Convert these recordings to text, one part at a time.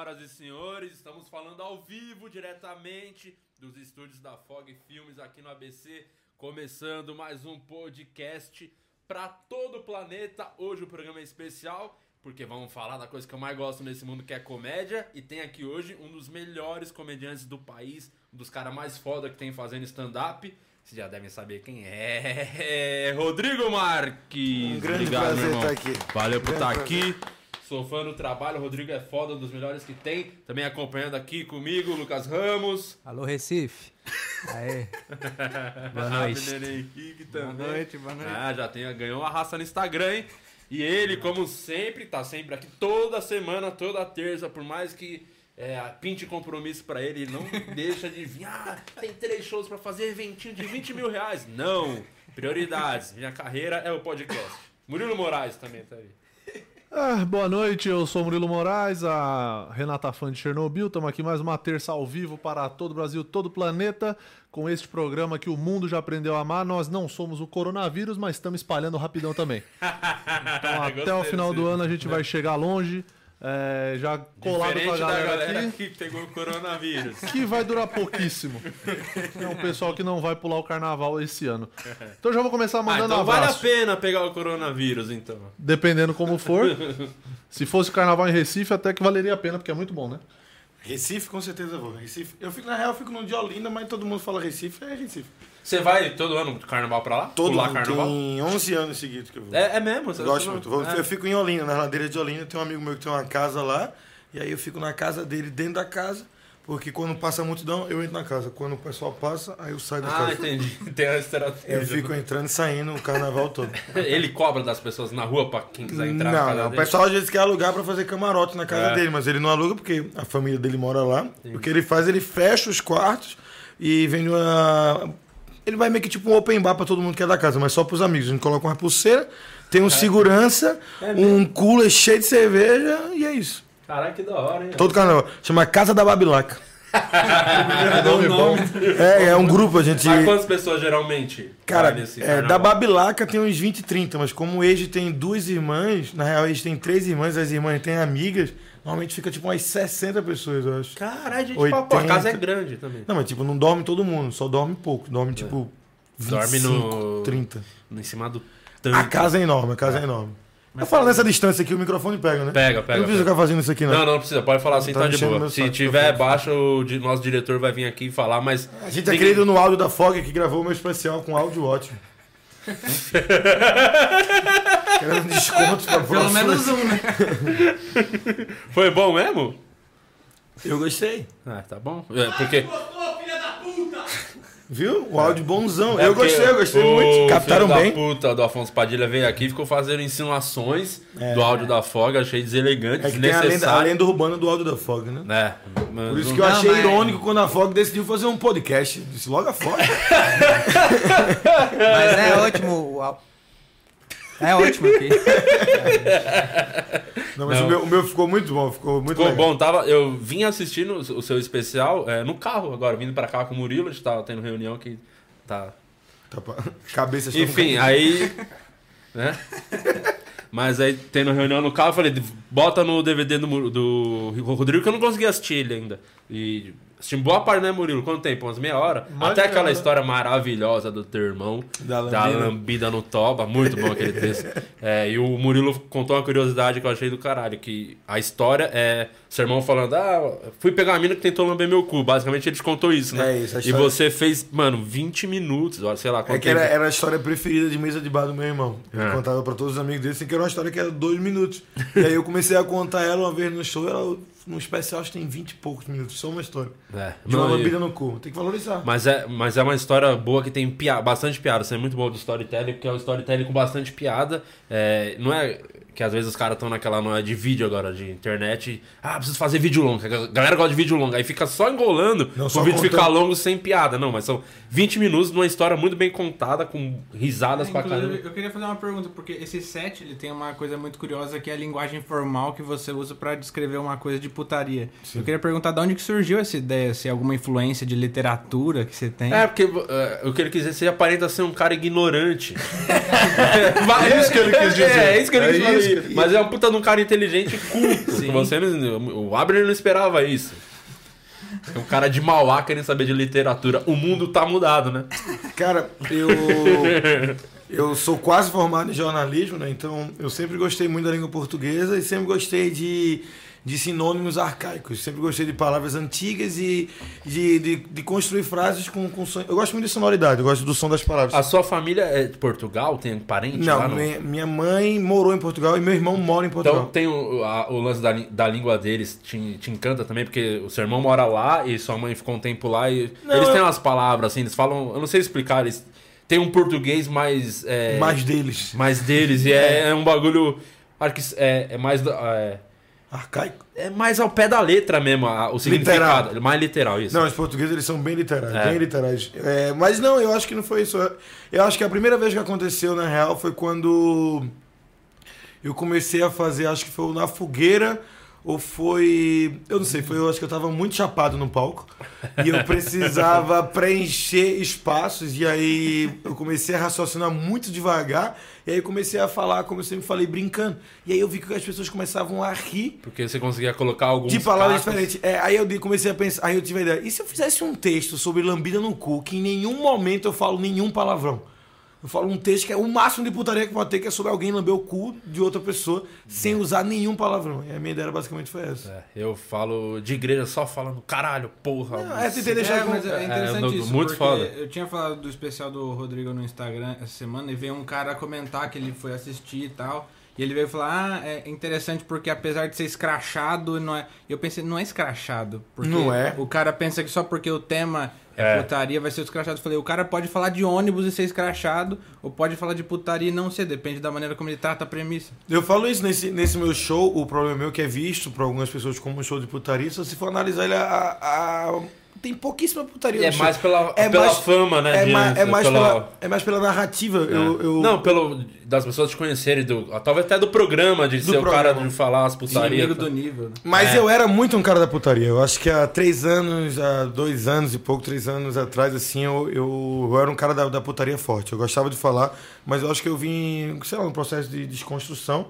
senhoras e senhores, estamos falando ao vivo, diretamente dos estúdios da Fog Filmes aqui no ABC, começando mais um podcast para todo o planeta. Hoje o programa é especial, porque vamos falar da coisa que eu mais gosto nesse mundo, que é comédia, e tem aqui hoje um dos melhores comediantes do país, um dos caras mais foda que tem fazendo stand-up. Vocês já devem saber quem é. Rodrigo Marques. Um grande Obrigado, prazer meu irmão. estar aqui. Valeu por Grande estar aqui. Sou fã do trabalho, o Rodrigo é foda, um dos melhores que tem. Também acompanhando aqui comigo, Lucas Ramos. Alô, Recife. Aê. Boa noite. Também. Boa noite, boa noite. Ah, já tem, ganhou uma raça no Instagram, hein? E ele, como sempre, tá sempre aqui toda semana, toda terça, por mais que é, pinte compromisso pra ele, ele não deixa de vir. Ah, tem três shows pra fazer, eventinho de 20 mil reais. Não! Prioridades. Minha carreira é o podcast. Murilo Moraes também tá aí. Ah, boa noite, eu sou Murilo Moraes, a Renata Fã de Chernobyl. Estamos aqui mais uma terça ao vivo para todo o Brasil, todo o planeta, com este programa que o mundo já aprendeu a amar. Nós não somos o coronavírus, mas estamos espalhando rapidão também. Então, até o final do ano a gente vai chegar longe, é, já colado com a Diferente da galera, galera aqui, que pegou o coronavírus. que vai durar pouquíssimo. É um pessoal que não vai pular o carnaval esse ano. Então já vou começar Ah, mandando então vale a abraço. pena pegar o coronavírus, então. Dependendo como for. Se fosse carnaval em Recife, até que valeria a pena, porque é muito bom, né? Recife, com certeza eu vou. Recife. Eu fico, na real, eu fico no de Olinda, mas todo mundo fala Recife, é Recife. Você vai todo ano do carnaval pra lá? Todo Pular mundo carnaval? tem 11 anos seguidos que eu vou. É, é mesmo? Você Gosto você muito. Vou- é. Eu fico em Olinda, na ladeira de Olinda. Tem um amigo meu que tem uma casa lá. E aí eu fico na casa dele, dentro da casa. Porque quando passa a multidão, eu entro na casa. Quando o pessoal passa, aí eu saio da Ah, casa. entendi. Tem a estratégia. Eu fico entrando e saindo o carnaval todo. Ele cobra das pessoas na rua pra quem quiser entrar não, não. O pessoal às vezes quer alugar pra fazer camarote na casa É. dele, mas ele não aluga porque a família dele mora lá. O que ele faz, ele fecha os quartos e vem uma. Ele vai meio que tipo um open bar pra todo mundo que é da casa, mas só pros amigos. A gente coloca uma pulseira, tem um segurança, um cooler cheio de cerveja e é isso. Caralho, que da hora, hein? Todo carnaval. Chama Casa da Babilaca. nome bom. É, é um grupo, a gente. Mas quantas pessoas geralmente Cara, é, da Babilaca tem uns 20, 30, mas como o tem duas irmãs, na real, Age tem três irmãs, as irmãs têm amigas, normalmente fica tipo umas 60 pessoas, eu acho. Caralho, gente, 80. pô, a casa é grande também. Não, mas tipo, não dorme todo mundo, só dorme pouco, dorme tipo. Dorme 25, no- 30. Em cima do A tanque. casa é enorme, a casa é enorme. eu falo nessa distância aqui, o microfone pega, né? Pega, pega, Não precisa ficar fazendo isso aqui, não. Não, não precisa, pode falar assim, Tá tá de boa. Se tiver baixo, o di- nosso diretor vai vir aqui falar, mas. A gente é Ninguém- querido no áudio da Fog que gravou o meu especial com áudio ótimo. Querendo descontos pra Pelo menos um, né? Foi bom mesmo? Eu gostei. Ah, tá bom. É, porque. Viu? O áudio bonzão. É eu gostei, eu gostei o muito. Captaram filho bem. da puta do Afonso Padilha veio aqui e ficou fazendo insinuações É. do áudio da Foga, achei deselegante, É que tem a lenda, a desnecessário. lenda urbana do áudio da Fog, né? É, mas Por isso não- que eu Não, achei mas- irônico quando a Fog decidiu fazer um podcast. Disse logo a Fog. Mas é ótimo. É ótimo aqui. Não, mas Não. O, meu, o meu ficou muito bom, ficou muito Ficou legal. bom, tava, eu vim assistindo o seu especial é, no carro agora, vindo pra cá com o Murilo, a gente tava tendo reunião que tá... Tá. Cabeça Enfim, aí... Né? Mas aí, tendo reunião no carro, eu falei, bota no DVD do, do Rodrigo, que eu não consegui assistir ele ainda. E assisti boa parte, né, Murilo? Quanto tempo? Umas meia hora? Até aquela história maravilhosa do teu irmão, Da da lambida. lambida no toba. Muito bom aquele texto. É, e o Murilo contou uma curiosidade que eu achei do caralho, que a história é seu irmão falando, ah, fui pegar uma mina que tentou lamber meu cu. Basicamente ele te contou isso, né? É isso, a E história- você fez, mano, 20 minutos, olha, sei lá quanto É que era, era a história preferida de mesa de bar do meu irmão. Ele É. contava pra todos os amigos dele, assim, que era uma história que era dois minutos. e aí eu comecei a contar ela uma vez no show, ela, no especial acho que tem 20 e poucos minutos, só uma história. É, De uma lambida no cu. Tem que valorizar. Mas é, mas é uma história boa que tem pia bastante piada. Isso é muito bom do storytelling, porque é um storytelling com bastante piada. É, não é que às vezes os caras estão naquela noia de vídeo agora, de internet. Ah, preciso fazer vídeo longo. A galera gosta de vídeo longo. Aí fica só engolando Não, o só vídeo contando. ficar longo sem piada. Não, mas são 20 minutos de uma história muito bem contada, com risadas pra Inclusive, caramba. eu queria fazer uma pergunta, porque esse set ele tem uma coisa muito curiosa que é a linguagem formal que você usa pra descrever uma coisa de putaria. Eu queria perguntar de onde que surgiu essa ideia, se é alguma influência de literatura que você tem. É, porque é, o que ele quis dizer, você aparenta ser um cara ignorante. É isso que ele quis dizer. É, é isso que ele É quis dizer. Mas é um puta de um cara inteligente e culto. que Você não- o Abner não esperava isso. É um cara de Mauá querendo saber de literatura. O mundo tá mudado, né? Cara, eu. Eu sou quase formado em jornalismo, né? Então eu sempre gostei muito da língua portuguesa e sempre gostei de, de sinônimos arcaicos. Sempre gostei de palavras antigas e de, de, de construir frases com, com son... Eu gosto muito de sonoridade, eu gosto do som das palavras. A sua família é de Portugal? Tem parente lá? Não, minha, mãe morou em Portugal e meu irmão mora em Portugal. Então tem o, a- o lance da, da língua deles, te, te encanta também, porque o seu irmão mora lá e sua mãe ficou um tempo lá e Não, eles têm umas palavras assim, eles falam, eu não sei explicar, eles têm um português mais é, Mais deles. mais deles e é, é um bagulho, acho que é, é mais é, Arcaico? é mais ao pé da letra mesmo, o significado, mais literal isso. Não, os portugueses eles são bem literais, É. bem literais. É, mas não, eu acho que não foi isso. Eu acho que a primeira vez que aconteceu na real foi quando eu comecei a fazer, acho que foi na fogueira ou foi, eu não sei, foi eu acho que eu tava muito chapado no palco e eu precisava preencher espaços e aí eu comecei a raciocinar muito devagar e aí eu comecei a falar como eu sempre falei brincando. E aí eu vi que as pessoas começavam a rir Porque você conseguia colocar alguns de palavras cacos. diferentes. É, aí eu comecei a pensar, aí eu tive a ideia, e se eu fizesse um texto sobre lambida no cu, que em nenhum momento eu falo nenhum palavrão? Eu falo um texto que é o máximo de putaria que pode ter, que é sobre alguém lamber o cu de outra pessoa sem usar nenhum palavrão. E a minha ideia basicamente foi essa. É, eu falo de igreja só falando caralho, porra. Não, é, tentei deixar É, com- mas é interessante É, isso, muito foda. eu tinha falado do especial do Rodrigo no Instagram essa semana e veio um cara comentar que ele foi assistir e tal. E ele veio falar, ah, é interessante porque apesar de ser escrachado, não é. Eu pensei, não é escrachado. Porque Não é. O cara pensa que só porque o tema é, É. putaria vai ser escrachado. Eu falei, o cara pode falar de ônibus e ser escrachado, ou pode falar de putaria e não ser, depende da maneira como ele trata a premissa. Eu falo isso nesse, nesse meu show, o problema meu que é visto por algumas pessoas como um show de putaria, se você for analisar ele, a, a- tem pouquíssima putaria É no show. mais pela, É pela mais- fama, né? É, de mais, é, mais pela- pela, é mais pela narrativa. Eu, eu- Não, pelo das pessoas te conhecerem, do, talvez até do programa, de ser o cara programa. de falar as putarias. Inimigo do nível. né? Mas É. eu era muito um cara da putaria. Eu acho que há três anos, há dois anos e pouco, três anos atrás, assim, eu, eu, eu era um cara da, da putaria forte. Eu gostava de falar, mas eu acho que eu vim, sei lá, num processo de desconstrução.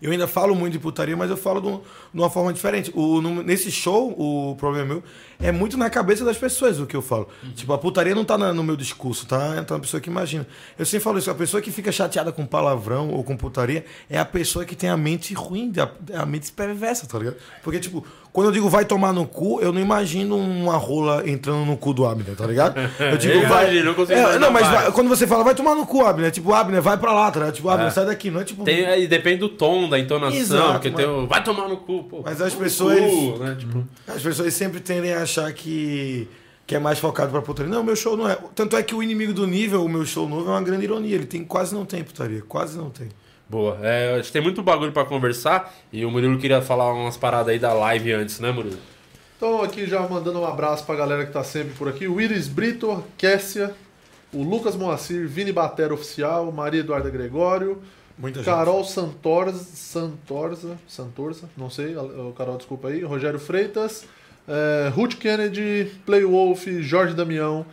Eu ainda falo muito de putaria, mas eu falo de, um- uma forma diferente. O, nesse show, o problema meu é muito na cabeça das pessoas o que eu falo. Tipo, a putaria não tá na- no meu discurso, tá? Tá na pessoa que imagina. Eu sempre falo isso, a pessoa que fica chateada com palavrão ou com putaria é a pessoa que tem a mente ruim, a, a mente perversa, tá ligado? Porque, tipo, quando eu digo vai tomar no cu, eu não imagino uma rola entrando no cu do Abner, tá ligado? Eu digo, Eu vai. imagino, eu consigo É, imaginar não, mas vai- quando você fala vai tomar no cu, Abner, tipo, Abner, vai pra lá, tá ligado? Tipo, Abner, É. sai daqui, não é tipo. Tem, aí depende do tom, da entonação, Exato, porque mas- tem o. Vai tomar no cu, pô. Mas as pessoas- cu, né? Tipo, As pessoas sempre tendem a achar que, que é mais focado pra putaria. Não, meu show não é. Tanto é que o inimigo do nível, o meu show novo, é uma grande ironia. Ele tem quase não tem putaria, quase não tem. Boa. É, a gente tem muito bagulho pra conversar e o Murilo queria falar umas paradas aí da live antes, né, Murilo? Então aqui já mandando um abraço pra galera que tá sempre por aqui. O Iris Brito, Kessia, o Lucas Moacir, Vini Batera Oficial, Maria Eduarda Gregório, Muita gente. Carol Santorza, Santorza, Santorza, não sei, o Carol, desculpa aí, Rogério Freitas, eh, Ruth Kennedy, Playwolf, Jorge Damião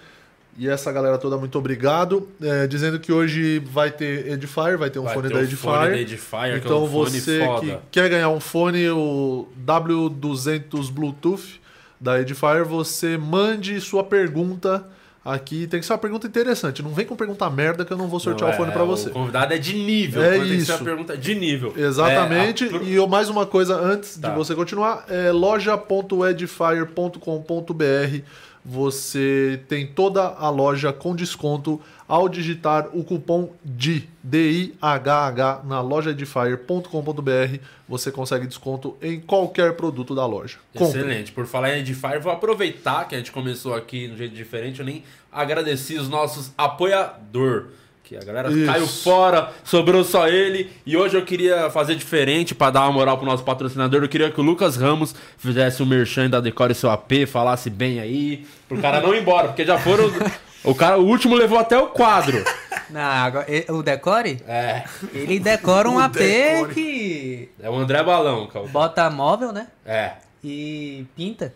e essa galera toda, muito obrigado. Eh, dizendo que hoje vai ter Edifier, vai ter um Vai fone ter da Edifier. fone da Edifier, que é Então um fone você que quer ganhar um fone, o W200 Bluetooth da Edifier, você mande sua pergunta aqui. Tem que ser uma pergunta interessante. Não vem com pergunta merda que eu não vou sortear Não, o fone é, pra você. O convidado é de nível. É quando tem que ser isso. uma pergunta de nível. Exatamente. É, a- E eu- mais uma coisa antes Tá. de você continuar, é loja.edifier.com.br. Você tem toda a loja com desconto ao digitar o cupom DI, D-I-H-H na lojaedifier.com.br. Você consegue desconto em qualquer produto da loja. Compre. Excelente. Por falar em Edifier, vou aproveitar que a gente começou aqui de um jeito diferente. Eu nem agradeci os nossos apoiador. Que a galera Isso. caiu fora, sobrou só ele. E hoje eu queria fazer diferente pra dar uma moral pro nosso patrocinador. Eu queria que o Lucas Ramos fizesse o merchan da Decore seu AP, falasse bem aí. Pro cara não ir embora, porque já foram. O cara, o último levou até o quadro. Não, agora, e- o Decore, É. ele decora um O AP Decore. que É o André Balão, cara. bota móvel, né? É. E pinta.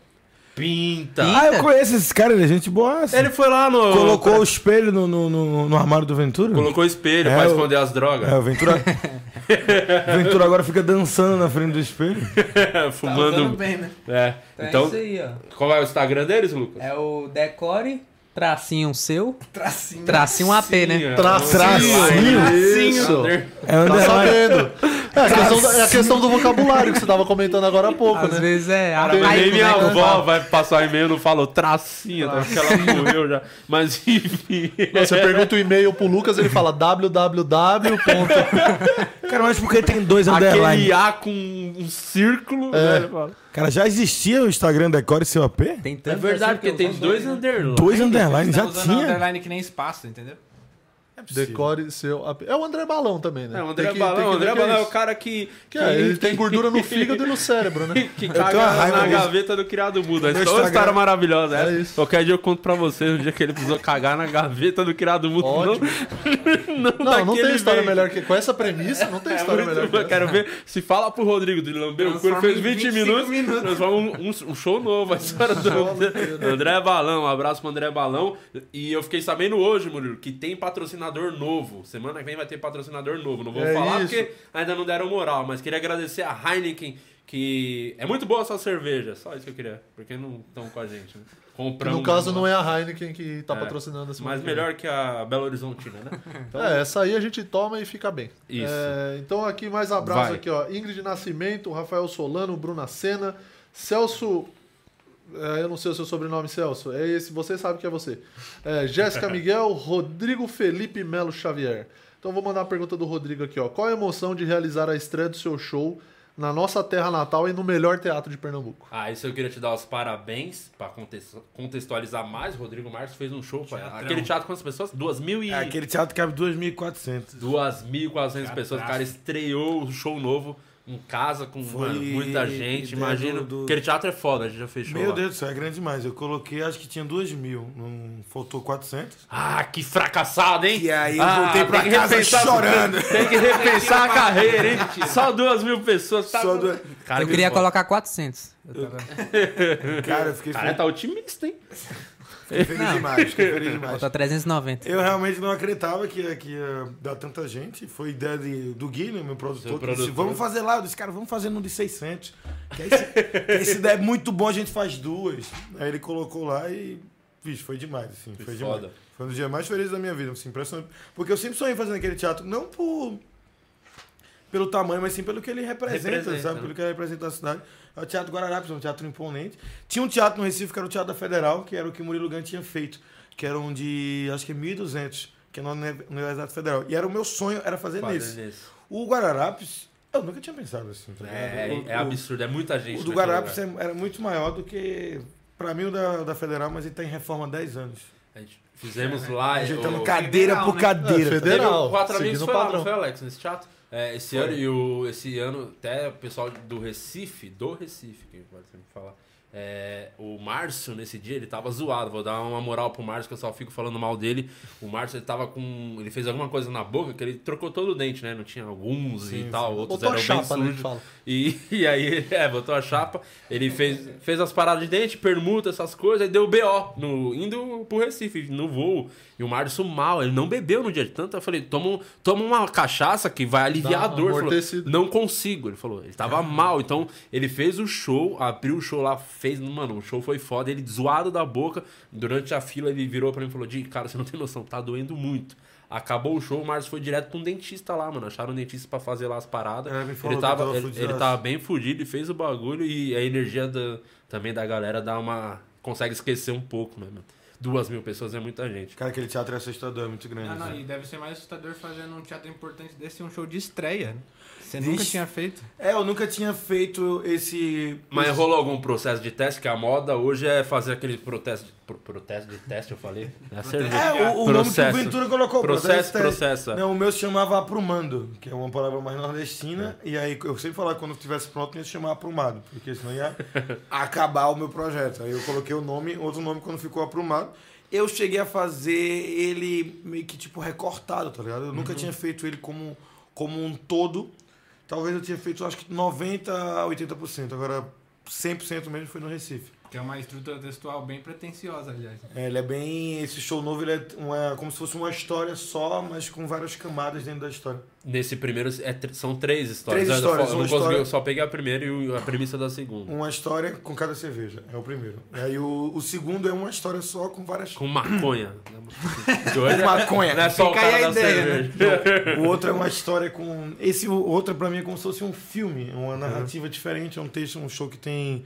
Pinta. Ah, eu conheço esse cara, ele é gente boa. assim. Ele foi lá no. colocou o espelho no, no, no- no armário do Ventura. Colocou espelho É, pra o- esconder as drogas. É, o Ventura. o Ventura agora fica dançando na frente do espelho. Fumando. Tá bem, né? É. Então, Então, é isso aí, ó. qual é o Instagram deles, Lucas? É o decore, tracinho seu, Tracinho. tracinho AP, né? Tracinho? Isso. É Tá sabendo. É a, questão, da- é a questão do vocabulário que você tava comentando agora há pouco, Às né? vezes é Nem arcaico, minha né? avó vai passar e-mail e não falou tracinha, acho que ela morreu já. Mas enfim. Você pergunta o e-mail pro Lucas, ele fala www. Cara, mas porque tem dois Aquele underline? A com um círculo. É. né, ele fala. Cara, já existia o Instagram Decore seu AP? Tem É tanto verdade, assim que porque eu tem uso dois né? underlines. Dois underline, já tá usando tinha. underline que nem espaço, entendeu? Decore seu. É o André Balão também, né? É, o André Tem que- Balão. tem que O André que é Balão é o cara que. Que é, ele tem gordura no fígado e no cérebro, né? que caga na gaveta do criado mudo. Essa é uma história maravilhosa. É isso. Qualquer dia eu conto pra vocês um dia que ele precisou cagar na gaveta do criado mudo. Ótimo. Não, Não, não daquele tem história veio. melhor que. Com essa premissa, não tem É história melhor que Eu quero ver se fala pro Rodrigo do Lambeu. Transforma fez em 20 25 minutos, minutos. transforma um, um- um show novo. A história do do André Balão. Um abraço pro André Balão. E eu fiquei sabendo hoje, Murilo, que tem patrocinador novo. Semana que vem vai ter patrocinador novo. Não vou É falar isso. porque ainda não deram moral, mas queria agradecer a Heineken. Que é muito boa essa cerveja, só isso que eu queria, porque não estão com a gente. Né? Compramos. no caso não é a Heineken que tá É, patrocinando esse Mas melhor que a Belo Horizontina, né? Então, É, essa aí a gente toma e fica bem. Isso. É, então aqui mais abraço Vai. aqui, ó. Ingrid Nascimento, Rafael Solano, Bruna Sena, Celso. É, eu não sei o seu sobrenome, Celso. É esse, você sabe que é você. É, Jéssica Miguel, Rodrigo Felipe Melo Xavier. Então vou mandar uma pergunta do Rodrigo aqui, ó. Qual a emoção de realizar a estreia do seu show na nossa terra natal e no melhor teatro de Pernambuco? Ah, isso eu queria te dar os parabéns pra contes- contextualizar mais. Rodrigo Marques fez um show. pai. Aquele teatro, quantas pessoas? Duas mil e... É aquele teatro que cabe 2.400. 2.400 pessoas. O cara estreou o show novo em casa com Foi mano, muita gente. ideia Imagina. do- Aquele teatro é foda, a gente já fechou. Meu lá. Deus do céu, é grande demais. Eu coloquei, acho que tinha 2 mil. Não faltou 400. Ah, que fracassado, hein? E aí eu Ah, voltei pra tem casa repensar- chorando. Tem que repensar a carreira, hein? Só duas mil pessoas. Tá Só do- Cara, Eu que queria foda. colocar 400. Eu tava- Cara, eu fiquei Cara, feliz, tá otimista, hein? Fiquei feliz demais. Fiquei feliz demais. Falta 390. Eu realmente não acreditava que ia, que ia dar tanta gente. Foi ideia de- do Gui, né, meu produtor, Seu que disse, produtor. vamos fazer lá. Eu disse, cara, vamos fazer no de 600. Que esse, que esse ideia é muito bom, a gente faz duas. Aí ele colocou lá e, vixe, foi demais, assim, Foi foi, foda. demais. Foi um dos dias mais felizes da minha vida, assim, impressionante. Porque eu sempre sonhei fazendo aquele teatro, não por... Pelo tamanho, mas sim pelo que ele representa, Representa, sabe? né? Pelo que ele representa a cidade. É o Teatro Guararapes, é um teatro imponente. Tinha um teatro no Recife, que era o Teatro da Federal, que era o que Murilo Gant tinha feito. Que era um de, acho que 1.200, que é na Uni- Universidade Federal. E era o meu sonho, era fazer Fazer nesse. nesse. O Guararapes, eu nunca tinha pensado assim. tá? É, O- é absurdo, é muita gente. O, do Guararapes lugar. é- era muito maior do que, pra mim, o da, da Federal, mas ele tá em reforma há 10 anos. A gente fizemos lá. Ajeitando o- cadeira Federal, por né? cadeira. É, tá federal. Teve Quatro Amigos foi lá, padrão. não foi, Alex, nesse teatro? É, esse ano, e o, esse ano, até o pessoal do Recife, do Recife, que pode sempre falar, é, o Márcio, nesse dia, ele tava zoado. Vou dar uma moral pro Márcio, que eu só fico falando mal dele. O Márcio, ele tava com. Ele fez alguma coisa na boca que ele trocou todo o dente, né? Não tinha alguns e tal, outros Botou a eram chapa, bem né? sujos. fala. E, e aí, é, botou a chapa, ele fez, fez as paradas de dente, permuta, essas coisas, aí deu BO, no, indo pro Recife, no voo. E o Márcio mal, ele não bebeu no dia de tanto. Eu falei, toma, toma uma cachaça que vai aliviar Dá a dor. Falou, não consigo. Ele falou, ele tava mal. Então, ele fez o show, abriu o show lá, fez. Mano, o show foi foda. Ele zoado da boca. Durante a fila, ele virou pra mim e falou: Di, cara, você não tem noção, tá doendo muito. Acabou o show, o Márcio foi direto pra um dentista lá, mano. Acharam um dentista pra fazer lá as paradas. É, ele tava, tava ele, ele tava bem fudido e fez o bagulho. E a energia da- também da galera dá uma. consegue esquecer um pouco, né, mano? Duas mil pessoas é muita gente. Cara, aquele teatro é assustador, é muito grande. Não, não, assim. e deve ser mais assustador fazendo um teatro importante desse um show de estreia. né? Você Vixe. nunca tinha feito. É, eu nunca tinha feito esse. Mas esse- rolou algum processo de teste? Que a moda hoje é fazer aquele protesto. Pro, protesto de teste, eu falei? É cerveja. É, o, o nome que o Processo. Ventura colocou. Processo, processo. Não, o meu se chamava aprumando, que é uma palavra mais nordestina. E aí eu sempre falava que quando estivesse pronto ia se chamar aprumado, porque senão ia acabar o meu projeto. Aí eu coloquei o nome, outro nome quando ficou aprumado. Eu cheguei a fazer ele meio que tipo recortado, tá ligado? Eu nunca tinha feito ele como, como um todo. Talvez eu tinha feito, acho que 90% a 80%. Agora, 100% mesmo foi no Recife. Que é uma estrutura textual bem pretensiosa, aliás. É, ele é bem. Esse show novo ele é uma, como se fosse uma história só, mas com várias camadas dentro da história. Nesse primeiro é tr- são três histórias. Três né? Eu histórias, não consegui, história- eu só peguei a primeira e o- a premissa da segunda. Uma história com cada cerveja, é o primeiro. E aí o, o segundo é uma história só com várias. Com maconha. Doido, maconha. Não é só o Fica aí cara a da ideia, né? cerveja. O outro é uma história com. Esse o outro pra mim é como se fosse um filme, uma narrativa diferente, é um texto, um show que tem.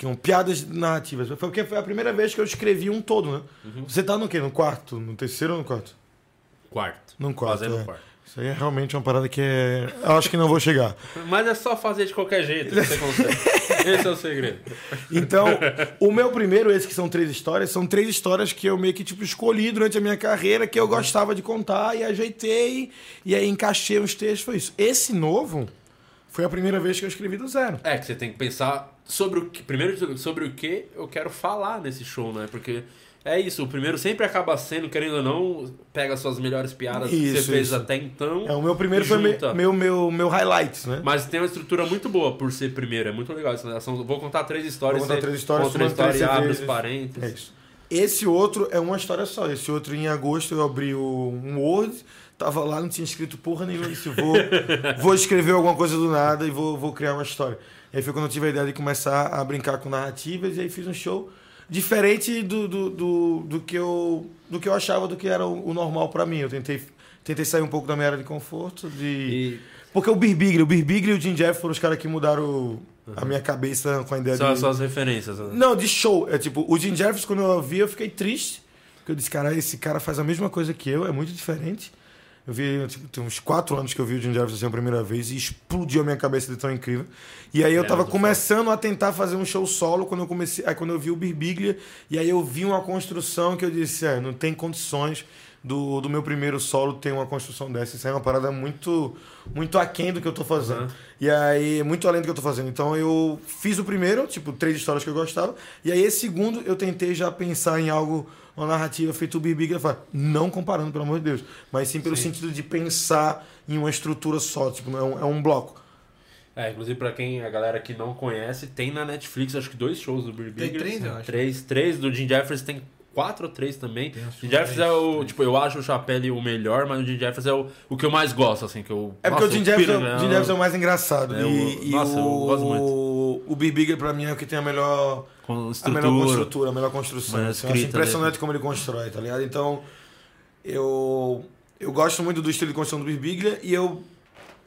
Que são piadas narrativas. Foi porque foi a primeira vez que eu escrevi um todo, né? Você tá no quê? No quarto? No terceiro ou no quarto? Quarto. No quarto. Fazendo é. quarto. Isso aí é realmente uma parada que é. Eu acho que não vou chegar. Mas é só fazer de qualquer jeito que você consegue. Esse é o segredo. Então, o meu primeiro, esse que são três histórias, são três histórias que eu meio que tipo, escolhi durante a minha carreira, que eu gostava de contar e ajeitei, e aí encaixei os textos, foi isso. Esse novo foi a primeira vez que eu escrevi do zero. É que você tem que pensar sobre o que. Primeiro sobre o que eu quero falar nesse show, né? Porque é isso, o primeiro sempre acaba sendo, querendo ou não, pega suas melhores piadas que Isso, você fez isso. até então. É, o meu primeiro foi me- junta. meu, meu, meu highlights, né? Mas tem uma estrutura muito boa por ser primeiro, é muito legal. isso, né? São- vou contar três histórias. Vou contar três histórias, conta uma história e abre os parênteses. É isso. Esse outro é uma história só. Esse outro, em agosto, eu abri um Word, tava lá, não tinha escrito porra nenhuma. Eu disse, vou, vou escrever alguma coisa do nada e vou, vou criar uma história. E aí foi quando eu tive a ideia de começar a brincar com narrativas e aí fiz um show diferente do, do, do, do que, eu, do que eu achava do que era o, o normal pra mim. Eu tentei, tentei sair um pouco da minha área de conforto, de... E Porque o Birbiglia, o Birbiglia e o Jim Jeff foram os caras que mudaram a minha cabeça com a ideia são de... as suas referências. né? Não, de show. É tipo, o Jim Jeffers, quando eu vi, eu fiquei triste. Porque eu disse, cara, esse cara faz a mesma coisa que eu, é muito diferente. Eu vi, tipo, tem uns quatro anos que eu vi o Jim Jeffers assim a primeira vez e explodiu a minha cabeça de tão incrível. E aí eu É, tava começando a tentar fazer um show solo quando eu comecei, aí quando eu vi o Birbiglia, e aí eu vi uma construção que eu disse, é, não tem condições do, do meu primeiro solo ter uma construção dessa. Isso aí é uma parada muito muito aquém do que eu tô fazendo. Uhum. E aí, muito além do que eu tô fazendo. Então eu fiz o primeiro, tipo, três histórias que eu gostava, e aí esse segundo eu tentei já pensar em algo uma narrativa feito o Birbiglia, não comparando, pelo amor de Deus, mas sim pelo sentido de pensar em uma estrutura só, tipo, é um, é um bloco. É, inclusive pra quem, a galera que não conhece, tem na Netflix acho que dois shows do Bill Tem três, eu acho. Três, três do Jim Jeffers tem quatro ou três também. Tem uns Jim Jeffers é o, três. tipo, eu acho o Chapelle o melhor, mas o Jim Jeffers é o, o que eu mais gosto, assim, que eu... É porque Nossa, o Jim eu Jeffers, piro, é, né? o Jim Jeffers é o mais engraçado. É, e, o- e nossa, eu o, gosto muito. o Birbiglia, pra mim, é o que tem a melhor a estrutura. melhor construtura, a melhor construção. Assim, eu acho escrita impressionante como ele constrói, tá ligado? Então, eu, eu gosto muito do estilo de construção do Birbiglia e eu,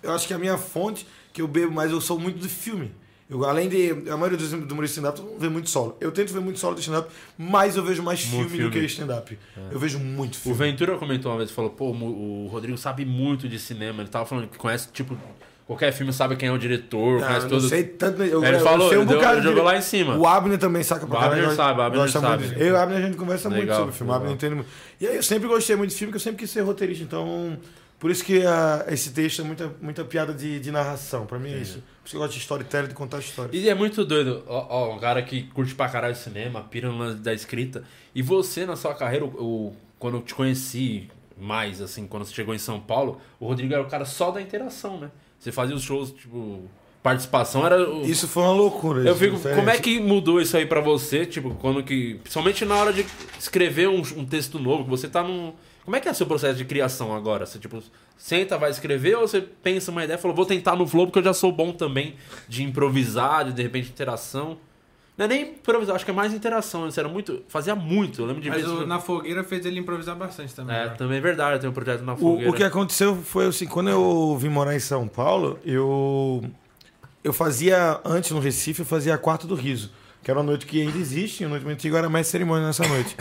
eu acho que a minha fonte, que eu bebo, mas eu sou muito de filme. Eu, além de. A maioria dos do humoristas stand-up não vê muito solo. Eu tento ver muito solo de stand-up, mas eu vejo mais Muito filme, do filme. que stand-up. Eu vejo muito O filme. Ventura comentou uma vez, falou, pô, o Rodrigo sabe muito de cinema. Ele tava falando que conhece, tipo, qualquer filme sabe quem é o diretor, Ah, conhece eu todo... não sei tanto. Eu, Ele eu falou, sei um deu- bocado de- jogou lá em cima. O Abner também saca pra O caralho. Abner gosta- sabe, o Abner sabe. muito. Eu e o Abner a gente conversa muito Legal, sobre filme. O Abner entende muito. E aí eu sempre gostei muito de filme, porque eu sempre quis ser roteirista. Então, por isso que ah, esse texto é muita, muita piada de, de narração. Pra mim é isso. Por isso que eu gosto de storytelling, de contar histórias. E é muito doido, ó, ó, um cara que curte pra caralho cinema, pira no lance da escrita. E você, na sua carreira, o, o- quando eu te conheci mais, assim, quando você chegou em São Paulo, o Rodrigo era o cara só da interação, né? Você fazia os shows, tipo, participação era. O... Isso foi uma loucura. Eu fico, isso como é que mudou isso aí pra você, tipo, quando que. Principalmente na hora de escrever um, um texto novo, que você tá num. Como é que é o seu processo de criação agora? Você, tipo, senta, vai escrever ou você pensa uma ideia e fala, vou tentar no flow porque eu já sou bom também de improvisar, de de repente interação. Não é nem improvisar, acho que é mais interação. Isso era muito. Fazia muito, eu lembro de Mas o, na fogueira fez ele improvisar bastante também. É, também é verdade, eu tenho um projeto na fogueira. O, o que aconteceu foi assim, quando eu vim morar em São Paulo, eu eu fazia antes no Recife, eu fazia a quarto do riso, que era uma noite que ainda existe, uma noite muito antiga, era mais cerimônia nessa noite.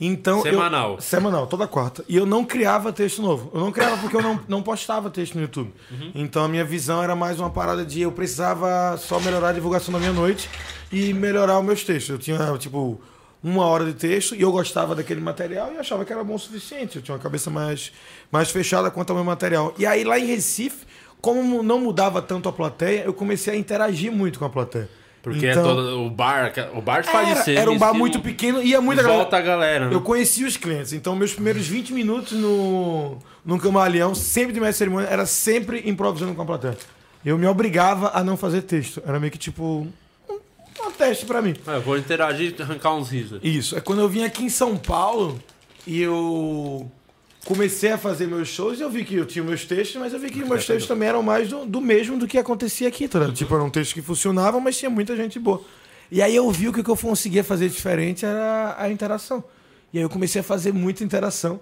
Então eu- Semanal. semanal, toda quarta. E eu não criava texto novo. Eu não criava porque eu não, não postava texto no YouTube. Então a minha visão era mais uma parada de eu precisava só melhorar a divulgação da minha noite e melhorar os meus textos. Eu tinha, tipo, uma hora de texto e eu gostava daquele material e achava que era bom o suficiente. Eu tinha uma cabeça mais, mais fechada quanto ao meu material. E aí lá em Recife, como não mudava tanto a plateia, eu comecei a interagir muito com a plateia. Porque é Então, todo, o bar, o bar faz era, isso. era um bar muito pequeno e ia muita galera. volta a galera. né? Eu conhecia os clientes, então meus primeiros 20 minutos no, no Camaleão, sempre de mestre de cerimônia, era sempre improvisando com a plateia. Eu me obrigava a não fazer texto. Era meio que tipo um- uma teste pra mim. É, eu vou interagir e arrancar uns risos. Isso. É quando eu vim aqui em São Paulo e eu comecei a fazer meus shows, eu vi que eu tinha meus textos, mas eu vi que meus textos também eram mais do, do mesmo do que acontecia aqui, tá ligado? Tipo, eram textos que funcionavam, mas tinha muita gente boa. E aí eu vi que o que eu conseguia fazer diferente era a interação. E aí eu comecei a fazer muita interação.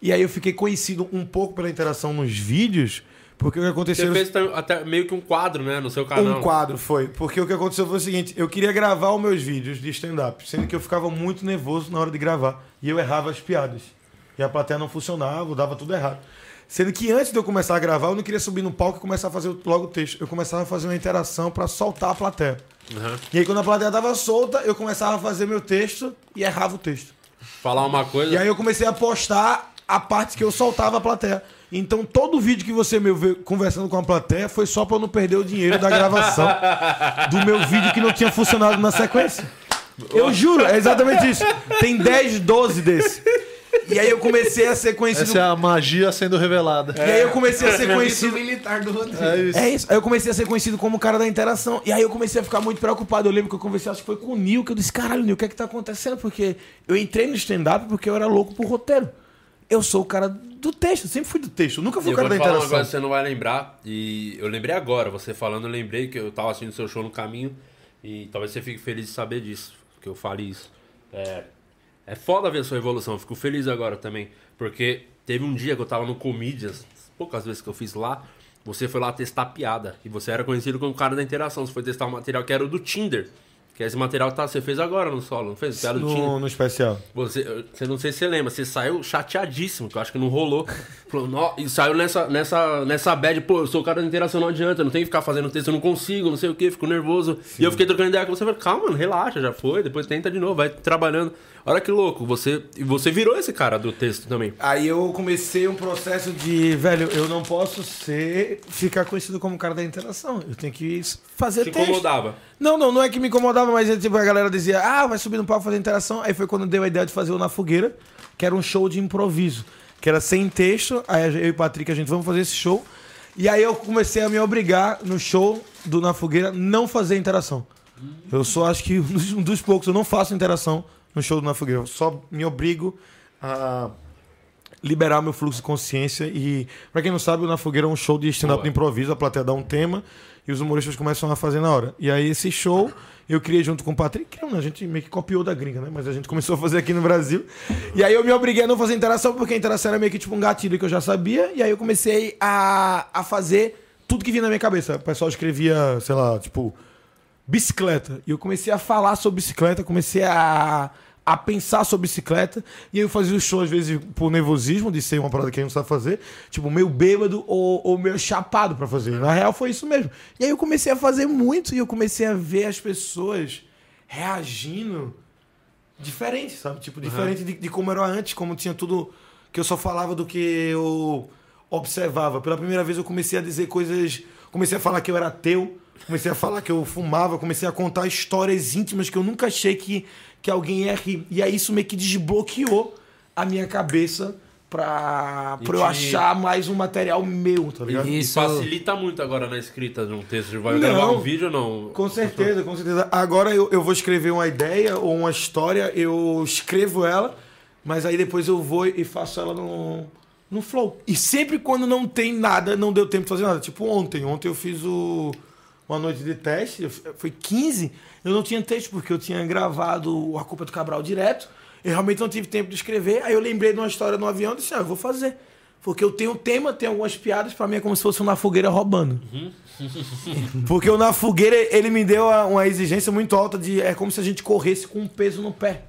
E aí eu fiquei conhecido um pouco pela interação nos vídeos, porque o que aconteceu... Você fez até meio que um quadro, né, no seu canal. Um quadro foi. Porque o que aconteceu foi o seguinte: eu queria gravar os meus vídeos de stand-up, sendo que eu ficava muito nervoso na hora de gravar. E eu errava as piadas. E a plateia não funcionava, dava tudo errado. Sendo que antes de eu começar a gravar, eu não queria subir no palco e começar a fazer logo o texto. Eu começava a fazer uma interação pra soltar a plateia. Uhum. E aí, quando a plateia tava solta, eu começava a fazer meu texto e errava o texto. Falar uma coisa. E aí eu comecei a postar a parte que eu soltava a plateia. Então todo vídeo que você me vê conversando com a plateia foi só pra eu não perder o dinheiro da gravação do meu vídeo que não tinha funcionado na sequência. Eu juro, é exatamente isso. Tem 10, 12 desse. E aí eu comecei a ser conhecido. Essa é a magia sendo revelada. E aí eu comecei a ser Isso conhecido. militar do roteiro. É isso. É isso. Aí eu comecei a ser conhecido como o cara da interação. E aí eu comecei a ficar muito preocupado. Eu lembro que eu conversei, acho que foi com o Nil, que eu disse, caralho, Nil, o que é que tá acontecendo? Porque eu entrei no stand-up porque eu era louco por roteiro. Eu sou o cara do texto, eu sempre fui do texto. Eu nunca fui E o cara vou da te falar uma interação. coisa que você não vai lembrar. E eu lembrei agora, você falando, eu lembrei que eu tava assistindo seu show no caminho. E talvez você fique feliz de saber disso, que eu fale isso. É, é foda ver a sua evolução, eu fico feliz agora também. Porque teve um dia que eu tava no Comedians, poucas vezes que eu fiz lá, você foi lá testar piada. E você era conhecido como o cara da interação. Você foi testar um material que era o do Tinder. Que é esse material que tá, você fez agora no solo, não fez? Tinder. No, no especial. Você, você não sei se você lembra, você saiu chateadíssimo, que eu acho que não rolou. Falou, "Nó", e saiu nessa, nessa, nessa bad, pô, eu sou o cara da interação, não adianta, eu não tenho que ficar fazendo texto, eu não consigo, não sei o que, fico nervoso. E eu fiquei trocando ideia com você, falei, calma, mano, relaxa, já foi, depois tenta de novo, vai trabalhando. Olha que louco, você, você virou esse cara do texto também. Aí eu comecei um processo de, velho, eu não posso ser, ficar conhecido como o cara da interação. Eu tenho que fazer Te texto. incomodava. Não, não, não é que me incomodava, mas tipo, a galera dizia, ah, vai subir no palco fazer interação. Aí foi quando deu a ideia de fazer o Na Fogueira, que era um show de improviso, que era sem texto. Aí eu e o Patrick, a gente, vamos fazer esse show. E aí eu comecei a me obrigar no show do Na Fogueira não fazer interação. Eu sou, acho que, um dos, um dos poucos, eu não faço interação no show do Na Fogueira. Eu só me obrigo a liberar meu fluxo de consciência e pra quem não sabe, o Na Fogueira é um show de stand-up de improviso, a plateia dá um tema e os humoristas começam a fazer na hora. E aí esse show eu criei junto com o Patrick, não, a gente meio que copiou da gringa, né? Mas a gente começou a fazer aqui no Brasil. E aí eu me obriguei a não fazer interação, porque a interação era meio que tipo um gatilho que eu já sabia, e aí eu comecei a, a fazer tudo que vinha na minha cabeça. O pessoal escrevia, sei lá, tipo, bicicleta. E eu comecei a falar sobre bicicleta, comecei a, a pensar sobre bicicleta. E eu fazia o show, às vezes, por nervosismo, de ser uma parada que a gente não sabe fazer. Tipo, meio bêbado ou, ou meio chapado pra fazer. Na real, foi isso mesmo. E aí eu comecei a fazer muito e eu comecei a ver as pessoas reagindo diferente, sabe? Tipo, diferente de, de como era antes, como tinha tudo que eu só falava do que eu observava. Pela primeira vez eu comecei a dizer coisas, comecei a falar que eu era ateu, comecei a falar que eu fumava, comecei a contar histórias íntimas que eu nunca achei que, que alguém ia rir. E aí isso meio que desbloqueou a minha cabeça pra, pra eu te- achar mais um material meu, tá ligado? E Isso- facilita muito agora na escrita de um texto. Vai Não. gravar um vídeo ou não? Com certeza, com certeza. Agora eu, eu vou escrever uma ideia ou uma história, eu escrevo ela, mas aí depois eu vou e faço ela no, no flow. E sempre quando não tem nada, não deu tempo de fazer nada. Tipo ontem. Ontem eu fiz o, uma noite de teste, foi 15, eu não tinha texto, porque eu tinha gravado A Culpa é do Cabral direto. Eu realmente não tive tempo de escrever. Aí eu lembrei de uma história no avião e disse, ah, eu vou fazer. Porque eu tenho um tema, tenho algumas piadas, pra mim é como se fosse um na fogueira roubando. Porque o Na Fogueira, ele me deu uma exigência muito alta de. É como se a gente corresse com um peso no pé.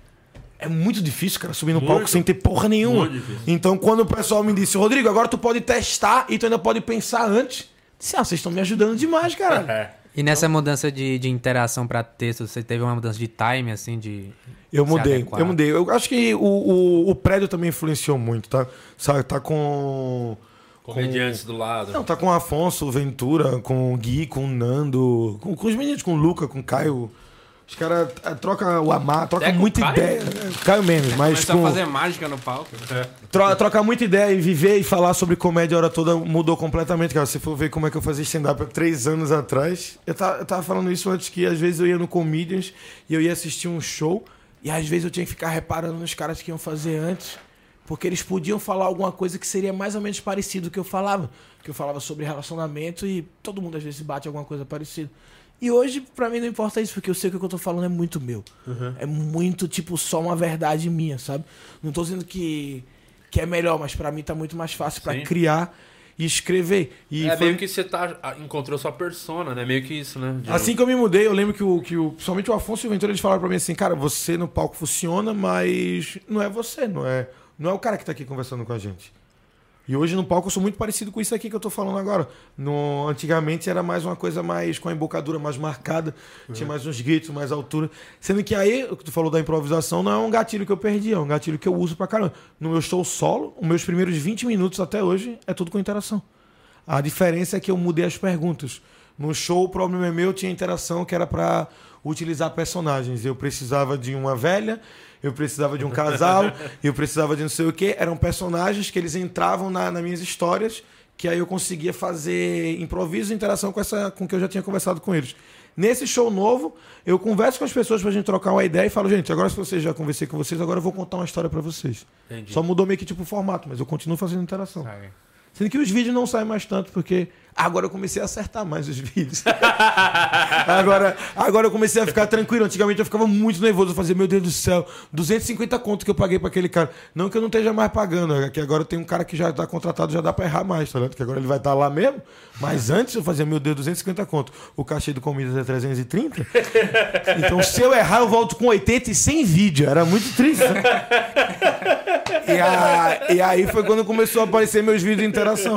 É muito difícil, cara, subir no palco Muito. sem ter porra nenhuma. Então, quando o pessoal me disse, Rodrigo, agora tu pode testar e tu ainda pode pensar antes. Disse, ah, vocês estão me ajudando demais, cara. É. E nessa mudança de, de interação pra texto, você teve uma mudança de time, assim, de. Eu mudei, adequar? eu mudei. Eu acho que o, o, o prédio também influenciou muito, tá? Sabe, tá com. Comediantes do lado. Não, tá com o Afonso Ventura, com o Gui, com o Nando, com, com os meninos, com o Luca, com o Caio. Os caras ah, trocam o amar, trocam É com muita Caio? ideia. né? Caio menos, mas com, a fazer mágica no palco. tro- trocar muita ideia e viver e falar sobre comédia a hora toda mudou completamente, cara. Se for ver como é que eu fazia stand-up há três anos atrás, eu tava, eu tava falando isso antes que às vezes eu ia no Comedians e eu ia assistir um show e às vezes eu tinha que ficar reparando nos caras que iam fazer antes. Porque eles podiam falar alguma coisa que seria mais ou menos parecido do que eu falava. Que eu falava sobre relacionamento e todo mundo às vezes bate alguma coisa parecida. E hoje, pra mim, não importa isso, porque eu sei que o que eu tô falando é muito meu. É muito, tipo, só uma verdade minha, sabe? Não tô dizendo que, que é melhor, mas pra mim tá muito mais fácil pra Sim. criar e escrever. E é foi- meio que você tá, ah, encontrou sua persona, né? Meio que isso, né? De- Assim que eu me mudei, eu lembro que o, que o principalmente o Afonso e o Ventura eles falaram pra mim assim, cara, você no palco funciona, mas não é você, não é, não é o cara que tá aqui conversando com a gente. E hoje no palco eu sou muito parecido com isso aqui que eu tô falando agora. No, antigamente era mais uma coisa mais com a embocadura mais marcada, tinha mais uns gritos, mais altura. Sendo que aí, o que tu falou da improvisação, não é um gatilho que eu perdi, é um gatilho que eu uso pra caramba. No meu show solo, os meus primeiros 20 minutos até hoje é tudo com interação. A diferença é que eu mudei as perguntas. No show, o problema é meu, tinha interação que era pra utilizar personagens. Eu precisava de uma velha, eu precisava de um casal, eu precisava de não sei o quê. Eram personagens que eles entravam na, nas minhas histórias, que aí eu conseguia fazer improviso e interação com essa com que eu já tinha conversado com eles. Nesse show novo, eu converso com as pessoas pra gente trocar uma ideia e falo, gente, agora se vocês já conversei com vocês, agora eu vou contar uma história pra vocês. Entendi. Só mudou meio que tipo o formato, mas eu continuo fazendo interação. Sendo que os vídeos não saem mais tanto, porque agora eu comecei a acertar mais os vídeos. agora, agora eu comecei a ficar tranquilo. Antigamente eu ficava muito nervoso. Eu fazia, meu Deus do céu, 250 conto que eu paguei pra aquele cara. Não que eu não esteja mais pagando, é que agora tem um cara que já tá contratado, já dá pra errar mais, tá ligado? Que agora ele vai estar lá mesmo. Mas antes eu fazia, meu Deus, 250 conto. O cachê do Comidas é 330. Então se eu errar, eu volto com 80 e sem vídeo. Era muito triste. né? E, a- e aí foi quando começou a aparecer meus vídeos de interação.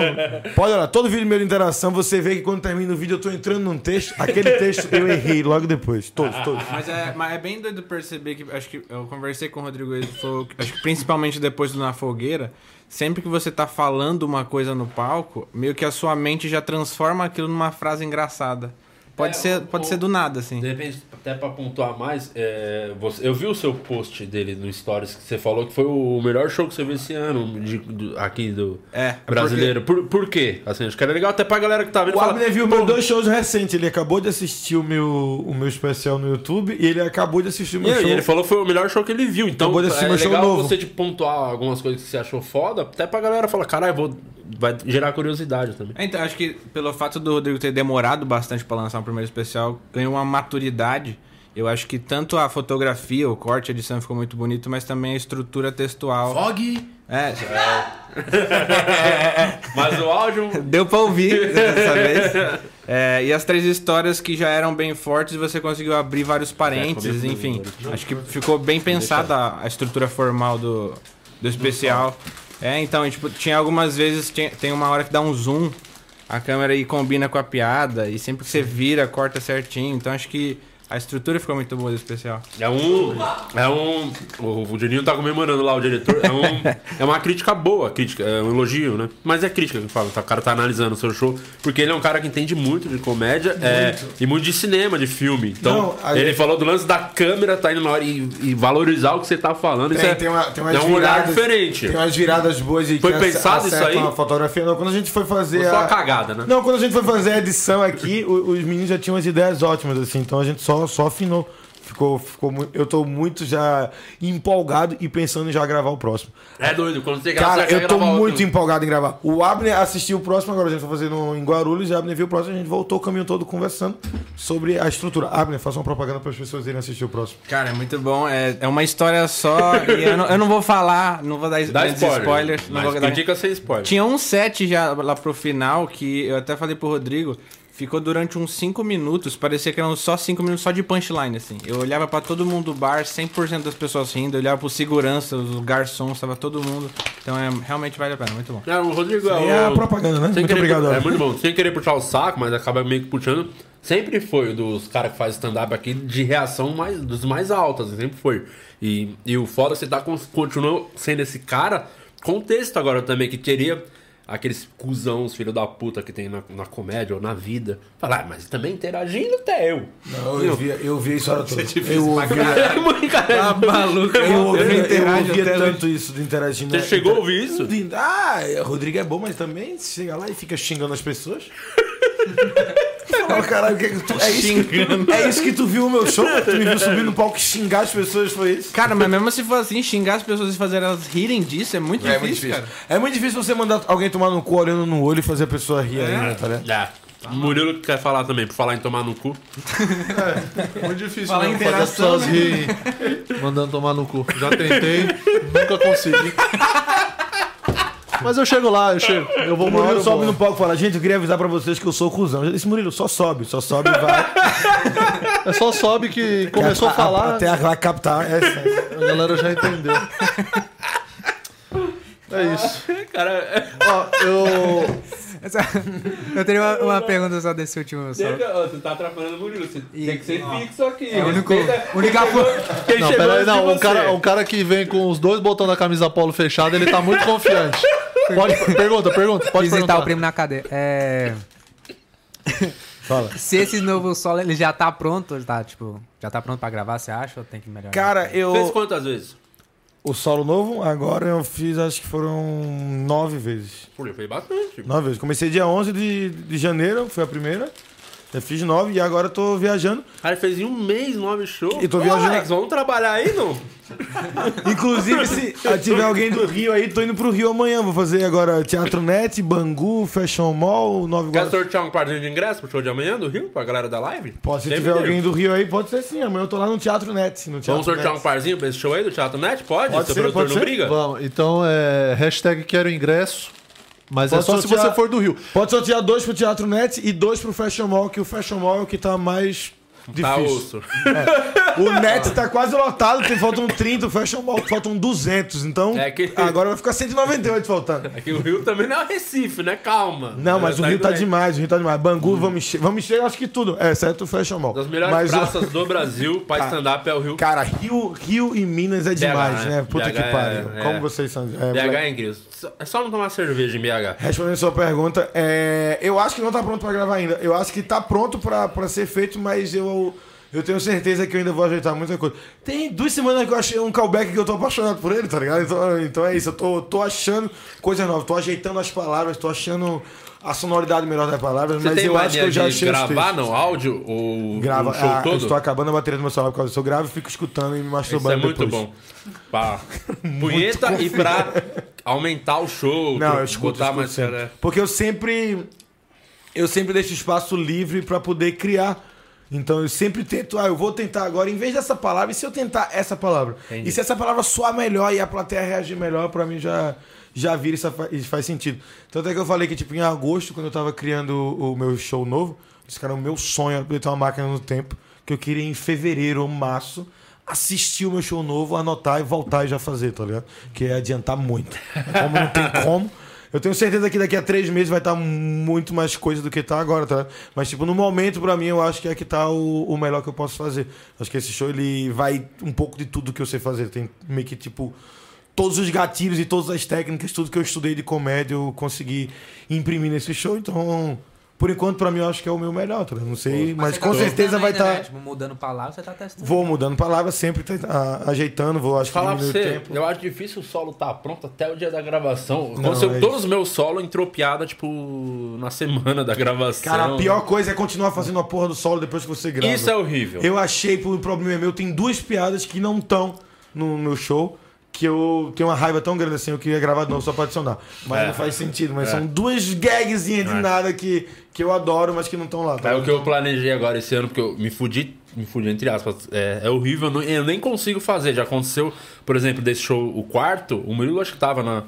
Pode olhar, todo vídeo meu de interação, você vê que quando termina o vídeo eu tô entrando num texto. Aquele texto eu errei logo depois. Todos, todos. Mas é, mas é bem doido perceber que acho que eu conversei com o Rodrigo ele falou, acho que principalmente depois do Na Fogueira, sempre que você tá falando uma coisa no palco, meio que a sua mente já transforma aquilo numa frase engraçada. Pode É, ser, pode ser do nada assim. De repente, até pra pontuar mais, é, você- eu vi o seu post dele no Stories que você falou que foi o melhor show que você viu esse ano de- do- aqui do É, é brasileiro. Por, por quê? Assim, acho que era legal até pra galera que tá vendo. O Abner viu "Pô, meus dois shows recentes. Ele acabou de assistir o meu, o meu especial no YouTube e ele acabou de assistir o E meu show. ele falou que foi o melhor show que ele viu. Então Acabou de assistir é meu show legal novo. você de pontuar algumas coisas que você achou foda, até pra galera falar, caralho, vou... vai gerar curiosidade também. É, então, acho que pelo fato do Rodrigo ter demorado bastante pra lançar um primeiro especial, ganhou uma maturidade. Eu acho que tanto a fotografia, o corte, a edição ficou muito bonito, mas também a estrutura textual. Fog! É, Mas o áudio. deu pra ouvir dessa vez. É, e as três histórias que já eram bem fortes, você conseguiu abrir vários parênteses, É, enfim. Acho que ficou bem pensada a, estrutura formal do, do especial. É, então, tipo, tinha algumas vezes, tinha- tem uma hora que dá um zoom, a câmera aí combina com a piada, e sempre que você vira, corta certinho. Então acho que a estrutura ficou muito boa do especial. É um. É um. O, o Juninho tá comemorando lá, o diretor. É, um, é uma crítica boa, crítica, é um elogio, né? Mas é crítica que fala. tá, O cara tá analisando o seu show. Porque ele é um cara que entende muito de comédia é, e muito de cinema, de filme. Então, Não, ele gente- falou do lance da câmera, tá indo na hora e, e valorizar o que você tá falando. Isso Tem, é, tem, uma, tem umas é um olhar viradas- diferente. Tem umas viradas boas e Foi que pensado isso aí? a fotografia. Não, quando a gente foi fazer. Foi só a- uma cagada, né? Não, quando a gente foi fazer a edição aqui, os meninos já tinham as ideias ótimas, assim, então a gente só, só afinou. Ficou, ficou eu tô muito já empolgado e pensando em já gravar o próximo. É doido, quando você grava, Cara, você eu tô muito outro. empolgado em gravar. O Abner assistiu o próximo, agora a gente vai fazer no, em Guarulhos, e o Abner viu o próximo, a gente voltou o caminho todo conversando sobre a estrutura. Abner, faça uma propaganda para as pessoas irem assistir o próximo. Cara, é muito bom. É, é uma história só. e eu, não, eu não vou falar, não vou dar Dá spoiler. spoilers. Não mas vou dar sem spoiler. Tinha um set já lá pro final que eu até falei pro Rodrigo. Ficou durante uns 5 minutos, parecia que eram só 5 minutos só de punchline, assim. Eu olhava pra todo mundo do bar, 100% das pessoas rindo, eu olhava pro segurança, os garçons, tava todo mundo. Então é, realmente vale a pena, muito bom. É, o Rodrigo E é é o... a propaganda, né? Sem Muito querer obrigado, pu- É muito bom. Sem querer puxar o saco, mas acaba meio que puxando. Sempre foi dos caras que fazem stand-up aqui de reação mais, dos mais altas. Sempre foi. E, e o foda é você tá, con- continuou sendo esse cara com texto agora também, que queria. Aqueles cuzãos, filho da puta que tem na, na comédia ou na vida. Fala, ah, mas também interagindo até eu. Não, eu via, eu via isso hora toda. Eu ouvia. Tá maluco, eu ouvia, eu ouvia tanto isso de interagir. Você né? chegou a ouvir isso? Ah, Rodrigo é bom, mas também chega lá e fica xingando as pessoas. Fala, caralho, o que é, que tu, é, isso que, tu- é isso que tu viu no meu show? Tu me viu subir no palco e xingar as pessoas, foi isso? Cara, mas mesmo se for assim, xingar as pessoas e fazer elas rirem disso é muito É difícil, muito difícil. cara. É muito difícil você mandar alguém tomar no cu olhando no olho e fazer a pessoa rir ainda, tá ligado? Já. Murilo que quer falar também, por falar em tomar no cu. Muito difícil Falar mesmo em fazer as interação, pessoas rirem mandando tomar no cu. Já tentei, nunca consegui. Mas eu chego lá, eu chego. Eu vou O hora, Murilo eu sobe vou. no palco e fala, gente, eu queria avisar pra vocês que eu sou cuzão. Eu disse, Murilo, só sobe, só sobe e vai. É só sobe que começou a falar, Até vai captar. É, é. a galera já entendeu. É isso. Cara, Ó, eu. Eu teria uma, uma pergunta só desse último. Só. você tá atrapalhando o Murilo. Você tem que ser fixo aqui. É o único, única Quem Não, chegou peraí, não. O cara, o cara que vem com os dois botões da camisa polo fechada, ele tá muito confiante. Pode, pergunta, pergunta. Pode visitar perguntar. o primo na cadeia. É. Fala. Se esse novo solo ele já tá pronto, ele tá, tipo, já tá pronto pra gravar, você acha? Ou tem que melhorar? Cara, Fez eu... quantas vezes? O solo novo, agora eu fiz, acho que foram nove vezes. Pô, eu fez bastante. Nove vezes. Comecei dia 11 de, de janeiro, foi a primeira. Eu fiz nove e agora eu tô viajando. Cara, fez em um mês nove shows. E tô Ô, viajando- Alex, vamos trabalhar aí, não? Inclusive, se tiver alguém do Rio aí, tô indo pro Rio amanhã. Vou fazer agora Teatro Net, Bangu, Fashion Mall, Nova Quer Iguaçu. sortear um parzinho de ingresso pro show de amanhã do Rio, pra galera da live? Pode, se Sempre tiver alguém do Rio aí, pode ser sim. Amanhã eu tô lá no Teatro Net. No teatro Vamos sortear Net. um parzinho pra esse show aí do Teatro Net? Pode? Pode Seu ser, produtor pode não ser. briga? Vamos, então é hashtag quero ingresso. Mas é Posso só se sortear- você for do Rio. Pode sortear dois pro Teatro Net e dois pro Fashion Mall, que o Fashion Mall é o que tá mais Tá difícil. osso. O Net tá quase lotado, tem, faltam 30, o Fashion Mall faltam 200. Então, É que- agora vai ficar 198 faltando. É que o Rio também não é o Recife, né? Calma. Não, mas o Rio tá bem. demais, o Rio tá demais. Bangu, vamos encher, vamos encher, acho que tudo. É, exceto o Fashion Mall. Das melhores mas, o- praças do Brasil pra stand-up é o Rio. Cara, Rio, Rio e Minas é demais, né? né? Puta BH que pariu. é- Como é. vocês são. é, BH é incrível. É só não tomar cerveja em BH. Respondendo sua pergunta, é, eu acho que não tá pronto pra gravar ainda. Eu acho que tá pronto pra ser feito, mas eu, eu tenho certeza que eu ainda vou ajeitar muita coisa. Tem duas semanas que eu achei um callback que eu tô apaixonado por ele, tá ligado? Então, então é isso, eu tô, tô achando coisa nova, tô ajeitando as palavras, tô achando a sonoridade melhor das palavras, Você mas eu acho que eu já achei gravar no áudio ou Grava, o show ah, eu todo? estou acabando a bateria do meu celular por causa disso. Eu gravo e fico escutando e me Isso masturbando é muito depois. bom. Pra punheta e pra aumentar o show. Não, eu escuto, botar escuto mais sempre. cara. Porque eu sempre. Eu sempre deixo espaço livre pra poder criar. Então eu sempre tento, ah, eu vou tentar agora, em vez dessa palavra, e se eu tentar essa palavra? Entendi. E se essa palavra soar melhor e a plateia reagir melhor, pra mim já, já vira isso faz sentido. Tanto é que eu falei que, tipo, em agosto, quando eu tava criando o, meu show novo, esse cara, o meu sonho era poder ter uma máquina no tempo, que eu queria em fevereiro ou março assistir o meu show novo, anotar e voltar e já fazer, tá ligado? Que é adiantar muito. Como não tem como. Eu tenho certeza que daqui a três meses vai estar muito mais coisa do que tá agora, tá? Mas, tipo, no momento, pra mim, eu acho que é que tá o, o melhor que eu posso fazer. Acho que esse show, ele vai um pouco de tudo que eu sei fazer. Tem meio que, tipo, todos os gatilhos e todas as técnicas, tudo que eu estudei de comédia, eu consegui imprimir nesse show. Então, por enquanto, pra mim, eu acho que é o meu melhor, tá? Não sei, mas, com tá certeza testando vai estar... né? Tipo, mudando palavras, você tá testando. Vou mudando palavras, sempre tá, ajeitando, vou acho que Falar o você, tempo. eu acho difícil o solo tá pronto até o dia da gravação. Não, Aconteceu é todos os meus solos entrou piada, tipo, na semana da gravação. Cara, a pior coisa é continuar fazendo a porra do solo depois que você grava. Isso é horrível. Eu achei, por um problema meu, tem duas piadas que não estão no meu show. Que eu tenho uma raiva tão grande assim, eu queria gravar de novo só pra adicionar. Mas É. não faz sentido, mas É. são duas gagzinhas de É. nada que, que eu adoro, mas que não estão lá. tá? É o que eu planejei agora esse ano, porque eu me fudi, me fudi entre aspas. É, é horrível, eu, não- eu nem consigo fazer. Já aconteceu, por exemplo, desse show, o quarto, o Murilo acho que tava na.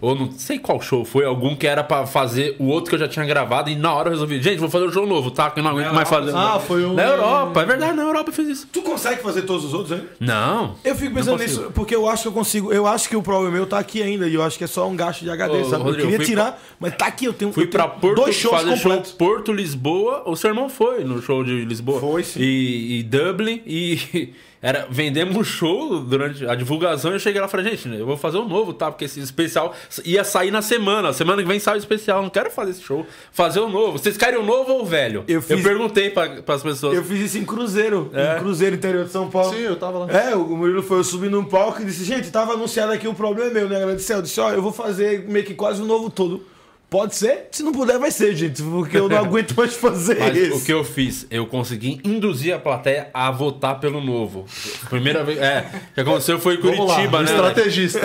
Ou não sei qual show foi, algum que era pra fazer o outro que eu já tinha gravado, e na hora eu resolvi, gente, vou fazer um show novo, tá? Que eu não aguento mais fazer. Ah, foi um. Na Europa, é verdade, na Europa eu fiz isso. Tu consegue fazer todos os outros, hein? Não. Eu fico pensando nisso, porque eu acho que eu consigo. Eu acho que o problema meu tá aqui ainda, e eu acho que é só um gasto de HD, Ô, sabe? Rodrigo, eu queria tirar, mas tá aqui, eu tenho, Fui eu tenho pra Porto dois shows fazer completos. show Porto, Lisboa. O seu irmão foi no show de Lisboa. Foi, sim. E, e Dublin e Era, vendemos um show durante a divulgação eu cheguei lá e falei, gente, eu vou fazer um novo, tá? Porque esse especial ia sair na semana. Semana que vem sai o especial. Não quero fazer esse show. Fazer o novo. Vocês querem o novo ou o velho? Eu fiz- perguntei pra, pras pessoas. Eu fiz isso em Cruzeiro, É. em Cruzeiro, interior de São Paulo. Sim, eu tava lá. É, o Murilo foi, eu subi num palco e disse, gente, tava anunciado aqui o problema é meu, né? Ela disse, eu disse, ó, eu vou fazer meio que quase um novo todo. Pode ser? Se não puder, vai ser, gente, porque eu não aguento mais fazer Mas isso. o que eu fiz? Eu consegui induzir a plateia a votar pelo novo. Primeira vez. É, o que aconteceu foi em Vamos lá, Curitiba, um né? estrategista.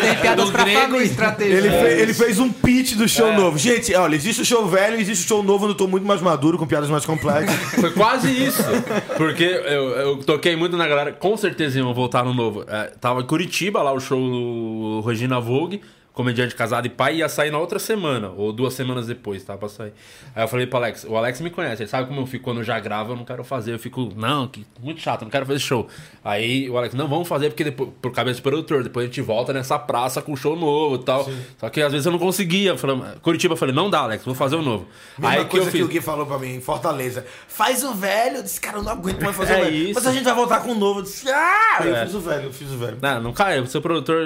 Tem piadas pra grego família. estratégia. Ele, fe- ele fez um pitch do show novo. Gente, olha, existe o show velho, existe o show novo, eu tô muito mais maduro, com piadas mais complexas. Foi quase isso. Porque eu, eu toquei muito na galera, com certeza iam voltar no novo. É, tava em Curitiba, lá o show do Regina Vogue, comediante casado e pai, ia sair na outra semana, ou duas semanas depois, tá? Pra sair. Aí eu falei pro Alex, o Alex me conhece, ele sabe como eu fico quando eu já gravo, eu não quero fazer, eu fico, não, que muito chato, não quero fazer show. Aí o Alex, não, vamos fazer porque depois, por cabeça do produtor, depois a gente volta nessa praça com show novo e tal. Só que às vezes eu não conseguia. Eu falei, Curitiba, eu falei, não dá, Alex, vou fazer o novo. Mesma Aí coisa eu que, fiz. o Gui falou pra mim em Fortaleza. Faz o velho. Eu disse, cara, eu não aguento mais fazer É o velho. isso. Mas a gente vai voltar com o novo. Eu disse, ah! Aí É. eu fiz o velho, eu fiz o velho. Não, não cai. O seu produtor,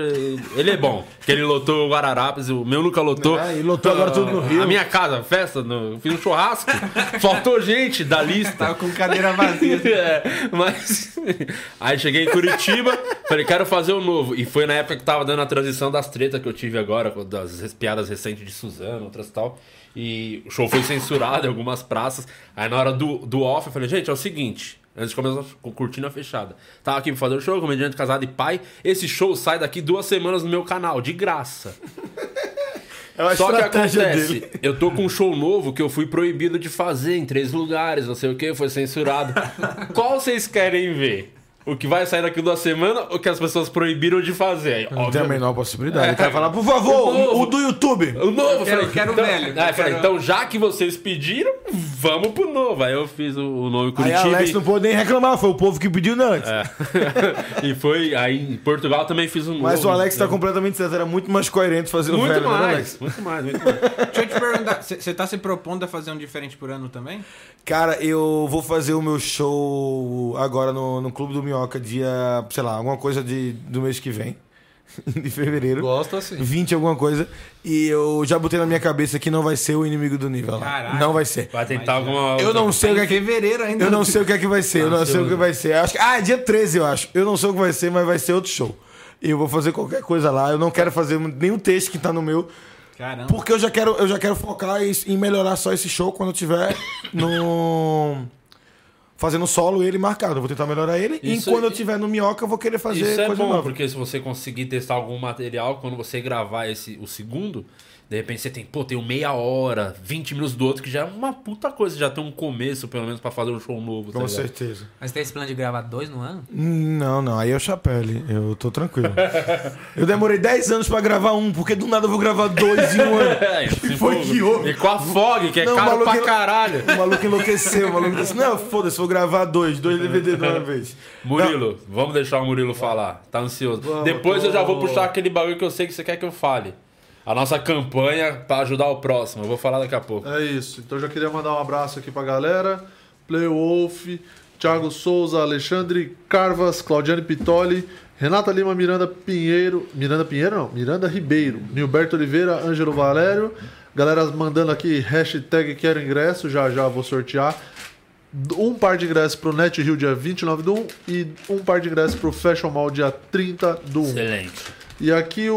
ele é bom. Porque ele lotou o Guararapes, o meu nunca lotou. É, e lotou agora tudo no Rio. A minha casa, festa, no, fiz um churrasco. faltou gente da lista. Tava com cadeira vazia. É, mas. Aí cheguei em Curitiba, falei, quero fazer o novo. E foi na época que tava dando a transição das tretas que eu tive agora, das piadas recentes de Suzano, outras tal. E o show foi censurado em algumas praças. Aí na hora do, do off, eu falei, gente, é o seguinte. Antes de começar com cortina fechada. Tava aqui pra fazer o show, comediante casado e pai. Esse show sai daqui duas semanas no meu canal, de graça. É Só que acontece, dele. eu tô com um show novo que eu fui proibido de fazer em três lugares, não sei o que, foi censurado. Qual vocês querem ver? O que vai sair daqui duas semanas ou o que as pessoas proibiram de fazer? Aí, Não tem a menor possibilidade. Ele quer falar, por favor, O o, o do YouTube. O novo, eu quero- falei, quero então, velho, Aí eu eu falei, quero- então já que vocês pediram, vamos pro novo. Aí eu fiz o, o novo em Aí Curitiba. Alex e- não pôde nem reclamar, foi o povo que pediu não, antes. É. e foi, aí em Portugal também fiz um novo. Mas o Alex tá completamente certo, era muito mais coerente fazer o Muito velho, né, mais, Alex? muito mais, muito mais. Deixa eu te perguntar, você tá se propondo a fazer um diferente por ano também? Cara, eu vou fazer o meu show agora no, no Clube do Minhoca, dia, sei lá, alguma coisa de, do mês que vem, de fevereiro. Gosto assim. 20 alguma coisa. E eu já botei na minha cabeça que não vai ser o inimigo do nível. Caraca. Não vai ser. Vai tentar alguma. Eu não sei o que é que. fevereiro ainda. Eu não sei o que é que vai ser. Eu não sei o que vai ser. Acho que, ah, é dia 13, eu acho. Eu não sei o que vai ser, mas vai ser outro show. E eu vou fazer qualquer coisa lá. Eu não quero fazer nenhum texto que tá no meu. Caramba. Porque eu já quero, eu já quero focar em, em melhorar só esse show quando eu tiver no. Fazendo solo ele marcado. Eu vou tentar melhorar ele. Isso e quando é- eu tiver no minhoca, eu vou querer fazer Isso é coisa bom, nova. porque se você conseguir testar algum material, quando você gravar esse, o segundo, de repente você tem, pô, tem um meia hora, 20 minutos do outro, que já é uma puta coisa, já tem um começo, pelo menos, pra fazer um show novo. tá Com ligado? certeza. Mas tem esse plano de gravar dois no ano? Não, não, aí é o Chapelle. Eu tô tranquilo. eu demorei 10 anos pra gravar um, porque do nada eu vou gravar dois em um ano. É, se foi que houve? E com a FOG, que é Não, caro maluco, pra caralho. O maluco enlouqueceu, o maluco disse: Não, foda-se, vou gravar dois, dois DVD de uma vez. Murilo, vamos deixar o Murilo falar. Tá ansioso. Depois eu já vou puxar aquele bagulho que eu sei que você quer que eu fale. A nossa campanha pra ajudar o próximo. Eu vou falar daqui a pouco. É isso. Então já queria mandar um abraço aqui pra galera. Playwolf, Thiago Souza, Alexandre Carvas, Claudiane Pitoli, Renata Lima Miranda Pinheiro. Miranda Pinheiro não, Miranda Ribeiro, Nilberto Oliveira, Ângelo Valério. Galera mandando aqui hashtag quero ingresso, já já vou sortear. Um par de ingressos pro Net Rio dia 29 do 1 e um par de ingressos pro Fashion Mall dia 30 do 1. Excelente. E aqui o,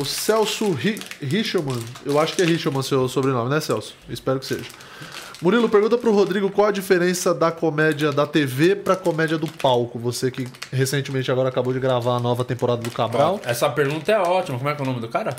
o Celso Ri- Richelman, eu acho que é Richelman seu sobrenome, né, Celso? Espero que seja. Murilo, pergunta pro Rodrigo qual a diferença da comédia da TV pra comédia do palco. Você que recentemente agora acabou de gravar a nova temporada do Cabral. Essa pergunta é ótima. Como é que é o nome do cara?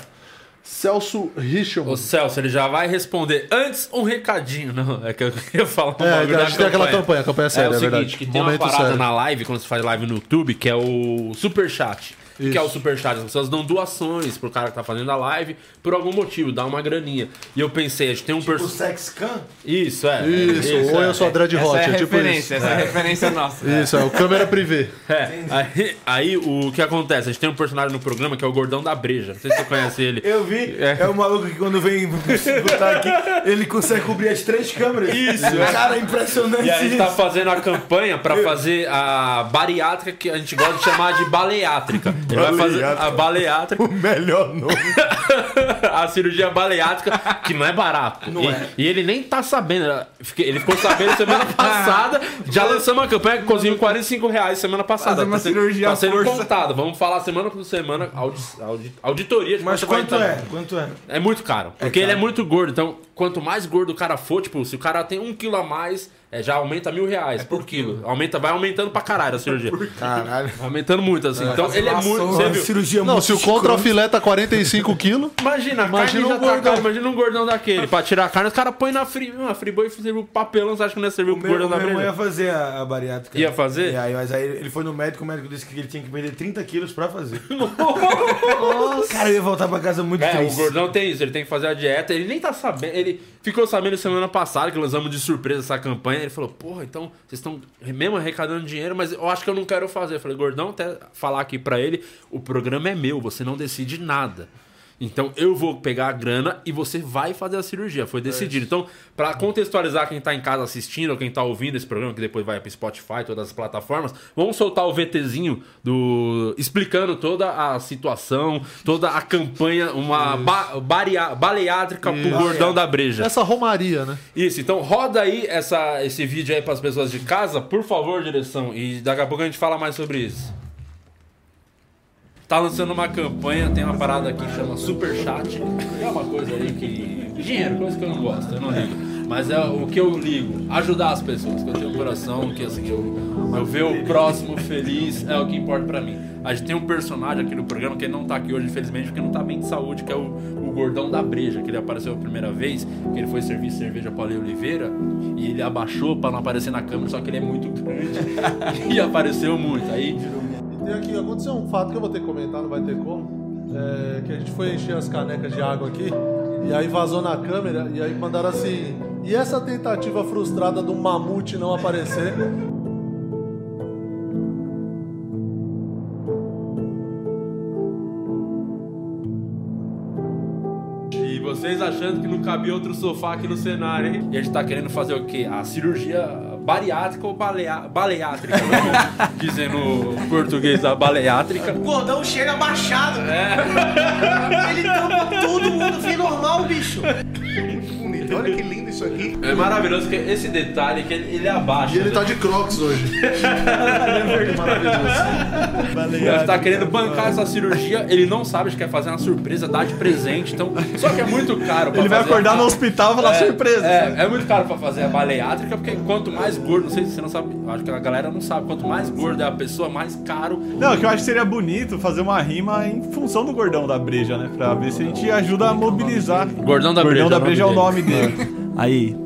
Celso Richelman. O Celso, ele já vai responder. Antes, um recadinho. Não, é que eu queria falar um É, bagulho tem aquela campanha, a campanha é séria, é o é seguinte, verdade. que tem Momento uma parada sério. na live, quando você faz live no YouTube, que é o Superchat. O que Isso. é o Superchat? As pessoas dão doações pro cara que tá fazendo a live por algum motivo, dá uma graninha. E eu pensei, a gente tem um O personagem... Sex Can? Isso, é. Isso, ou é, eu sou a Dread Essa Hot, é a é tipo referência, isso. essa é a referência nossa. Isso, é o câmera privê. É, aí, aí o que acontece? A gente tem um personagem no programa que é o Gordão da Breja. Não sei se você conhece ele. Eu vi é. o maluco que quando vem botar aqui, ele consegue cobrir as três câmeras. Isso, é. Cara, é impressionante E a gente isso. tá fazendo a campanha pra fazer a bariátrica, que a gente gosta de chamar de baleátrica. Ele vai fazer a baleátrica, O melhor nome. a cirurgia baleátrica, que não é barato. Não e, é. e ele nem tá sabendo. Ele ficou sabendo semana passada. Já lançamos uma campanha que conseguiu 45 reais semana passada. Fazer uma tá sendo, cirurgia tá sendo contado. Vamos falar semana por semana, audi, audi- auditoria de Mas quanto é? Quanto é? É muito caro. Porque ele é muito gordo. Então, quanto mais gordo o cara for, tipo, se o cara tem um quilo a mais, é, já aumenta mil reais por, quilo. Aumenta, vai aumentando pra caralho a cirurgia. Caralho. Aumentando muito, assim. então, ele é muito. Você viu? cirurgia Não, muito se o contrafilé tá 45 quilos, Imagina, a Imagina carne um já tá gordão. cara, imagina um gordão daquele. Pra tirar a carne, os caras põem na fri... Uma friboi e serviu papelão, você acha que não ia servir O o meu, gordão o da meu irmão ia fazer a, a bariátrica. Ia fazer? E aí, mas aí ele foi no médico, o médico disse que ele tinha que perder 30 quilos pra fazer. Cara, eu ia voltar pra casa muito É, o triste. gordão tem isso, ele tem que fazer a dieta. Ele nem tá sabendo. Ele ficou sabendo semana passada que lançamos de surpresa essa campanha. Ele falou: Porra, então vocês estão mesmo arrecadando dinheiro, mas eu acho que eu não quero fazer. Eu falei: Gordão, até falar aqui pra ele: o programa é meu, você não decide nada. Então eu vou pegar a grana e você vai fazer a cirurgia. Foi decidido. Então, pra contextualizar quem tá em casa assistindo ou quem tá ouvindo esse programa, que depois vai pro Spotify, todas as plataformas, vamos soltar o VTzinho do explicando toda a situação, toda a campanha, uma ba baria- baleátrica pro gordão da breja. essa romaria, né? Isso, então roda aí essa, esse vídeo aí pras pessoas de casa, por favor, direção. E daqui a pouco a gente fala mais sobre isso. Tá lançando uma campanha, tem uma parada aqui que chama Super Chat. É uma coisa aí que. Dinheiro, coisa que eu não gosto, eu não ligo. Mas é o que eu ligo, ajudar as pessoas, que eu tenho um coração, que assim, eu, eu ver o próximo feliz é o que importa pra mim. A gente tem um personagem aqui no programa que ele não tá aqui hoje, infelizmente, porque não tá bem de saúde, que é o, o gordão da breja, que ele apareceu a primeira vez, que ele foi servir cerveja pra Ale Oliveira, e ele abaixou pra não aparecer na câmera, só que ele é muito grande e apareceu muito. Aí tem aqui, aconteceu um fato que eu vou ter que comentar, não vai ter como. É, que a gente foi encher as canecas de água aqui, e aí vazou na câmera, e aí mandaram assim. E essa tentativa frustrada do mamute não aparecer? E vocês achando que não cabia outro sofá aqui no cenário, hein? E a gente tá querendo fazer o quê? A cirurgia bariátrica ou balea... baleátrica, né? Dizendo o português da baleátrica. O gordão chega baixado. É. Ele tampa todo mundo, vem normal, bicho. Olha que lindo isso aqui. É maravilhoso que esse detalhe que ele, ele abaixa. E ele né? tá de crocs hoje. Ele tá querendo bancar essa cirurgia, ele não sabe, a gente quer fazer uma surpresa, dar de presente, então. Só que é muito caro pra Ele vai acordar a- no hospital e falar É, surpresa. É, é muito caro pra fazer a baleátrica, porque quanto mais gordo, não sei se você não sabe, acho que a galera não sabe, quanto mais gorda é a pessoa, mais caro. Não, que eu acho que seria bonito fazer uma rima em função do gordão da breja, né? Pra ver se a gente ajuda a mobilizar. Gordão da Gordão breja. da breja é o nome dele. Aí.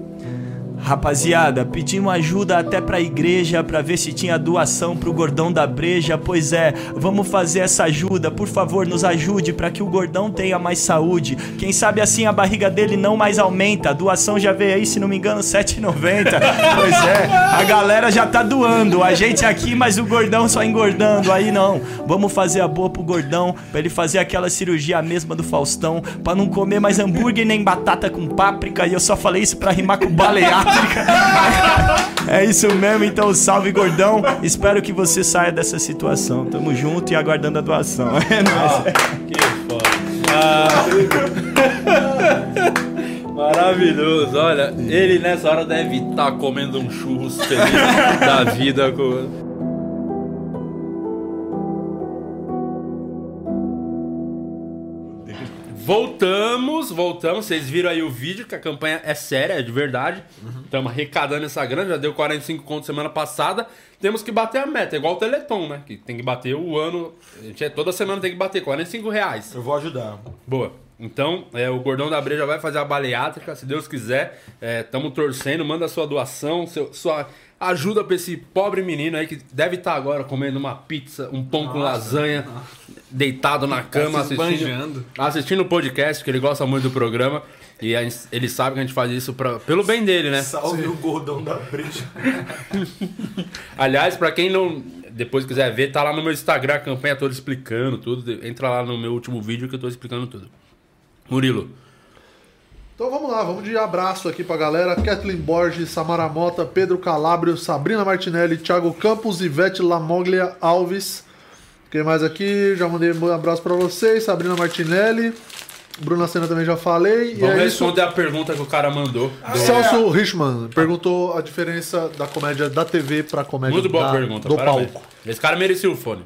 Rapaziada, pedimos ajuda até pra igreja pra ver se tinha doação pro gordão da breja. Pois é, vamos fazer essa ajuda. Por favor, nos ajude pra que o gordão tenha mais saúde. Quem sabe assim a barriga dele não mais aumenta. A doação já veio aí, se não me engano, 7,90. pois é, a galera já tá doando. A gente aqui, mas o gordão só engordando. Aí não. Vamos fazer a boa pro gordão pra ele fazer aquela cirurgia mesma do Faustão, pra não comer mais hambúrguer nem batata com páprica. E eu só falei isso pra rimar com baleátrica. É isso mesmo, então salve gordão. Espero que você saia dessa situação. Tamo junto e aguardando a doação. É nóis. Que foda. Ah. Maravilhoso, olha, ele nessa hora deve estar comendo um churros feliz da vida. Com... Voltamos, voltamos. Vocês viram aí o vídeo que a campanha é séria, é de verdade. Estamos arrecadando essa grana, já deu 45 contos semana passada. Temos que bater a meta, é igual o Teleton, né? Que tem que bater o ano. A gente é, toda semana tem que bater 45 reais. Eu vou ajudar. Boa. Então, é, o Gordão da Breja vai fazer a baleátrica, se Deus quiser. Estamos torcendo, manda sua doação, seu- sua ajuda pra esse pobre menino aí que deve estar agora comendo uma pizza, um pão com lasanha, deitado na cama, se assistindo, assistindo o podcast, que ele gosta muito do programa. E gente- ele sabe que a gente faz isso pra, pelo bem dele, né? Salve o gordão da breja. Aliás, pra quem não depois quiser ver, tá lá no meu Instagram a campanha toda explicando tudo. Entra lá no meu último vídeo que eu tô explicando tudo. Murilo. Então vamos lá, vamos de abraço aqui pra galera. Kathleen Borges, Samara Mota, Pedro Calabrio, Sabrina Martinelli, Thiago Campos, Ivete Lamoglia Alves. Quem mais aqui? Já mandei um abraço pra vocês. Sabrina Martinelli. Bruna Senna também já falei. Vamos e é isso. responder a pergunta que o cara mandou. Do- Celso Richman perguntou a diferença da comédia da TV pra comédia Muito boa da- pergunta. do parabéns. palco. Esse cara merecia o fone.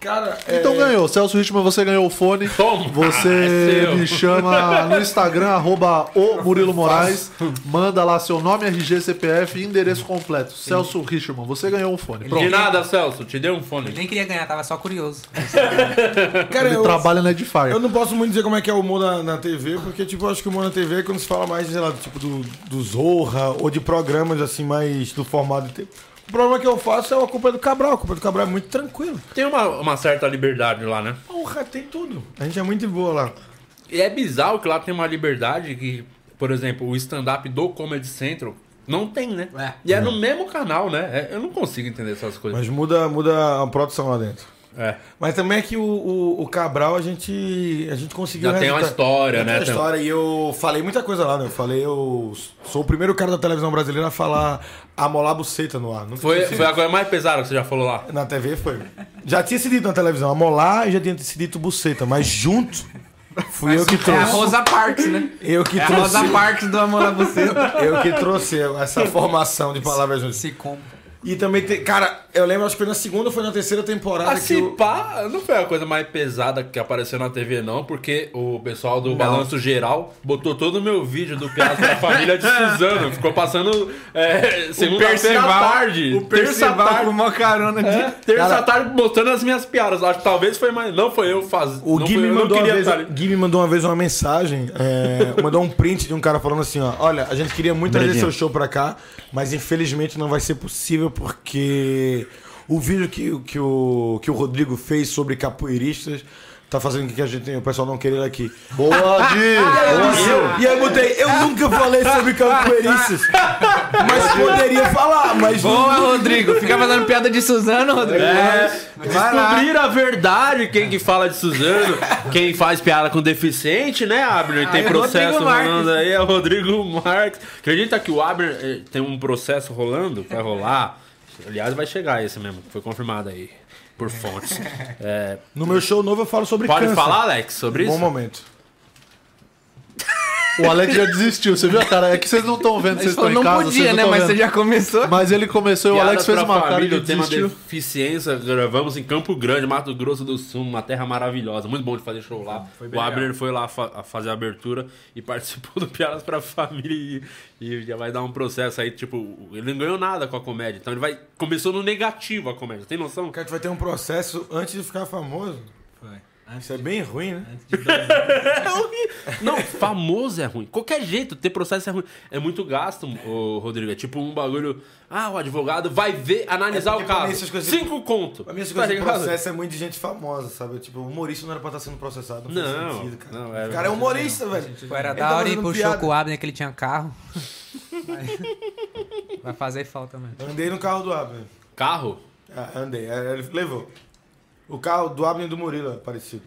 Cara, é... Então ganhou. Celso Richman, você ganhou o fone. Toma! Você É seu. me chama no Instagram, arroba o Murilo Moraes. Manda lá seu nome, RG, CPF e endereço completo. Celso Richman, você ganhou um fone. De Pronto. nada, Celso. Te dei um fone. Nem queria ganhar, tava só curioso. Cara, Ele eu, trabalha na Edifier. eu não posso muito dizer como é que é o humor na, na TV, porque, tipo, eu acho que o humor na TV é quando se fala mais, sei lá, tipo, do, do Zorra ou de programas, assim, mais do formato de TV. O problema que eu faço é a culpa do Cabral. A culpa do Cabral é muito tranquilo. Tem uma, uma certa liberdade lá, né? Porra, tem tudo. A gente é muito boa lá. E é bizarro que lá tem uma liberdade que, por exemplo, o stand-up do Comedy Central não tem, né? É. E é no mesmo canal, né? É, eu não consigo entender essas coisas. Mas muda, muda a produção lá dentro. É. Mas também é que o, o, o Cabral a gente, a gente conseguiu. Já tem uma história, Já né? Tem uma Tem- história e eu falei muita coisa lá, né? Eu falei, eu sou o primeiro cara da televisão brasileira a falar amolar buceta no ar. Nunca Foi, foi a coisa mais pesada que você já falou lá. Na TV foi. Já tinha sido dito na televisão, amolar e já tinha sido dito buceta, mas junto fui eu que É a trouxe. Rosa Parks, né? Eu que É a trouxe. Rosa Parks do Amor a Você. Eu que trouxe essa formação de palavras juntas. Se como. E também tem. Cara, eu lembro, acho que foi na segunda ou foi na terceira temporada A que eu. pá, não foi a coisa mais pesada que apareceu na TV, não, porque o pessoal do Balanço Geral botou todo o meu vídeo do Piada da Família de Suzano. Ficou passando é, segunda-feira tarde. O Percival terça-tarde. com uma carona de... É, terça tarde mostrando as minhas piadas. Acho que talvez foi mais. Não foi eu faz. O não Gui me, não mandou uma vez. Gui me mandou uma vez uma mensagem, é, mandou um print de um cara falando assim, ó, olha, a gente queria muito trazer seu show pra cá, mas infelizmente não vai ser possível porque o vídeo que, que, o, que o Rodrigo fez sobre capoeiristas tá fazendo com que a gente, o pessoal não queira ele aqui. Boa, Di! E aí eu botei, eu nunca falei sobre capoeiristas, mas poderia falar, mas Boa, Rodrigo. Fica fazendo piada de Suzano, Rodrigo. É, descobrir a verdade, quem que fala de Suzano, quem faz piada com deficiente, né, Abner? Tem é processo rolando aí, é o Rodrigo Marques. Acredita que o Abner eh, tem um processo rolando? Vai rolar. Aliás, vai chegar esse mesmo, foi confirmado aí, por fontes. É, no meu show novo eu falo sobre pode câncer. falar, Alex, sobre Bom isso? momento. O Alex já desistiu, você viu a cara? É que vocês não estão vendo, vocês estão em não casa, podia, vocês né? não Mas estão você vendo. já começou. Mas ele começou e o Alex fez uma cara família, de o tema desistiu. deficiência, gravamos em Campo Grande, Mato Grosso do Sul, uma terra maravilhosa, muito bom de fazer show lá. o Abner foi lá fa- a fazer a abertura e participou do Piadas pra Família e, e já vai dar um processo aí, tipo, ele não ganhou nada com a comédia, então ele vai, começou no negativo a comédia, tem noção? Cara vai ter um processo antes de ficar famoso. Isso é bem ruim, né? Não, famoso é ruim. Qualquer jeito, ter processo é ruim. É muito gasto, ô, Rodrigo. É tipo um bagulho. Ah, o advogado vai ver, analisar É o mim caso. essas coisas- Cinco conto. Pra mim, esse Tá coisa de ligado? processo é muito de gente famosa, sabe? Tipo, humorista não era pra estar sendo processado. Não, Não, sentido, cara. não, é- O cara é humorista, velho. Pô, era da tá hora e puxou piada. com o Abner que ele tinha carro. Vai fazer falta mesmo. Andei no carro do Abner. Carro? Ah, andei, é, ele levou. O carro do Abner e do Murilo é parecido.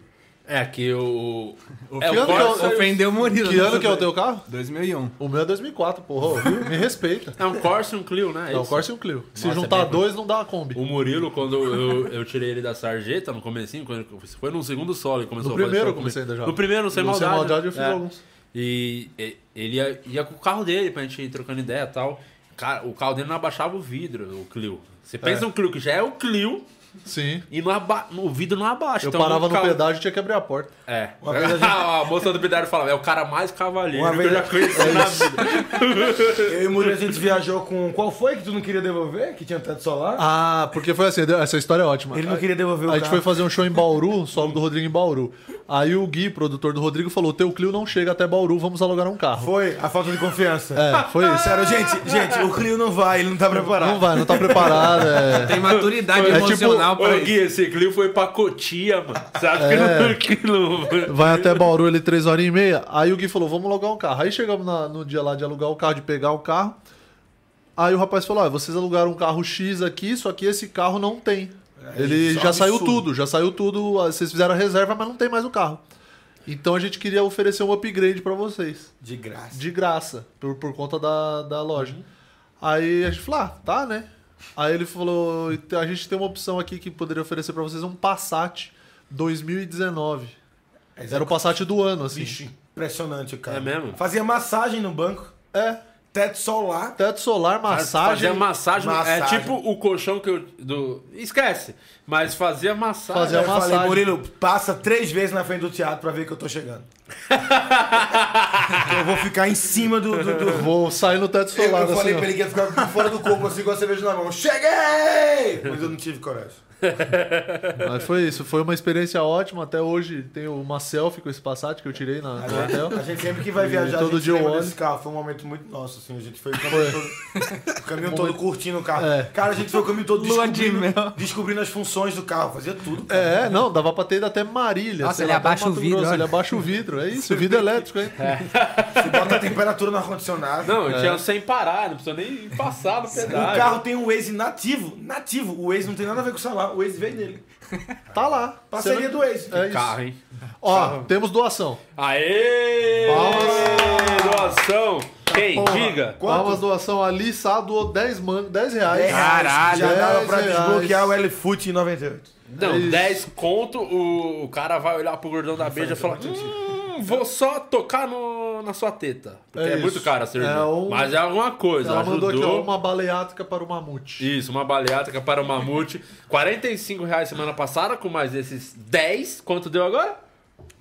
É que o. Que é, ano o que é o- Corsa, Ofendeu o Murilo. Que né? ano que é o teu carro? 2001. O meu é 2004, porra. viu? Me respeita. é um Corsa e um Clio, né? É o Isso. Corsa e um Clio. Se Nossa, juntar é bem dois, não dá uma Kombi. O Murilo, quando eu, eu tirei ele da sarjeta, no comecinho, quando ele- foi no segundo solo, ele começou No a fazer primeiro show eu comecei comigo. ainda já. No primeiro, sem No maldade. Sem Maldade eu fiz É. alguns. E, e- ele ia, ia com o carro dele pra gente ir trocando ideia e tal. Cara, o carro dele não abaixava o vidro, o Clio. Você pensa É. no Clio, que já é o Clio, Sim. e não aba... o vidro não abaixa. Eu Então, parava no carro- pedágio e tinha que abrir a porta. É. Uma vez a gente- a moça do pedágio falava, é o cara mais cavalheiro Uma que vez- eu já conheci na vida. Eu e o Murilo a gente viajou com. Qual foi que tu não queria devolver? Que tinha teto solar? Ah, porque foi assim, essa história é ótima. Ele não queria devolver o A gente foi fazer um show em Bauru, solo do Rodrigo em Bauru. Aí o Gui, produtor do Rodrigo, falou: Teu Clio não chega até Bauru, vamos alugar um carro. Foi a falta de confiança. É, foi isso. Sério, gente, gente, o Clio não vai, ele não tá preparado. Não vai, não tá preparado. É... Tem maturidade É tipo- emocional Ô, pra Gui, isso. esse Clio foi pra Cotia, mano. Você acha que É. não... Que não... Vai até Bauru ele três horas e meia. Aí o Gui falou: Vamos alugar um carro. Aí chegamos na- no dia lá de alugar o carro, de pegar o carro. Aí o rapaz falou: "Ó, vocês alugaram um carro X aqui, só que esse carro não tem. Ele isso é um já saiu tudo, já saiu tudo. Vocês fizeram a reserva, mas não tem mais o carro. Então a gente queria oferecer um upgrade pra vocês. De graça. De graça, por, por conta da, da loja. Aí a gente falou, ah, tá, né? Aí ele falou, "Então, a gente tem uma opção aqui que poderia oferecer pra vocês um Passat 2019. Era o Passat do ano, assim. Bicho, impressionante o cara. É mesmo? Fazia massagem no banco, É, teto solar. teto solar, massagem. Fazer massagem, Massagem. É tipo o colchão que eu. Do... Esquece. Mas fazia massagem. Fazia Eu falei, massagem. Murilo, passa três vezes na frente do teatro pra ver que eu tô chegando. eu vou ficar em cima do. do, do- Vou sair no teto Eu, solar, eu falei assim, pra ele que ia ficar por fora do corpo, assim, com a cerveja na mão. Cheguei! Mas eu não tive coragem. Mas foi isso, foi uma experiência ótima. Até hoje tenho uma selfie com esse Passat que eu tirei na, no hotel. A gente sempre que vai viajar, todo a gente dia eu lembra olho. desse carro. Foi um momento muito nosso, assim. A gente foi o caminho todo, o caminho todo curtindo o carro. É. Cara, a gente foi o caminho todo descobrindo, descobrindo as funções do carro. Fazia tudo. cara. É, não, dava pra ter ido até Marília. Nossa, ele lá, abaixa o vidro, Grosso. Ele abaixa o vidro, é isso, vidro elétrico, hein? Você bota a temperatura no ar-condicionado. Não, eu tinha sem parar, não precisa nem passar no O pedágio. carro tem um Waze nativo. Nativo. O Waze não tem nada a ver com o celular. O Waze veio dele. Tá lá. Parceria do Waze. É isso. Carro, hein? Ó, temos doação. Aê! Doação! Quem? Diga! Palmas doação ali, Sá doou 10, man... 10 reais. 10 reais. Já 10 dava pra reais. desbloquear o L-Foot em 98. Não, isso. 10 conto, o, o cara vai olhar pro gordão da beija e falar: Hum, vou só tocar no, na sua teta. Porque é, É muito caro a cerveja. É um- Mas é alguma coisa. Ela ajudou. mandou aqui, ó, uma baleátrica para o mamute. Isso, uma baleátrica para o mamute. 45 reais semana passada, com mais esses 10. Quanto deu agora?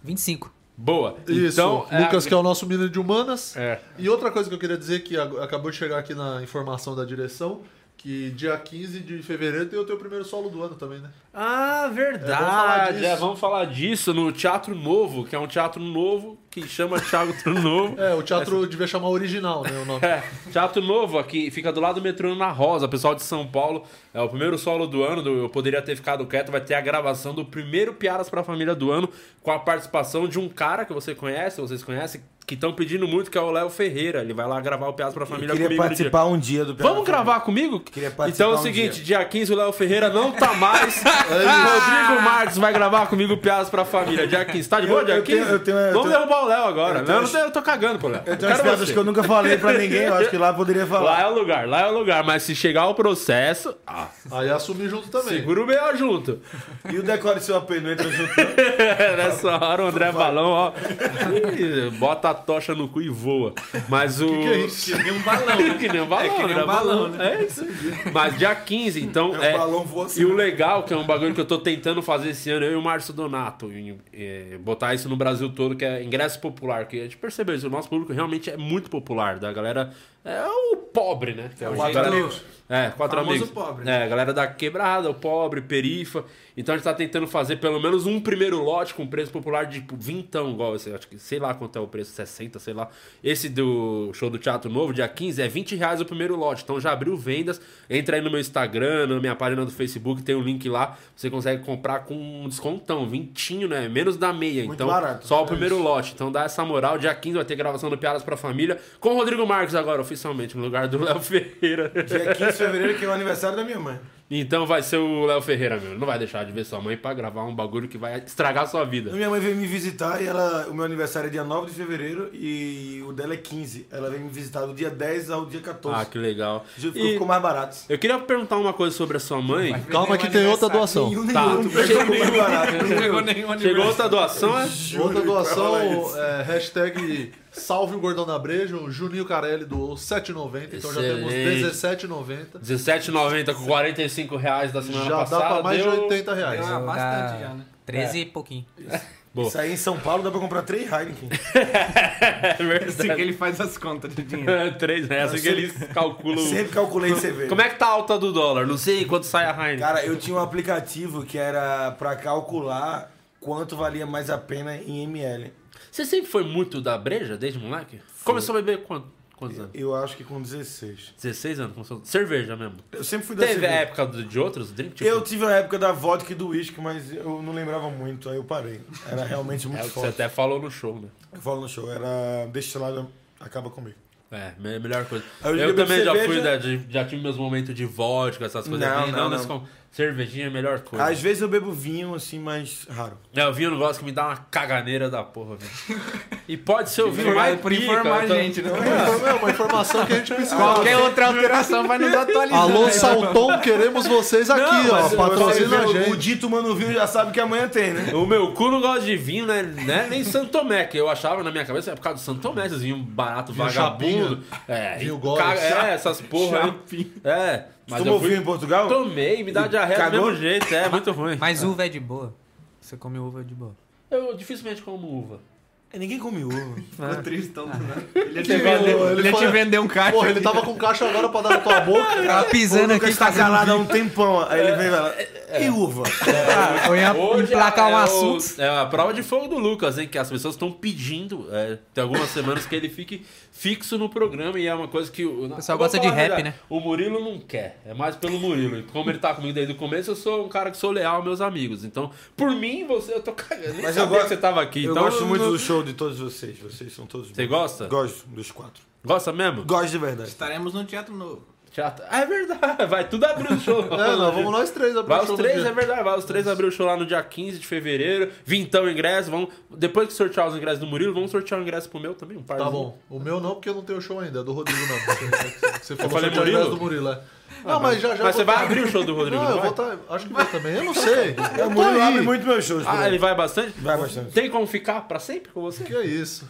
25. Boa. Isso, Então, Lucas, é, que é o nosso menino de humanas. É. E outra coisa que eu queria dizer, que acabou de chegar aqui na informação da direção, que dia 15 de fevereiro tem o teu primeiro solo do ano também, né? Ah, verdade. É, vamos falar disso. É, vamos falar disso no Teatro Novo, que é um teatro novo que chama Teatro Novo. É, o teatro devia chamar original, né? O nome. É, Teatro Novo aqui, fica do lado do metrô na Rosa, pessoal de São Paulo. É o primeiro solo do ano, do Eu Poderia Ter Ficado Quieto. Vai ter a gravação do primeiro Piadas pra Família do ano, com a participação de um cara que você conhece, vocês conhecem, que estão pedindo muito, que é o Léo Ferreira. Ele vai lá gravar o Piadas pra Família queria comigo. dia. participar um dia do Vamos gravar comigo? Queria participar Então é o um seguinte, dia. dia 15 o Léo Ferreira não tá mais. Rodrigo Marques vai gravar comigo Piadas pra Família. Dia 15. Tá de boa, Eu- dia eu 15? tenho- eu tenho- eu Vamos tenho- derrubar o Léo agora. eu tenho- não eu tô cagando pro Léo. Eu tenho umas piadas que eu nunca falei pra ninguém, eu acho que lá poderia falar. Lá é o lugar, lá é o lugar. Mas se chegar o processo, ah, Aí assumir junto também. segura o B.O. junto. E o decore seu AP não entra junto. Nessa hora o André Balão, ó. Bota a tocha no cu e voa. Mas o. Que é isso? Que nem um balão. que nem um balão, É que nem André um balão, né? É isso. Mas dia 15, então. É, É, o balão voa assim. E o legal, que é um bagulho que eu tô tentando fazer esse ano, eu e o Márcio Donato, em- é, botar isso no Brasil todo, que é ingresso popular. Que a gente percebeu isso, o nosso público realmente é muito popular. Da galera. É o pobre, né? Que é o Quatro jeito- amigos. É, quatro Famoso amigos. pobre. É, a galera da quebrada, o pobre, perifa. Então a gente tá tentando fazer pelo menos um primeiro lote com preço popular de tipo, vintão, igual esse. Acho que sei lá quanto é o preço, 60, sei lá. Esse do show do Teatro Novo, dia 15, é 20 reais o primeiro lote. Então já abriu vendas. Entra aí no meu Instagram, na minha página do Facebook, tem um link lá. Você consegue comprar com um descontão, vintinho, né? Menos da meia. Muito então, barato. só o É primeiro lote. Então dá essa moral. Dia 15 vai ter gravação do Piadas pra Família com o Rodrigo Marques agora, oficialmente, no lugar do Léo Ferreira. Dia 15 de fevereiro, que é o aniversário da minha mãe. Então vai ser o Léo Ferreira mesmo. Não vai deixar de ver sua mãe pra gravar um bagulho que vai estragar a sua vida. Minha mãe veio me visitar e ela, o meu aniversário é dia 9 de fevereiro e o dela é 15. Ela veio me visitar do dia 10 ao dia 14. Ah, que legal. Ficou, E ficou mais barato. eu queria perguntar uma coisa sobre a sua mãe. Calma que tem outra doação. Nenhum, Tá. nenhum. Ficou mais barato. Não pegou nenhum Chegou outra doação, é? Outra doação, é, hashtag salve o Gordão da Breja, o Juninho Carelli doou 7,90, então já temos Excelente. 17,90. R$17,90 com 45 reais da semana Já dá passada. pra mais de deu- 80 reais. Ah, bastante já, né? 13 e pouquinho. Boa. Isso aí em São Paulo dá pra comprar 3 Heineken. É Assim verdade. que ele faz as contas de dinheiro. Três reais, assim que eles calculam. Sempre calculei cerveja. Como é que tá a alta do dólar? Não sei quanto sai a Heineken. Cara, eu tinha um aplicativo que era pra calcular quanto valia mais a pena em ml. Você sempre foi muito da breja, desde moleque? Começou a beber quanto? quantos anos? Eu acho que com 16. 16 anos? Começou... Cerveja mesmo. Eu sempre fui da Teve a cerveja. época do- de outros drinks? Tipo, Eu tive a época da vodka e do uísque, mas eu não lembrava muito, aí eu parei. Era realmente é muito o que você forte. até falou no show, né? Eu falo no show, era destilado, acaba comigo. É, me- melhor coisa. Eu Eu, também já cerveja- fui, da- de- já tive meus momentos de vodka, essas coisas. Não, não, nesse não. Cervejinha é a melhor coisa. Às vezes eu bebo vinho, assim, mas raro. É, o vinho eu não gosto que me dá uma caganeira da porra, velho. E pode ser o vinho mais por pica, informar a então- gente, né? É uma informação que a gente precisa. Qualquer outra alteração vai nos atualizar. Alô, Salton, queremos vocês aqui, Não, ó. Patrocina a vê, O gente. dito mano vinho já sabe que amanhã tem, né? O meu cu não gosta de vinho, né? né? Nem Santo Tomé, que eu achava na minha cabeça é por causa do Santo Tomé, esses vinhos barato, Vinho vagabundo. É, Vinho e caga- É, essas porra aí. É, mas Tomou fui, vinho em Portugal? tomei, me dá diarreia do mesmo jeito, é muito ruim. Mas uva é de boa. Você come uva de boa. Eu dificilmente como uva. Ninguém come uva. Ficou tristão, né? Ele Ele ia te vender, ele ele ia te vender um caixa. Porra, ele tava com caixa agora pra dar na tua boca. Tava pisando o aqui tá calado há um tempão. Aí ele vem e fala, e uva? Eu ia Hoje emplacar é, um é assunto. o- é a prova de fogo do Lucas, hein? Que as pessoas estão pedindo. é, tem algumas semanas que ele fique fixo no programa e é uma coisa que. O pessoal eu gosta de rap, verdade, né? O Murilo não quer. É mais pelo Murilo. Como ele tá comigo desde o começo, eu sou um cara que sou leal aos meus amigos. Então, por mim, você, eu tô cagando. Mas eu gosto- que você tava aqui. Eu então, gosto muito não- do show de todos vocês. Vocês são todos Você bons. gosta? Gosto dos quatro. Gosta mesmo? Gosto de verdade. Estaremos no Teatro Novo. Teatro. Ah, é verdade. Vai tudo abrir o show. É, não, vamos nós três abrir Vai o os show no três, dia. é verdade. Vai os três abrir o show lá no dia 15 de fevereiro. Vintão ingresso. Vamos, depois que sortear os ingressos do Murilo, vamos sortear o ingresso pro meu também. Um par Tá bom. O meu não, porque eu não tenho show ainda. É do Rodrigo, não. Você falou o Murilo? ingresso do Murilo, é. Não, mas já, já Mas você vai tá- abrir o show do Rodrigo, Não, não eu vai? vou tá, acho que vou também. Eu não sei. Eu O Murilo abre muito meus shows. Ah, ele vai bastante? Vai bastante. Tem como ficar pra sempre com você? Que é isso?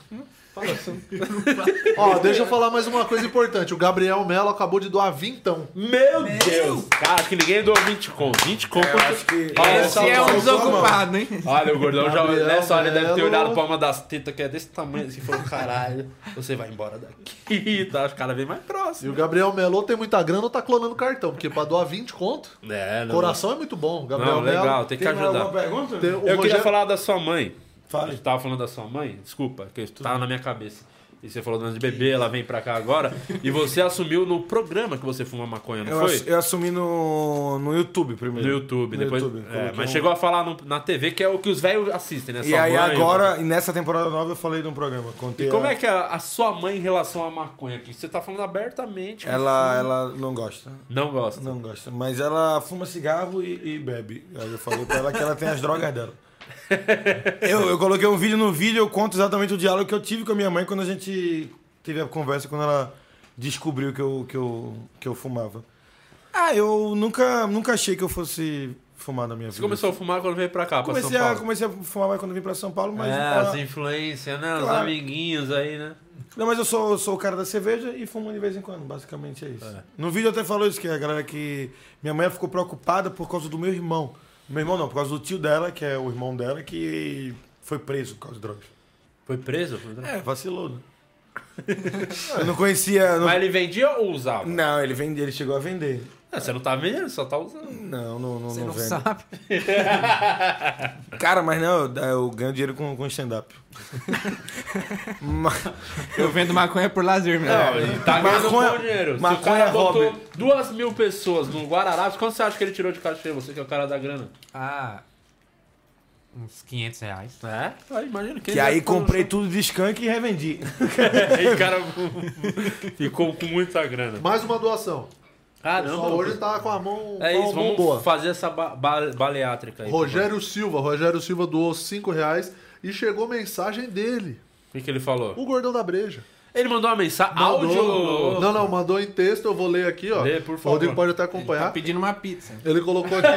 Fala assim. Ó, deixa eu falar mais uma coisa importante. O Gabriel Melo acabou de doar vintão. Meu Deus! Cara, que ninguém doou 20 com. 20 com. Eu acho que... Olha, Esse é um desocupado, hein? Olha, o gordão já Gabriel nessa hora ele deve ter Melo. olhado pra uma das tetas que é desse tamanho assim e falou: caralho, você vai embora daqui. Tá, os caras vêm mais E próximo. o Gabriel Melo ou tem muita grana ou tá clonando cartão. Porque pra doar 20 conto, É, não. coração é muito bom. Gabriel Não, Melo. legal, tem que Tem ajudar. Tem o Eu queria Rogério- falar da sua mãe. Fale. Você tava falando da sua mãe? Desculpa, que tava na minha cabeça. E você falou do de bebê, ela vem pra cá agora. E você assumiu no programa que você fuma maconha, não Eu, foi? ass- eu assumi no, no YouTube primeiro. No YouTube, No depois. YouTube, é, mas um- chegou a falar no- na TV, que é o que os velhos assistem, né? E Sua aí mãe, agora, e nessa temporada nova, eu falei de um programa. E Contei como a- é que é a sua mãe em relação à maconha aqui? Você tá falando abertamente. que Ela, ela não gosta. Não gosta. Não gosta. Mas ela fuma cigarro e, e bebe. Aí eu falei pra ela que ela tem as drogas dela. Eu, eu coloquei um vídeo no vídeo, eu conto exatamente o diálogo que eu tive com a minha mãe quando a gente teve a conversa, quando ela descobriu que eu, que eu, que eu fumava. Ah, eu nunca, nunca achei que eu fosse fumar na minha Você vida. começou a fumar quando veio pra cá, pra comecei São a, Paulo. comecei a fumar mais quando vim pra São Paulo, mas. é, ah, as influências, né? Os Claro. amiguinhos aí, né? Não, mas eu sou, eu sou o cara da cerveja e fumo de vez em quando, basicamente é isso. No vídeo eu até falou isso, que a galera que. Minha mãe ficou preocupada por causa do meu irmão. Meu irmão não, por causa do tio dela, que é o irmão dela, que foi preso por causa de drogas. Foi preso? É, vacilou, né? eu não conhecia. Não, Mas ele vendia ou usava? não ele vendia, ele chegou a vender. É, você não tá vendendo, só tá usando. Não, não, não, Você não não vende. sabe. Cara, mas não, eu, eu ganho dinheiro com, com stand-up. Mas- Eu vendo maconha por lazer, meu. Não, ele tá ganhando Maconha- bom dinheiro. Se o maconha cara botou hobby. duas mil pessoas no Guararapes, quanto você acha que ele tirou de cachê? Você que é o cara da grana. Ah, uns 500 reais. É? Aí, imagina que que aí comprei tudo de skunk e revendi. Aí o cara ficou com muita grana. Mais uma doação. Ah, Só hoje tá com a mão, É com a isso, mão vamos boa. fazer essa ba ba baleátrica aí. Rogério Silva. Rogério Silva doou 5 reais e chegou mensagem dele. O que, que ele falou? O gordão da breja. Ele mandou uma mensagem. Mandou- Áudio. Não, não, mandou em texto, eu vou ler aqui, ó. Lê, por O favor. Rodrigo pode até Tá acompanhar. pedindo uma pizza. Ele colocou aqui.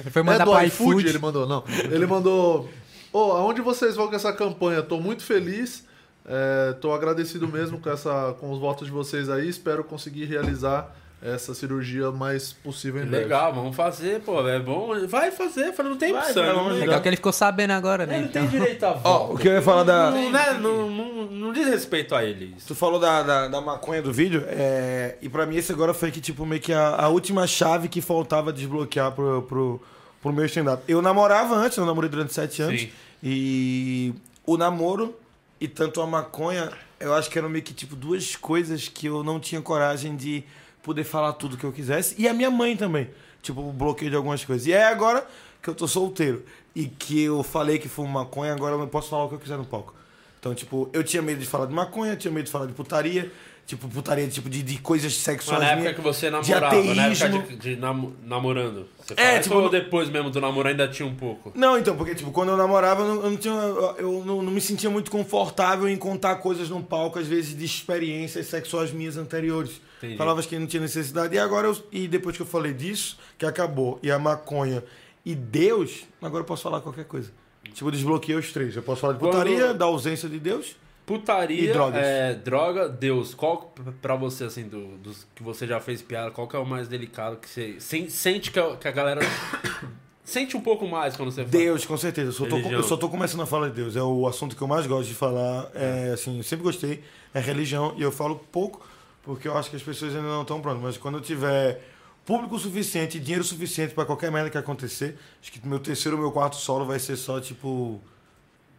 Ele foi é mandar do pro iFood, iFood. ele mandou, não. Ele mandou. Ô, aonde vocês vão com essa campanha? Tô muito feliz. É, tô agradecido mesmo com, essa, com os votos de vocês aí. Espero conseguir realizar essa cirurgia o mais possível em breve. Legal, vamos fazer, pô. É bom. Vai fazer, não tem Vai, opção. não, Legal que ele ficou sabendo agora, né? Ele Então. tem direito a voto. Ó, o que eu ia falar da. Não, né, não, não, não diz respeito a ele. Isso. Tu falou da, da, da maconha do vídeo, é, e pra mim esse agora foi que, tipo, meio que a, a última chave que faltava desbloquear pro, pro, pro meu stand-up. Eu namorava antes, eu namorei durante sete anos, Sim. e o namoro e tanto a maconha, eu acho que eram meio que, tipo, duas coisas que eu não tinha coragem de poder falar tudo que eu quisesse, e a minha mãe também, tipo, bloqueio de algumas coisas. E é agora que eu tô solteiro, e que eu falei que fumo maconha, agora eu posso falar o que eu quiser no palco. Então, tipo, eu tinha medo de falar de maconha, tinha medo de falar de putaria, Tipo, putaria, tipo, de, de coisas Mas sexuais. na época minha- que você de namorava, na época ateísmo. de, de nam- namorando. Você É, tipo, ou no- depois mesmo do namoro ainda tinha um pouco? Não, então, porque, tipo, quando eu namorava, eu não, eu não tinha. Eu não, não me sentia muito confortável em contar coisas num palco, às vezes, de experiências sexuais minhas anteriores. Entendi. Falava que não tinha necessidade. E agora, eu, e depois que eu falei disso, que acabou, e a maconha e Deus, agora eu posso falar qualquer coisa. Tipo, desbloqueei os três. Eu posso falar de Quando- putaria, da ausência de Deus. Putaria, E drogas. é, droga, Deus. Qual pra você, assim, do- dos que você já fez piada, qual que é o mais delicado que você sen- sente que a, que a galera sente um pouco mais quando você fala? Deus, com certeza. Eu só, tô, eu só tô começando a falar de Deus. É o assunto que eu mais gosto de falar. É, assim, eu sempre gostei. É religião. E eu falo pouco porque eu acho que as pessoas ainda não estão prontas. Mas quando eu tiver público suficiente e dinheiro suficiente para qualquer merda que acontecer, acho que meu terceiro ou meu quarto solo vai ser só, tipo,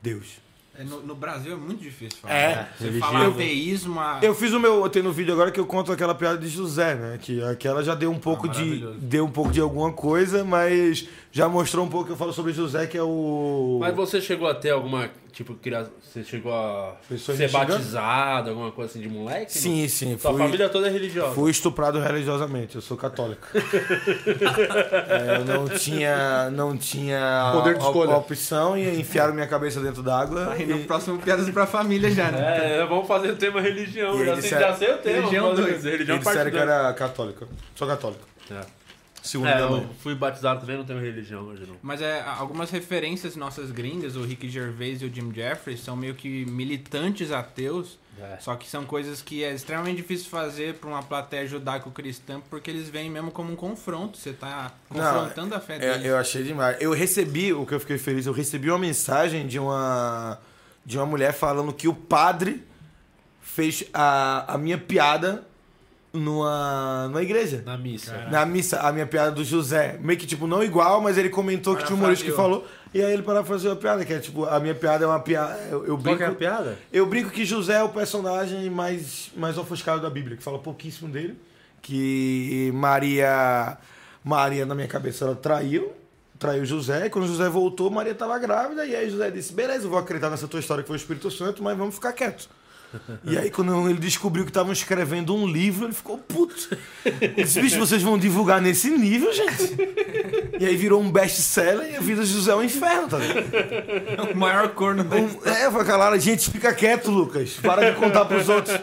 Deus. É, No, no Brasil é muito difícil falar. É. né? Você Religião. fala ateísmo, a... Eu fiz o meu, eu tenho no vídeo agora que eu conto aquela piada de José, né? Que aquela já deu um pouco de maravilhoso. deu um pouco de alguma coisa, mas já mostrou um pouco que eu falo sobre José, que é o Mas você chegou a ter alguma, tipo, criar, você chegou a Pessoas ser me xingando? batizado, alguma coisa assim de moleque? Sim, sim, Sua fui- família toda é religiosa. Fui estuprado religiosamente, eu sou católico. É, eu não tinha, não tinha Poder de a- escolha. a opção e enfiaram minha cabeça dentro d'água. No próximo Piadas pra Família já, né? É, vamos fazer o tema religião. E Já sei, disseram- já sei o tema. Religião vamos fazer dois. Religião Eles parte disseram que dois. era católico. Sou católico. É. Segundo É, minha eu mãe. fui batizado também, não tenho religião hoje não. Mas é, algumas referências nossas gringas, o Rick Gervais e o Jim Jeffries, são meio que militantes ateus, É. só que são coisas que é extremamente difícil fazer pra uma plateia judaico-cristã, porque eles veem mesmo como um confronto. Você tá confrontando a fé É, deles. eu achei demais. Eu recebi, o que eu fiquei feliz, eu recebi uma mensagem de uma de uma mulher falando que o padre fez a, a minha piada numa, numa igreja. Na missa. Na missa, a minha piada do José. Meio que, tipo, não igual, mas ele comentou que tinha um humorista que falou. E aí ele parafraseou a piada, que é tipo, a minha piada é uma piada. Eu, eu Qual brinco, que é a piada? eu brinco que José é o personagem mais, mais ofuscado da Bíblia, que fala pouquíssimo dele. Que Maria, Maria, na minha cabeça, ela traiu. Traiu José. E quando José voltou, Maria estava grávida. E aí José disse: beleza, eu vou acreditar nessa tua história que foi o Espírito Santo, mas vamos ficar quieto. E aí, quando ele descobriu que estavam escrevendo um livro, ele ficou puto. Ele disse, bicho, vocês vão divulgar nesse nível, gente? E aí virou um best-seller e a vida de José é um inferno, tá ligado? O maior corno da Um- é, foi aquela gente, fica quieto, Lucas. Para de contar pros outros.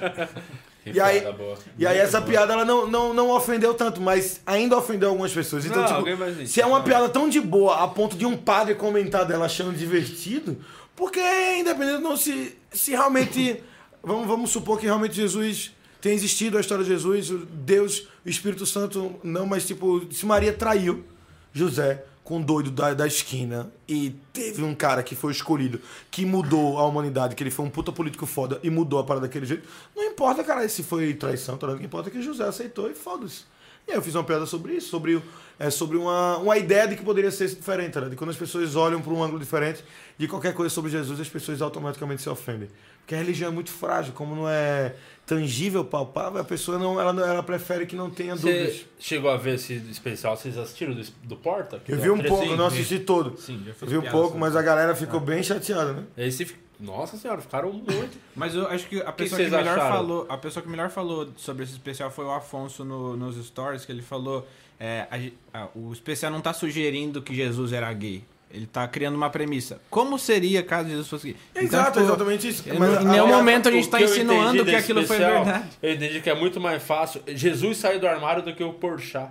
Que E aí- boa. E aí essa piada ela não, não, não ofendeu tanto, mas ainda ofendeu algumas pessoas. Então, Não, tipo, se é uma piada tão de boa a ponto de um padre comentar dela achando divertido, porque independente não se, se realmente. Vamos, vamos supor que realmente Jesus tenha existido a história de Jesus, Deus, o Espírito Santo, não, mas tipo, se Maria traiu José com doido da, da esquina e teve um cara que foi escolhido que mudou a humanidade, que ele foi um puta político foda e mudou a parada daquele jeito, não importa, cara, se foi traição, tá o que importa é que José aceitou e foda-se. E aí eu fiz uma piada sobre isso, sobre, é, sobre uma, uma ideia de que poderia ser diferente, tá? De quando as pessoas olham para um ângulo diferente de qualquer coisa sobre Jesus, as pessoas automaticamente se ofendem. Porque a religião é muito frágil, como não é tangível, palpável, a pessoa não, ela, não- ela prefere que não tenha dúvidas. Você chegou a ver esse especial? Vocês assistiram do, do Porta? Eu vi um pouco, eu não assisti todo. Sim, já vi um piada pouco, sobre mas a galera ficou bem chateada, né? Esse, nossa senhora, ficaram muito. Mas eu acho que a que pessoa que, vocês melhor acharam? falou, a pessoa que melhor falou sobre esse especial foi o Afonso no- nos stories, que ele falou, é, a ah, o especial não tá sugerindo que Jesus era gay. Ele tá criando uma premissa. Como seria caso Jesus fosse gay? Então, Exato, tipo, exatamente isso. em Mas nenhum a- momento a gente tá eu insinuando que aquilo foi especial, verdade. Eu entendi que é muito mais fácil Jesus sair do armário do que o Porchat.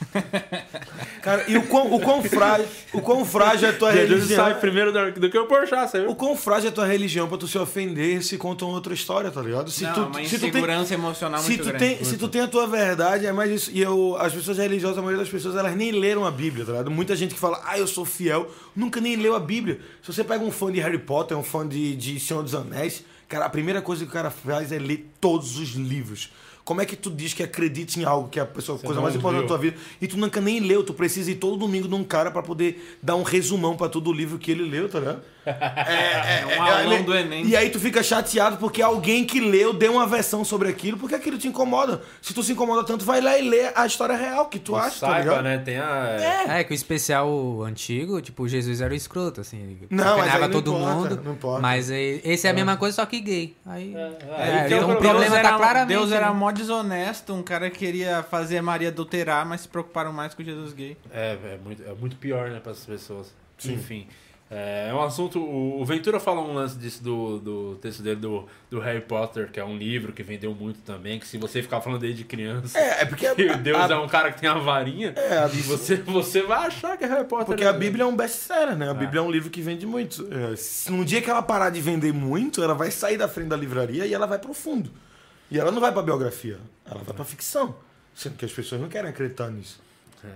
Cara, e o quão, o quão frágil, o quão frágil é a tua Jesus religião. sai primeiro do, do que o Porchat, viu? O quão frágil é a tua religião pra tu se ofender se contam outra história, tá ligado? Se não, tu, uma se tu tem, insegurança emocional se muito tu, grande. tem, se tu tem a tua verdade, é mais isso. E eu, as pessoas religiosas, a maioria das pessoas, elas nem leram a Bíblia, tá ligado? Muita gente que fala, ah, eu sou fiel, nunca nem leu a Bíblia. Se você pega um fã de Harry Potter, um fã de, de Senhor dos Anéis, cara, a primeira coisa que o cara faz é ler todos os livros. Como é que tu diz que acredita em algo que é a pessoa, coisa mais importante da tua vida e tu nunca nem leu? Tu precisa ir todo domingo num cara pra poder dar um resumão pra todo o livro que ele leu, tá ligado? É, um aulão do Enem. E aí tu fica chateado porque alguém que leu deu uma versão sobre aquilo, porque aquilo te incomoda. Se tu se incomoda tanto, vai lá e lê a história real que tu acha, tá Saiba, ligado? né? Tem a. É, que o especial antigo, tipo, Jesus era o escroto, assim. Não, mas não todo importa, mundo. não importa. Mas aí- esse é a mesma coisa, só que gay. Aí. é, então o problema. Deus tá era, claramente. Deus era mó desonesto, um cara queria fazer Maria adulterar, mas se preocuparam mais com Jesus gay. É, é muito, é muito pior, né, para as pessoas. Enfim. É, é um assunto. O Ventura fala um lance disso do, do texto dele do, do Harry Potter, que é um livro que vendeu muito também. Que se você ficar falando dele de criança, É, é porque que Deus a- é um cara que tem uma varinha, É, a- você, você vai achar que é Harry Potter. Porque né? a Bíblia é um best-seller, né? A Bíblia é um livro que vende muito. É, num dia que ela parar de vender muito, ela vai sair da frente da livraria e ela vai pro fundo. E ela não vai pra biografia, ela vai pra ficção. Sendo que as pessoas não querem acreditar nisso. É,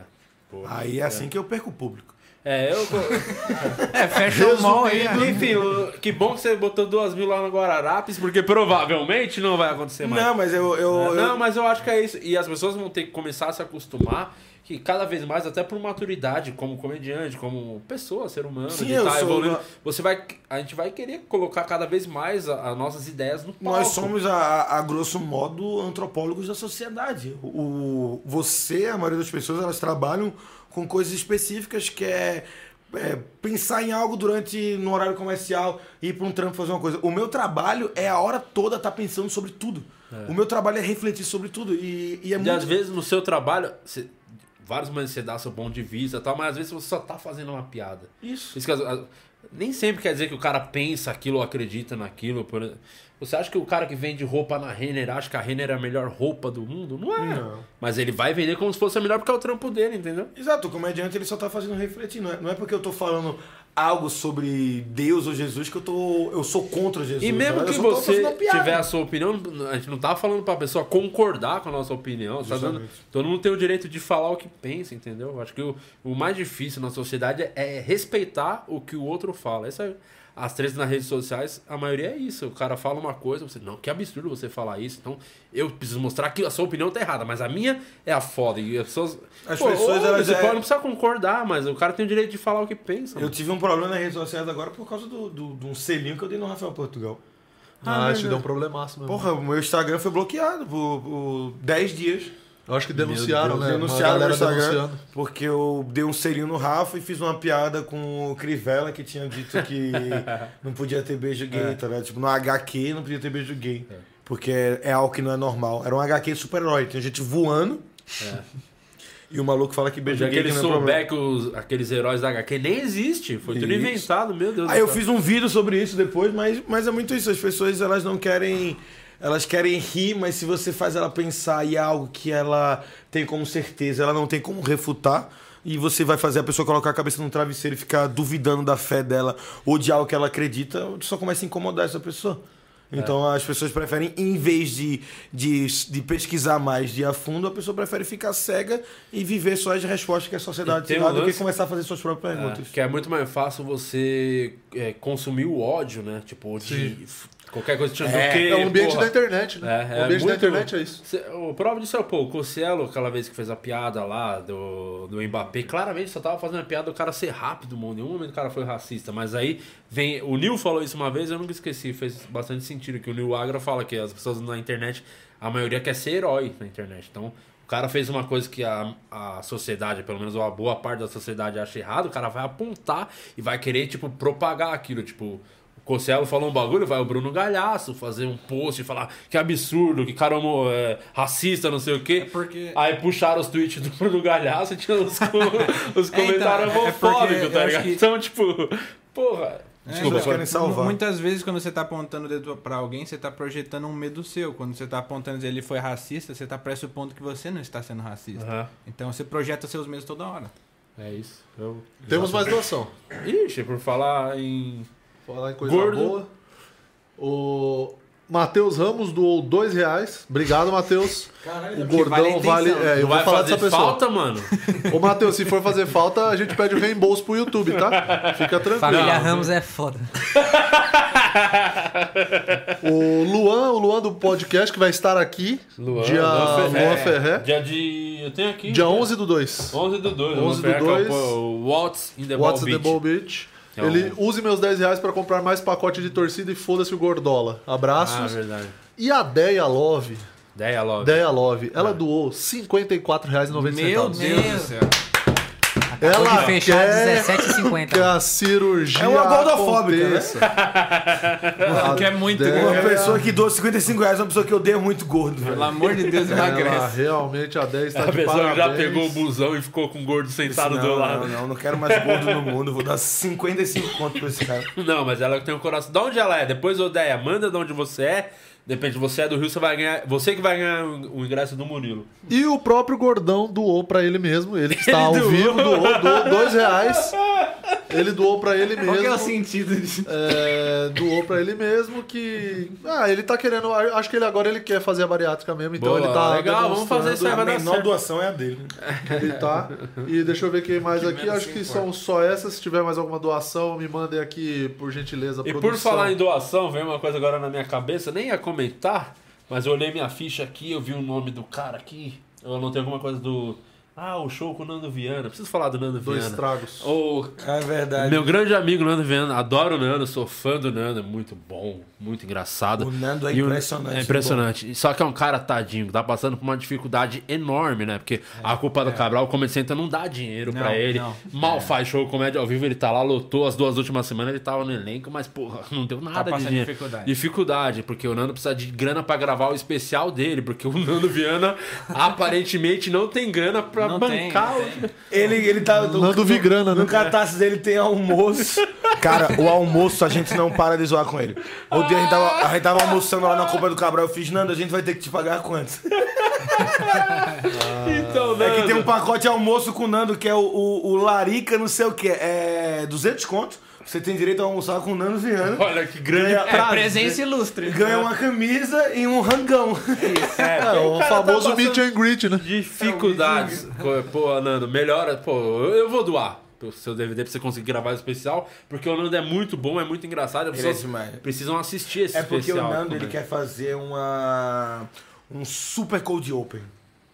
pô. Aí é assim que eu perco o público. É, eu. É, fecha o mall aí. Enfim, o- que bom que você botou duas mil lá no Guararapes, porque provavelmente não vai acontecer mais. Não, mas eu. eu, É, eu- Não, mas eu acho que é isso. E as pessoas vão ter que começar a se acostumar que cada vez mais, até por maturidade, como comediante, como pessoa, ser humano, Sim, de tá evoluindo, uma- você vai, a gente vai querer colocar cada vez mais as nossas ideias no palco. Nós somos, a, a grosso modo, antropólogos da sociedade. O, você, a maioria das pessoas, elas trabalham com coisas específicas que é, é, pensar em algo durante no horário comercial, ir para um trampo fazer uma coisa. O meu trabalho é a hora toda estar pensando sobre tudo. O meu trabalho é refletir sobre tudo. E, e é E muito. às vezes no seu trabalho, vários momentos você dá seu ponto de vista e tal, mas às vezes você só tá fazendo uma piada. Isso. Isso que nem sempre quer dizer que o cara pensa aquilo ou acredita naquilo. Por... Você acha que o cara que vende roupa na Renner acha que a Renner é a melhor roupa do mundo? Não é. Não. Mas ele vai vender como se fosse a melhor porque é o trampo dele, entendeu? Exato, o comediante ele só tá fazendo refletir. Não é, não é porque eu tô falando algo sobre Deus ou Jesus que eu tô. Eu sou contra Jesus. E mesmo né? Que você tiver a sua opinião, a gente não tá falando pra pessoa concordar com a nossa opinião. Tá dando, todo mundo tem o direito de falar o que pensa, entendeu? Eu Acho que o, o mais difícil na sociedade é, é respeitar o que o outro fala. Essa, é, as três nas redes sociais, a maioria é isso. O cara fala uma coisa, você, não, que absurdo você falar isso. Então, eu preciso mostrar que a sua opinião tá errada, mas a minha é a foda. E as pessoas. As Pô, pessoas, ô, elas você é- pode, não precisa concordar, mas o cara tem o direito de falar o que pensa. Eu tive um problema nas redes sociais agora por causa do, do, de um selinho que eu dei no Rafael Portugal. Ah, te deu um problemaço mesmo. Porra, o meu Instagram foi bloqueado por, por 10 dias. Eu acho que denunciaram, né? Uma Denunciaram galera Instagram porque eu dei um selinho no Rafa e fiz uma piada com o Crivella que tinha dito que não podia ter beijo gay, tá ligado? Tipo, no HQ não podia ter beijo gay. Porque é, é algo que não é normal. Era um HQ super-herói. Tinha gente voando. E o maluco fala que beijo gay ele que não é souber que os, aqueles heróis da HQ nem existe, foi tudo Isso. inventado, meu Deus Aí do eu céu. fiz um vídeo sobre isso depois, mas, mas é muito isso. As pessoas elas não querem. Elas querem rir, mas se você faz ela pensar e é algo que ela tem como certeza, ela não tem como refutar. E você vai fazer a pessoa colocar a cabeça no travesseiro e ficar duvidando da fé dela ou de algo que ela acredita, só começa a incomodar essa pessoa. Então as pessoas preferem, em vez de, de, de pesquisar mais, de a fundo, a pessoa prefere ficar cega e viver só as respostas que a sociedade tem te dá um do que começar a fazer suas próprias É, perguntas. que é muito mais fácil você é, consumir o ódio, né? Tipo, de qualquer coisa te É, do que, É o ambiente porra. da internet, né? É, o é ambiente da muito- internet é isso. O prova disso é, pô, o Cossielo, aquela vez que fez a piada lá do, do Mbappé, claramente só tava fazendo a piada do cara ser rápido, mano. Em nenhum momento o cara foi racista. Mas aí vem. O Nil falou isso uma vez, eu nunca esqueci, fez bastante sentido. Que o Nil Agra fala que as pessoas na internet, a maioria quer ser herói na internet. Então. O cara fez uma coisa que a, a sociedade, pelo menos uma boa parte da sociedade acha errado, o cara vai apontar e vai querer, tipo, propagar aquilo. Tipo, o Cossielo falou um bagulho, vai o Bruno Galhaço fazer um post e falar que absurdo, que cara homo- é, racista, não sei o quê. porque- Aí puxaram os tweets do Bruno Galhaço e tinha os, os É, então, comentários é porque homofóbicos, tá ligado? que- Então, tipo, porra. É, Desculpa, então, querem salvar. mu- Muitas vezes, quando você tá apontando o dedo pra alguém, você tá projetando um medo seu. Quando você tá apontando dizer ele foi racista, você tá pressupondo que você não está sendo racista. Aham. Então você projeta seus medos toda hora. É isso. Eu... Temos mais doação. Ixi, por falar em. Falar em coisa Gordo. boa. O Matheus Ramos doou dois reais. Obrigado, Matheus. O gordão vale vale. É, eu vou vai falar fazer dessa pessoa. falta, mano? Ô, Matheus, se for fazer falta, a gente pede o reembolso pro YouTube, tá? Fica tranquilo. Família Ramos é foda. O Luan, o Luan do podcast, que vai estar aqui. Luan, dia Luan Ferré. Luan Ferré. Dia de. Eu tenho aqui. Dia 11 do 2. 11 do 2. 11 do Luan Ferré, que é 2. o What's in the What's Ball the Beach. Ball Beach. É um- Ele use meus 10 reais pra comprar mais pacote de torcida e foda-se o Gordola. Ah, Abraços. verdade. e a Deia Love, Ideia logo. Deia Love, ela doou R$ 54,90. Meu Deus do céu. Ela Pode fechar quer que R$17,50. a cirurgia É uma gordofóbica, né? Que é muito Deia- Uma pessoa que doa 55 reais é uma pessoa que odeia muito gordo, Pelo velho. amor de Deus, Ela emagrece. realmente a 10 está A de pessoa que já pegou o busão e ficou com o gordo sentado não, do lado. Não, não, não quero mais gordo no mundo. Vou dar 55 conto pra esse cara. Não, mas ela tem um coração. Da onde ela é? Depois, Odeia, manda de onde você é. Depende, você é do Rio, você vai ganhar. Você que vai ganhar o ingresso do Murilo. E o próprio Gordão doou pra ele mesmo. Ele que está ao doou. vivo, doou, doou dois reais. Ele doou pra ele mesmo. Qual que é o sentido disso? É, doou pra ele mesmo que. Ah, ele tá querendo. Acho que ele agora ele quer fazer a bariátrica mesmo, então Boa, ele tá. legal, vamos fazer isso aí, A vai menor certo. doação é a dele. Ele tá. E deixa eu ver quem mais aqui. Acho que são só essas. Se tiver mais alguma doação, me mandem aqui, por gentileza. E por produção. falar em doação, veio uma coisa agora na minha cabeça, nem ia comentar, mas eu olhei minha ficha aqui, eu vi o nome do cara aqui. Eu anotei alguma coisa do. Ah, o show com o Nando Viana. Preciso falar do Nando Dois Viana. tragos. O É verdade. meu grande amigo Nando Viana, adoro o Nando, sou fã do Nando, é muito bom, muito engraçado. O Nando é E o- impressionante. É impressionante. Só que é um cara tadinho, que tá passando por uma dificuldade enorme, né? Porque a culpa do Cabral, o Comecenta não dá dinheiro pra Não, ele. não. Mal faz show comédia ao vivo, ele tá lá, lotou as duas últimas semanas, ele tava no elenco, mas, porra, não deu nada de passando dinheiro. dificuldade. Dificuldade, porque o Nando precisa de grana pra gravar o especial dele, porque o Nando Viana aparentemente não tem grana pra Não tem, bancar não o. tem. Ele, ele tá. Nando Vigrana, né? No catarse dele tem almoço. Cara, o almoço a gente não para de zoar com ele. O dia a gente, tava, a gente tava almoçando lá na Copa do Cabral. Eu fiz, Nando, a gente vai ter que te pagar quanto? Então, É que tem um pacote almoço com o Nando que é o, o, o Larica, não sei o que. É 200 conto. Você tem direito a almoçar com o Nando Viana. Olha que grande Ganha- É presença ilustre. Ganha uma camisa e um rangão. É, o cara tá famoso passando- meet and greet, né? Dificuldades. Pô, Pô, Nando, melhora. Pô, eu vou doar o seu DVD pra você conseguir gravar o especial, porque o Nando é muito bom, é muito engraçado. As é precisam assistir esse É porque especial. o Nando ele quer fazer uma um super cold open.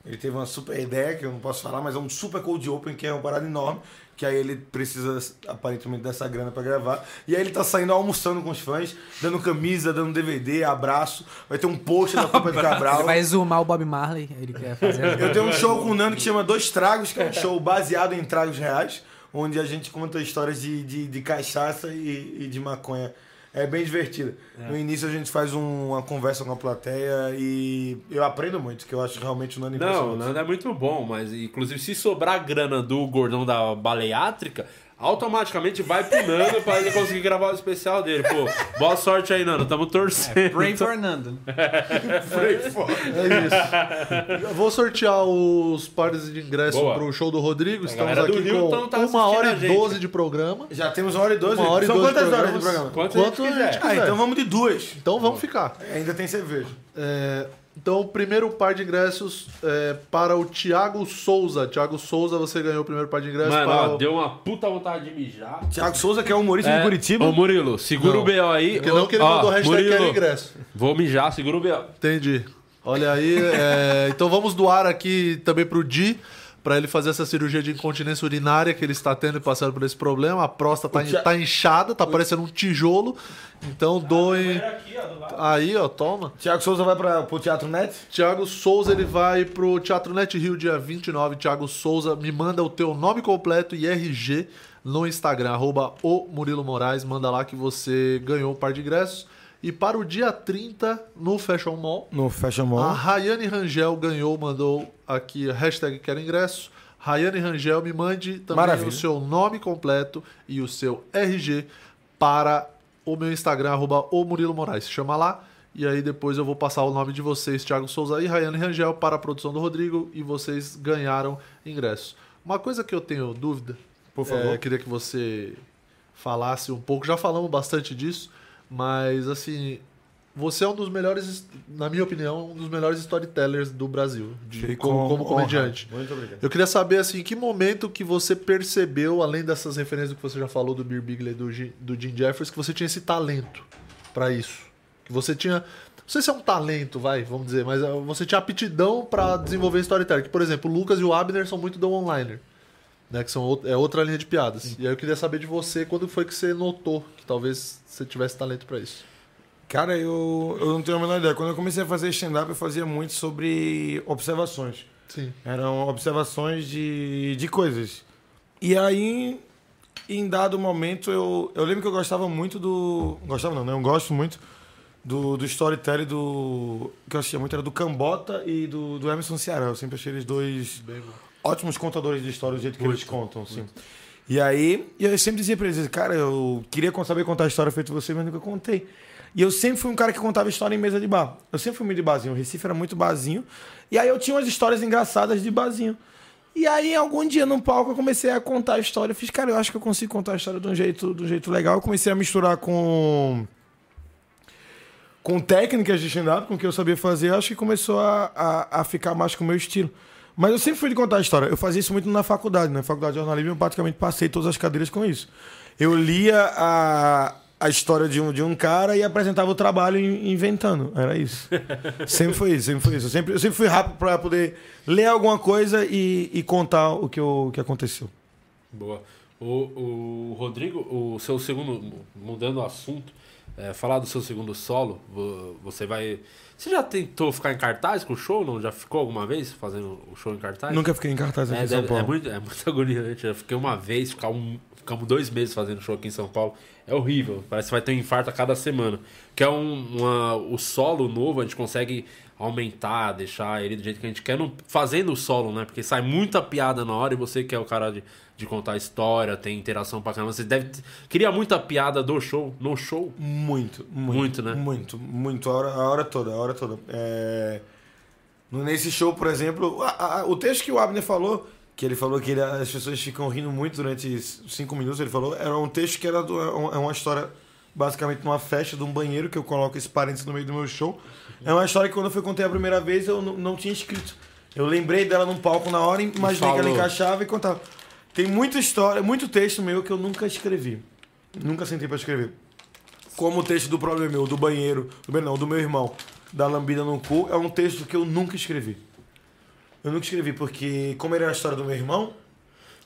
Ele teve uma super ideia que eu não posso falar, mas é um super cold open que é uma parada enorme, que aí ele precisa aparentemente dessa grana pra gravar. E aí ele tá saindo almoçando com os fãs, dando camisa, dando DVD, abraço. Vai ter um post da Copa do Cabral. Ele vai zoomar o Bob Marley, ele quer fazer. Eu tenho um show com o Nando que chama Dois Tragos, que é um show baseado em tragos reais, onde a gente conta histórias de, de, de cachaça e, e de maconha. É bem divertido. No início a gente faz um- uma conversa com a plateia e eu aprendo muito, que eu acho realmente o Nando Não, o. Nando é muito bom, mas inclusive se sobrar grana do gordão da baleiátrica, automaticamente vai pro Nando pra ele conseguir gravar o especial dele. Pô, boa sorte aí, Nando. Tamo torcendo. Pray for Nando. É isso. Eu vou sortear os pares de ingresso Boa. pro show do Rodrigo. Estamos aqui Rio com então tá uma hora e gente. doze de programa. Já temos uma hora e doze. Uma hora e São doze quantas horas de programa? Quanto, Quanto a a gente gente quiser. Ah, quiser. então vamos de duas. Então vamos ficar. Ainda tem cerveja. É, então, o primeiro par de ingressos é, para o Thiago Souza. Thiago Souza, você ganhou o primeiro par de ingressos. Mano, para ó, o... deu uma puta vontade de mijar. Tiago Souza, que é humorista de Curitiba. Ô, Murilo, segura Não. o BO aí. Porque não que ele Ó, mandou hashtag Murilo, quero ingresso. Vou mijar, segura o BO. Entendi. Olha aí, é, então vamos doar aqui também pro Di, para ele fazer essa cirurgia de incontinência urinária que ele está tendo e passando por esse problema. A próstata tá, Tia- tá inchada, tá parecendo um tijolo. Então doem. Aí, ó, toma. Tiago Souza vai para o Teatro Net. Thiago Souza, ele vai pro Teatro Net Rio dia 29. Thiago Souza, me manda o teu nome completo e RG no Instagram, arroba o Murilo Moraes. Manda lá que você ganhou o par de ingressos. E para o dia 30, no Fashion Mall, No Fashion a Mall. Rayane Rangel ganhou, mandou aqui a hashtag quero ingresso. Rayane Rangel, me mande também Maravilha. o seu nome completo e o seu RG para o meu Instagram, arroba o Murilo Moraes. Chama lá e aí depois eu vou passar o nome de vocês, Thiago Souza e Rayane Rangel, para a produção do Rodrigo e vocês ganharam ingresso. Uma coisa que eu tenho dúvida, Por favor. é, queria que você falasse um pouco, já falamos bastante disso, mas assim, você é um dos melhores, na minha opinião, um dos melhores storytellers do Brasil, de- como, com como honra. comediante. Muito obrigado. Eu queria saber, assim, em que momento que você percebeu, além dessas referências que você já falou do Beer Bigley e do, Jim- do Jim Jeffers, que você tinha esse talento. pra isso? Que você tinha. Não sei se é um talento, vai, vamos dizer, mas uh, você tinha aptidão pra desenvolver storytelling. Que, por exemplo, o Lucas e o Abner são muito do onliner. Né, que são é outra linha de piadas. E aí eu queria saber de você quando foi que você notou que talvez você tivesse talento pra isso. Cara, eu, eu não tenho a menor ideia. Quando eu comecei a fazer stand-up, eu fazia muito sobre observações. Sim. Eram observações de, de coisas. E aí, em dado momento, eu, eu lembro que eu gostava muito do. Gostava não, né? Eu gosto muito do, do storytelling do. que eu assistia muito era do Cambota e do, do Emerson Ceará. Eu sempre achei eles dois ótimos contadores de história do jeito que eles contam, assim. E aí, eu sempre dizia pra eles, cara, eu queria saber contar a história feito você, mas nunca contei. E eu sempre fui um cara que contava história em mesa de bar. Eu sempre fui muito de barzinho. O Recife era muito barzinho. E aí eu tinha umas histórias engraçadas de barzinho. E aí, algum dia no palco, eu comecei a contar a história. Eu fiz, cara, eu acho que eu consigo contar a história de um jeito, de um jeito legal. Eu comecei a misturar com. com técnicas de stand-up, com o que eu sabia fazer. Acho que começou a, a, a ficar mais com o meu estilo. Mas eu sempre fui de contar a história. Eu fazia isso muito na faculdade. Na faculdade de jornalismo, eu praticamente passei todas as cadeiras com isso. Eu lia a, a história de um, de um cara e apresentava o trabalho in- inventando. Era isso. sempre foi isso, sempre foi isso. Eu sempre, eu sempre fui rápido para poder ler alguma coisa e, e contar o que, o que aconteceu. Boa. O, o Rodrigo, o seu segundo, mudando o assunto, é, falar do seu segundo solo, vo- você vai. Você já tentou ficar em cartaz com o show? Não? Já ficou alguma vez fazendo o show em cartaz? Nunca fiquei em cartaz aqui É, em São deve- Paulo. é muito, é muito agoniante. Eu fiquei uma vez, ficar um- ficamos dois meses fazendo show aqui em São Paulo. É horrível. Parece que vai ter um infarto a cada semana. Que é um, uma, o solo novo, a gente consegue aumentar, deixar ele do jeito que a gente quer, não, fazendo o solo, né? Porque sai muita piada na hora e você que é o cara de, de contar história, tem interação pra caramba. Você deve. Queria muita piada do show, no show. Muito, muito. Muito, né? Muito, muito. A hora, a hora toda, a hora toda. É... Nesse show, por exemplo, a- a- o texto que o Abner falou, que ele falou que ele- as pessoas ficam rindo muito durante cinco minutos, ele falou, era um texto que era do- é é uma história, basicamente, numa festa de um banheiro, que eu coloco esse parênteses no meio do meu show. É uma história que quando eu fui contei a primeira vez, eu não, tinha escrito. Eu lembrei dela num palco na hora, imaginei que ela encaixava e contava. Tem muita história, muito texto meu que eu nunca escrevi. Nunca sentei pra escrever. Como o texto do problema meu, do banheiro, do não, do meu irmão, da lambida no cu, é um texto que eu nunca escrevi. Eu nunca escrevi, porque como ele era a história do meu irmão,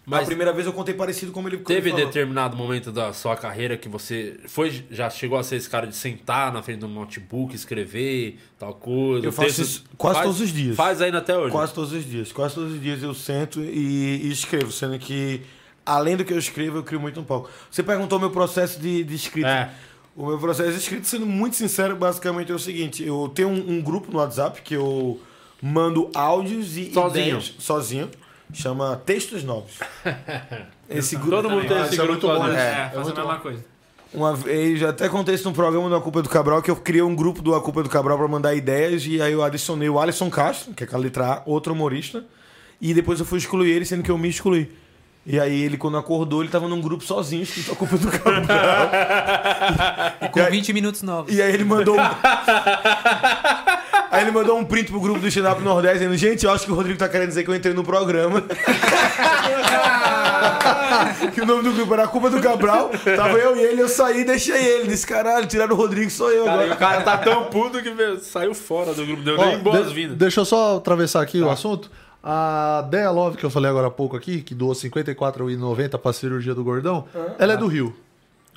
Mas a primeira vez eu contei parecido como ele como Teve ele determinado momento da sua carreira que você foi já chegou a ser esse cara de sentar na frente do notebook, escrever tal coisa. Eu faço texto- isso quase faz- todos os dias. Faz ainda até hoje. Quase todos os dias. Quase todos os dias eu sento e, e escrevo, sendo que, além do que eu escrevo, eu crio muito um palco. Você perguntou o meu processo de, de escrita. É. O meu processo de escrita, sendo muito sincero, basicamente é o seguinte: eu tenho um, um grupo no WhatsApp que eu mando áudios e Sozinho. ideias sozinho. Chama Textos Novos. Esse grupo. Todo mundo tem esse isso é grupo muito bom, né? né? É, fazer a mesma coisa. Uma vez, já até contei isso num programa do A Culpa é do Cabral, que eu criei um grupo do A Culpa é do Cabral pra mandar ideias, e aí eu adicionei o Alisson Castro, que é com a letra A, outro humorista, e depois eu fui excluir ele, sendo que eu me excluí. E aí ele, quando acordou, ele tava num grupo sozinho, escrito A Culpa é do Cabral. Com 20 minutos novos. e aí ele mandou um... Aí ele mandou um print pro grupo do Stand Up Nordeste, dizendo, gente, eu acho que o Rodrigo tá querendo dizer que eu entrei no programa. que o nome do grupo era A Culpa do Cabral, tava eu e ele, eu saí e deixei ele. Disse, caralho, tiraram o Rodrigo, sou eu Cara, agora. o cara tá tão puto que meu, saiu fora do grupo, deu Ó, nem de- boas-vindas. Deixa eu só atravessar aqui o assunto. A Dea Love, que eu falei agora há pouco aqui, que doou R$ 54,90 pra cirurgia do gordão, ela é do Rio.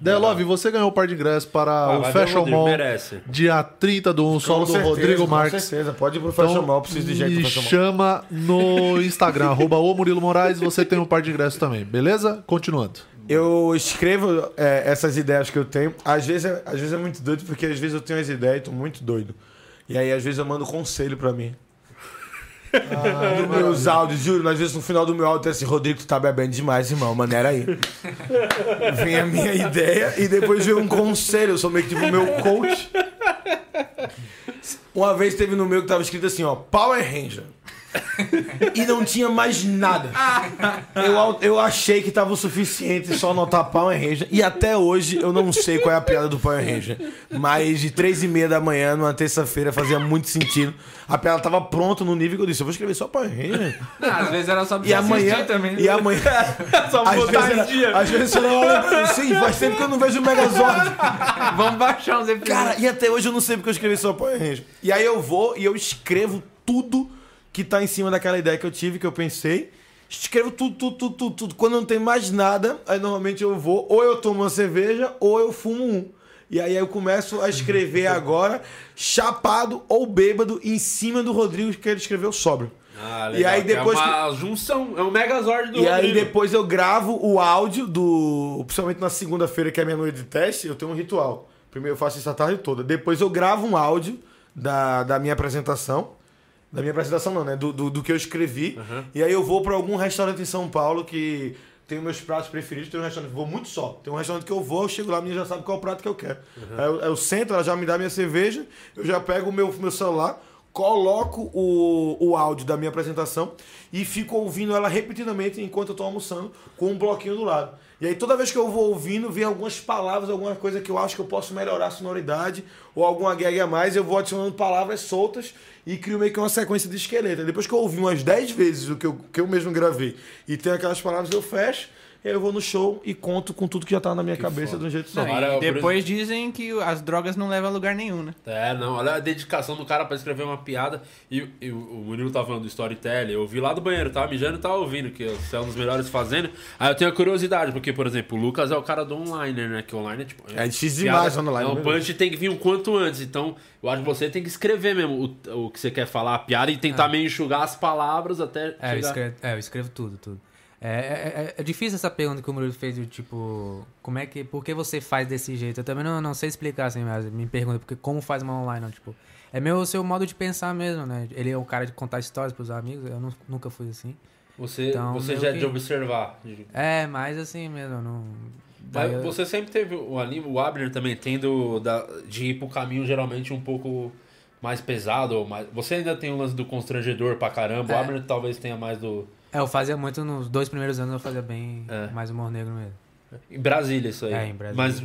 Love, você ganhou o par de ingresso para Ah, o Fashion Rodrigo, Mall merece. dia 30 do 1, solo do certeza, Rodrigo com Marques. certeza, pode ir pro Fashion Mall, preciso de gente me chama no Instagram, arroba o Murilo Moraes, você tem um par de ingressos também, beleza? Continuando. Eu escrevo é, essas ideias que eu tenho. Às vezes, é, às vezes é muito doido, porque às vezes eu tenho as ideias e tô muito doido. E aí, às vezes, eu mando conselho pra mim. Ah, Nos meus áudios, juro, às vezes no final do meu áudio tem assim, Rodrigo, tu tá bebendo demais, irmão, maneira aí. vem a minha ideia e depois vem um conselho, eu sou meio que tipo o meu coach. Uma vez teve no meu que tava escrito assim, ó, Power Ranger. E não tinha mais nada. Eu, eu achei que tava o suficiente só anotar Power Ranger. E até hoje eu não sei qual é a piada do Power Ranger. Mas de três e meia da manhã, numa terça-feira, fazia muito sentido. A piada tava pronta no nível que eu disse: eu vou escrever só Power Ranger. Ah, às vezes era só pra E amanhã. também. né? E amanhã. Só Às botar vezes, dia. era, às vezes você não olha. Sim, faz tempo que eu não vejo o Megazord. Vamos baixar uns episódios. Cara, e até hoje eu não sei porque eu escrevi só Power Ranger. E aí eu vou e eu escrevo tudo que tá em cima daquela ideia que eu tive, que eu pensei. Escrevo tudo, tudo, tudo, tudo, tudo. Quando não tem mais nada, aí normalmente eu vou, ou eu tomo uma cerveja, ou eu fumo um. E aí eu começo a escrever agora, chapado ou bêbado, em cima do Rodrigo que ele escreveu sóbrio. Ah, E aí que é depois uma junção, é um Megazord do E aí Rodrigo. depois eu gravo o áudio do. Principalmente na segunda-feira, que é a minha noite de teste, eu tenho um ritual. Primeiro eu faço isso a tarde toda. Depois eu gravo um áudio da, da minha apresentação. Da minha apresentação não, né? Do, do, do que eu escrevi. E aí eu vou pra algum restaurante em São Paulo que tem meus pratos preferidos. Tem um restaurante, vou muito só. Tem um restaurante que eu vou, eu chego lá, a menina já sabe qual prato que eu quero. Aí eu, eu sento, ela já me dá minha cerveja, eu já pego o meu, meu celular, coloco o, o áudio da minha apresentação e fico ouvindo ela repetidamente enquanto eu tô almoçando, com um bloquinho do lado. E aí toda vez que eu vou ouvindo, vem algumas palavras, alguma coisa que eu acho que eu posso melhorar a sonoridade, ou alguma gag a mais, eu vou adicionando palavras soltas e crio meio que uma sequência de esqueleto. Depois que eu ouvi umas 10 vezes o que eu, que eu mesmo gravei e tem aquelas palavras, eu fecho, eu vou no show e conto com tudo que já tá na minha cabeça de um jeito só. Não, por depois dizem que as drogas não levam a lugar nenhum, né? É, não, olha a dedicação do cara pra escrever uma piada. E, e o Murilo tá falando do storytelling. Eu vi lá do banheiro, tava mijando e tava ouvindo, que você é um dos melhores fazendo. Aí eu tenho a curiosidade, porque, por exemplo, o Lucas é o cara do online, né? Que online é tipo. É difícil demais online, Não, né? o punch tem que vir o quanto antes. Então, eu acho que você tem que escrever mesmo o, o que você quer falar, a piada, e tentar meio enxugar as palavras até. É, eu chegar- escrevo, é, eu escrevo tudo, tudo. É, é, é- é difícil essa pergunta que o Murilo fez, de, tipo, como é que, por que você faz desse jeito? Eu também não, não sei explicar, assim, mas me pergunta, porque como faz uma online, não, tipo, é meu, o seu modo de pensar mesmo, né? Ele é o cara de contar histórias pros amigos, eu nu- nunca fui assim. Você, Então, você já é que- de observar. É, mas assim mesmo, não... daí eu- você sempre teve o anime, o Abner também tendo da, de ir pro caminho geralmente um pouco mais pesado. Ou mais, você ainda tem o lance do constrangedor pra caramba. O É. Abner talvez tenha mais do. É, eu fazia muito nos dois primeiros anos, eu fazia bem É. mais humor negro mesmo. Em Brasília, isso aí. É, em Brasília. Mas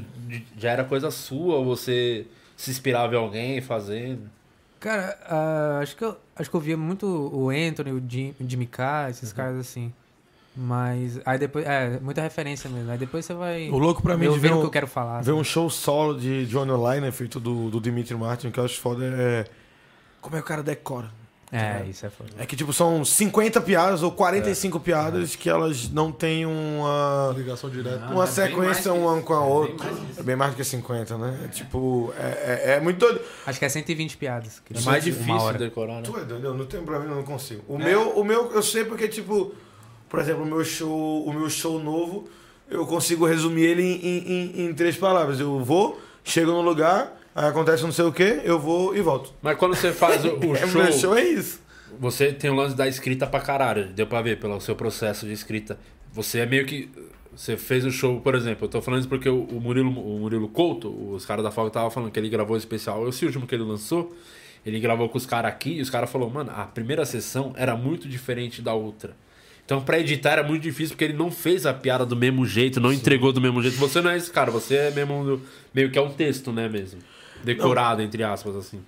já era coisa sua, você se inspirava em alguém fazendo? Cara, ah, acho, que eu, acho que eu via muito o Anthony, o Jim, o Jimmy Carr, Uhum. esses caras assim. Mas aí depois, é, muita referência mesmo. Aí depois você vai O louco pra mim de ver vendo o um- que eu quero falar. Ver um show solo de Johnny Online, né, feito do, do Dimitri Martin, que eu acho foda é. Como é que o cara decora? É, isso é foda. É que, tipo, são 50 piadas ou 45 piadas que elas não têm uma. Ligação direta. Uma é bem sequência uma com a É bem outra. isso. É bem mais do que 50, né? É tipo. É, é, é muito doido. Acho que é 120 piadas. que É mais difícil hora. decorar, né? Tu é doido, eu não tenho pra mim, eu não consigo. O, meu, o meu, eu sei porque, tipo, por exemplo, o meu show, o meu show novo, eu consigo resumir ele em, em, em- em três palavras. Eu vou, chego no lugar, acontece não sei o que, eu vou e volto. Mas quando você faz o, o É, meu show, show é isso. você tem o lance da escrita pra caralho. Deu pra ver pelo seu processo de escrita. Você é meio que. Você fez o show, por exemplo, eu tô falando isso porque o Murilo, o Murilo Couto, os caras da Folga estavam falando que ele gravou o especial. Esse último que ele lançou, ele gravou com os caras aqui e os caras falaram, mano, a primeira sessão era muito diferente da outra. Então, pra editar era muito difícil porque ele não fez a piada do mesmo jeito, não entregou do mesmo jeito. Você não é esse cara, você é mesmo meio que é um texto, né, mesmo? Decorado, entre aspas, assim.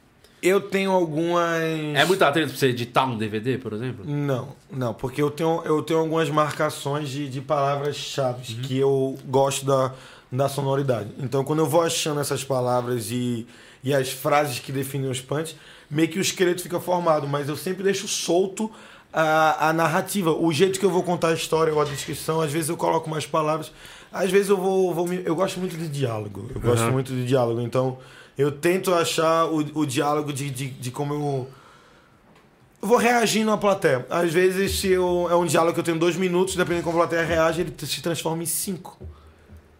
Eu tenho algumas. É muita treta pra você editar um DVD, por exemplo? Não, não, porque eu tenho, eu tenho algumas marcações de, de palavras-chave Uhum. que eu gosto da, da sonoridade. Então, quando eu vou achando essas palavras e, e as frases que definem os punch, meio que o esqueleto fica formado, mas eu sempre deixo solto a, a narrativa, o jeito que eu vou contar a história ou a descrição. Às vezes eu coloco mais palavras, às vezes eu vou, vou me- eu gosto muito de diálogo. Eu gosto Uhum. muito de diálogo, então eu tento achar o, o diálogo de, de, de como eu eu vou reagindo à plateia. Às vezes, se eu, é um diálogo que eu tenho dois minutos, dependendo de como a plateia reage, ele se transforma em cinco.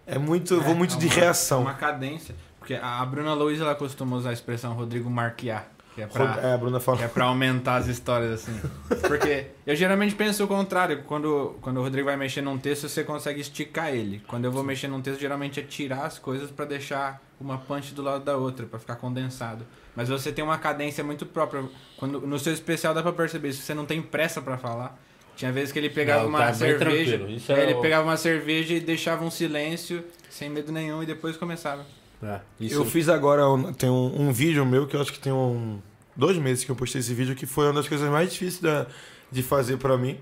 É muito, eu vou muito É de uma- reação. é uma cadência. Porque a Bruna Luiz ela costuma usar a expressão Rodrigo marquear. Que é pra, É, a Bruna que fala. é pra aumentar as histórias, assim. Porque eu geralmente penso o contrário. Quando, quando o Rodrigo vai mexer num texto, você consegue esticar ele. Quando eu vou mexer num texto, geralmente é tirar as coisas pra deixar uma punch do lado da outra, pra ficar condensado. Mas você tem uma cadência muito própria. Quando, no seu especial dá pra perceber isso. Você não tem pressa pra falar. Tinha vezes que ele pegava Não, uma tá cerveja. é ele o- pegava uma cerveja e deixava um silêncio, sem medo nenhum, e depois começava. É, isso Eu fiz agora, um- tem um, um vídeo meu que eu acho que tem um, dois meses que eu postei esse vídeo, que foi uma das coisas mais difíceis da- de fazer pra mim.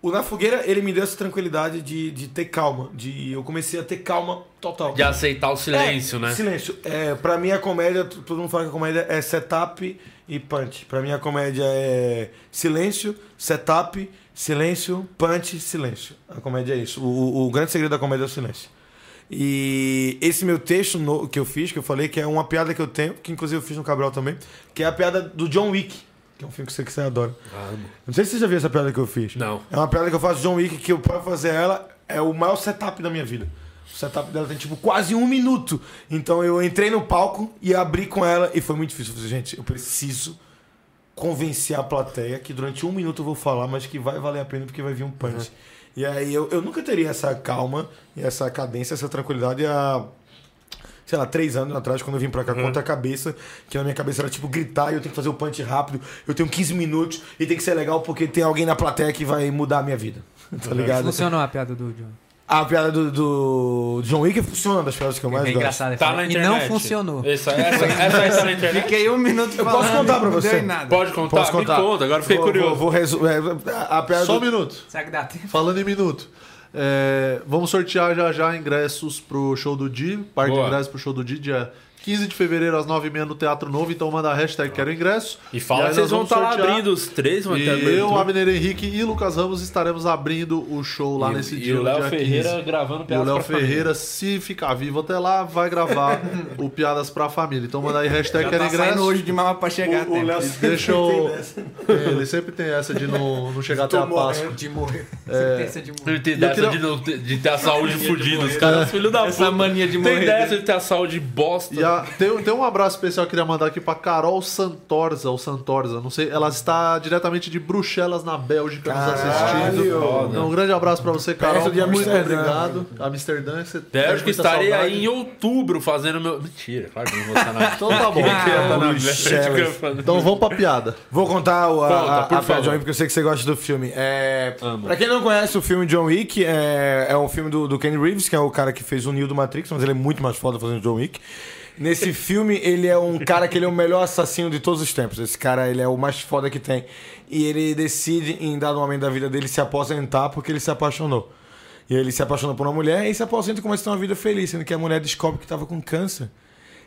O Na Fogueira, ele me deu essa tranquilidade de, de ter calma. De, eu comecei a ter calma total. De aceitar o silêncio, É, né? Silêncio. É, pra mim, a comédia, todo mundo fala que a comédia é setup e punch. Pra mim, a comédia é silêncio, setup, silêncio, punch, silêncio. A comédia é isso. O, o- o grande segredo da comédia é o silêncio. E esse meu texto no- que eu fiz, que eu falei, que é uma piada que eu tenho, que inclusive eu fiz no Cabral também, que é a piada do John Wick, que é um filme que você, que você adora. Não sei se você já viu essa piada que eu fiz. Não. É uma piada que eu faço John Wick, que eu, pra fazer ela, é o maior setup da minha vida. O setup dela tem, tipo, quase um minuto. Então eu entrei no palco e abri com ela e foi muito difícil. Eu falei, gente, eu preciso convencer a plateia que durante um minuto eu vou falar, mas que vai valer a pena porque vai vir um punch. E aí eu, eu nunca teria essa calma, e essa cadência, essa tranquilidade há, sei lá, três anos atrás, quando eu vim pra cá, contra a cabeça, que na minha cabeça era tipo gritar e eu tenho que fazer o punch rápido, eu tenho 15 minutos e tem que ser legal porque tem alguém na plateia que vai mudar a minha vida. Tá ligado? Funcionou a piada do John. A piada do, do John Wick funciona, uma das piadas que eu mais É gosto. engraçado. Tá na e internet. não funcionou. Essa, essa, essa aí tá na internet. Fiquei um minuto Eu falando. posso contar pra você? deu em nada. Pode contar? Posso contar? Me conta, agora fiquei Vou- curioso. Vou, vou resu- é, a piada Só um do- minuto. Será que dá tempo? Falando em minuto. é, vamos sortear já já ingressos pro show do Di. Par de ingressos pro show do Di, dia 15 de fevereiro às 9h30 no Teatro Novo. Então manda a hashtag quero ingresso. E fala aí que vocês vão estar lá sortear. abrindo os três, E ter abertura. eu, Abner Henrique e Lucas Ramos estaremos abrindo o show lá E- nesse e dia. o no Léo Ferreira 15. gravando E o piadas Léo pra família. Ferreira, se ficar vivo até lá, vai gravar o Piadas pra Família. Então manda aí hashtag Já quero tá ingresso. hoje de mala pra chegar. O- o. Léo E deixa eu... Ele sempre tem essa de não, não chegar até a Páscoa. De morrer. É. Você pensa de morrer. Ele tem dessa de, não ter, de ter a saúde fodida. Os caras, filho da puta. Essa mania de Tem morrer. dessa de ter a saúde bosta. Tem, tem um abraço especial que eu queria mandar aqui pra Carol Santorza, ou Santorza, não sei. Ela está diretamente de Bruxelas, na Bélgica, nos assistindo. Foda. Então, um grande abraço pra você, Carol. Perto de Muito Amsterdã. obrigado. Amsterdã, você Bélgica estarei saudade. aí em outubro fazendo meu. Mentira, claro que não vou estar na. Então tá bom. Bélgica. Então vamos pra piada. Vou contar o, a, Conta, a, por a piada de John Wick, porque eu sei que você gosta do filme. É, Amo. pra quem não conhece o filme John Wick, é, é um filme do, do Kenny Reeves, que é o cara que fez o Neo do Matrix, mas ele é muito mais foda fazendo John Wick. Nesse filme, ele é um cara que ele é o melhor assassino de todos os tempos. Esse cara, ele é o mais foda que tem. E ele decide, em dado momento da vida dele, se aposentar porque ele se apaixonou. E ele se apaixona por uma mulher e se aposenta e começa a ter uma vida feliz, sendo que a mulher descobre que estava com câncer.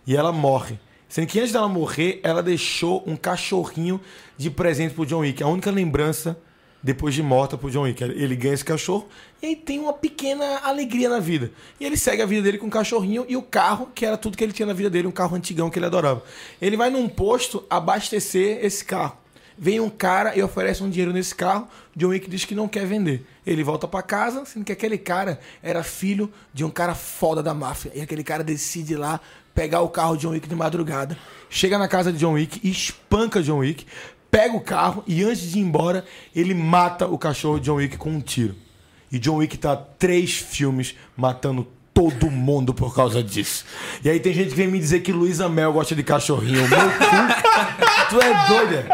E ela morre. Sendo que antes dela morrer, ela deixou um cachorrinho de presente pro John Wick. A única lembrança depois de morta pro John Wick. Ele ganha esse cachorro e aí tem uma pequena alegria na vida. E ele segue a vida dele com o cachorrinho e o carro, que era tudo que ele tinha na vida dele, um carro antigão que ele adorava. Ele vai num posto abastecer esse carro. Vem um cara e oferece um dinheiro nesse carro. John Wick diz que não quer vender. Ele volta pra casa, sendo que aquele cara era filho de um cara foda da máfia. E aquele cara decide lá pegar o carro de John Wick de madrugada. Chega na casa de John Wick e espanca John Wick. Pega o carro e antes de ir embora, ele mata o cachorro de John Wick com um tiro. E John Wick tá três filmes matando todo mundo por causa disso. E aí tem gente que vem me dizer que Luísa Mel gosta de cachorrinho. Meu cu, tu é doida.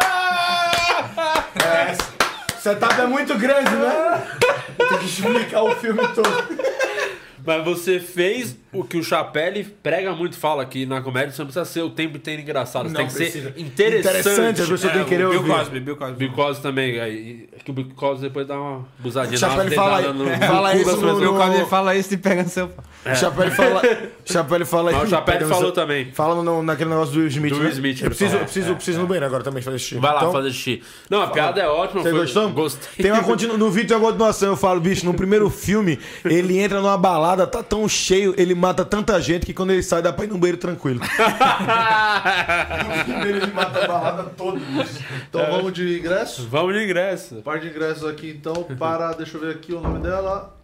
É, setup é muito grande, né? Tem que explicar o filme todo. Mas você fez o que o Chapelle prega muito, fala que na comédia você não precisa ser o tempo inteiro engraçado, você Não tem que precisa. ser interessante. Interessante, a pessoa tem que querer Bill ouvir. Cosby, Bill Cosby. Bill Cosby também, aí, é que o Bill Cosby depois dá uma busadinha, dá uma fala, no, fala no isso no, pessoas. Bill Cosby no... fala isso e pega no seu pau. Chapelle fala, Chapelle fala Mas o Chapelle no falou seu- também. Fala no, naquele negócio do Will Smith. Do né? Will Smith, Eu preciso, eu preciso, eu preciso ir no banheiro agora também fazer xixi. Vai lá Então, fazer xixi. Não, a piada é ótima. Você foi- gostou? Gostei. Tem uma continu... No vídeo tem uma continuação, eu falo, bicho, no primeiro filme, ele entra numa balada, tá tão cheio, ele mata tanta gente que quando ele sai dá pra ir no banheiro tranquilo. ele mata a balada toda. Então vamos de ingresso? Vamos de ingresso. Par de ingressos aqui então para, deixa eu ver aqui o nome dela.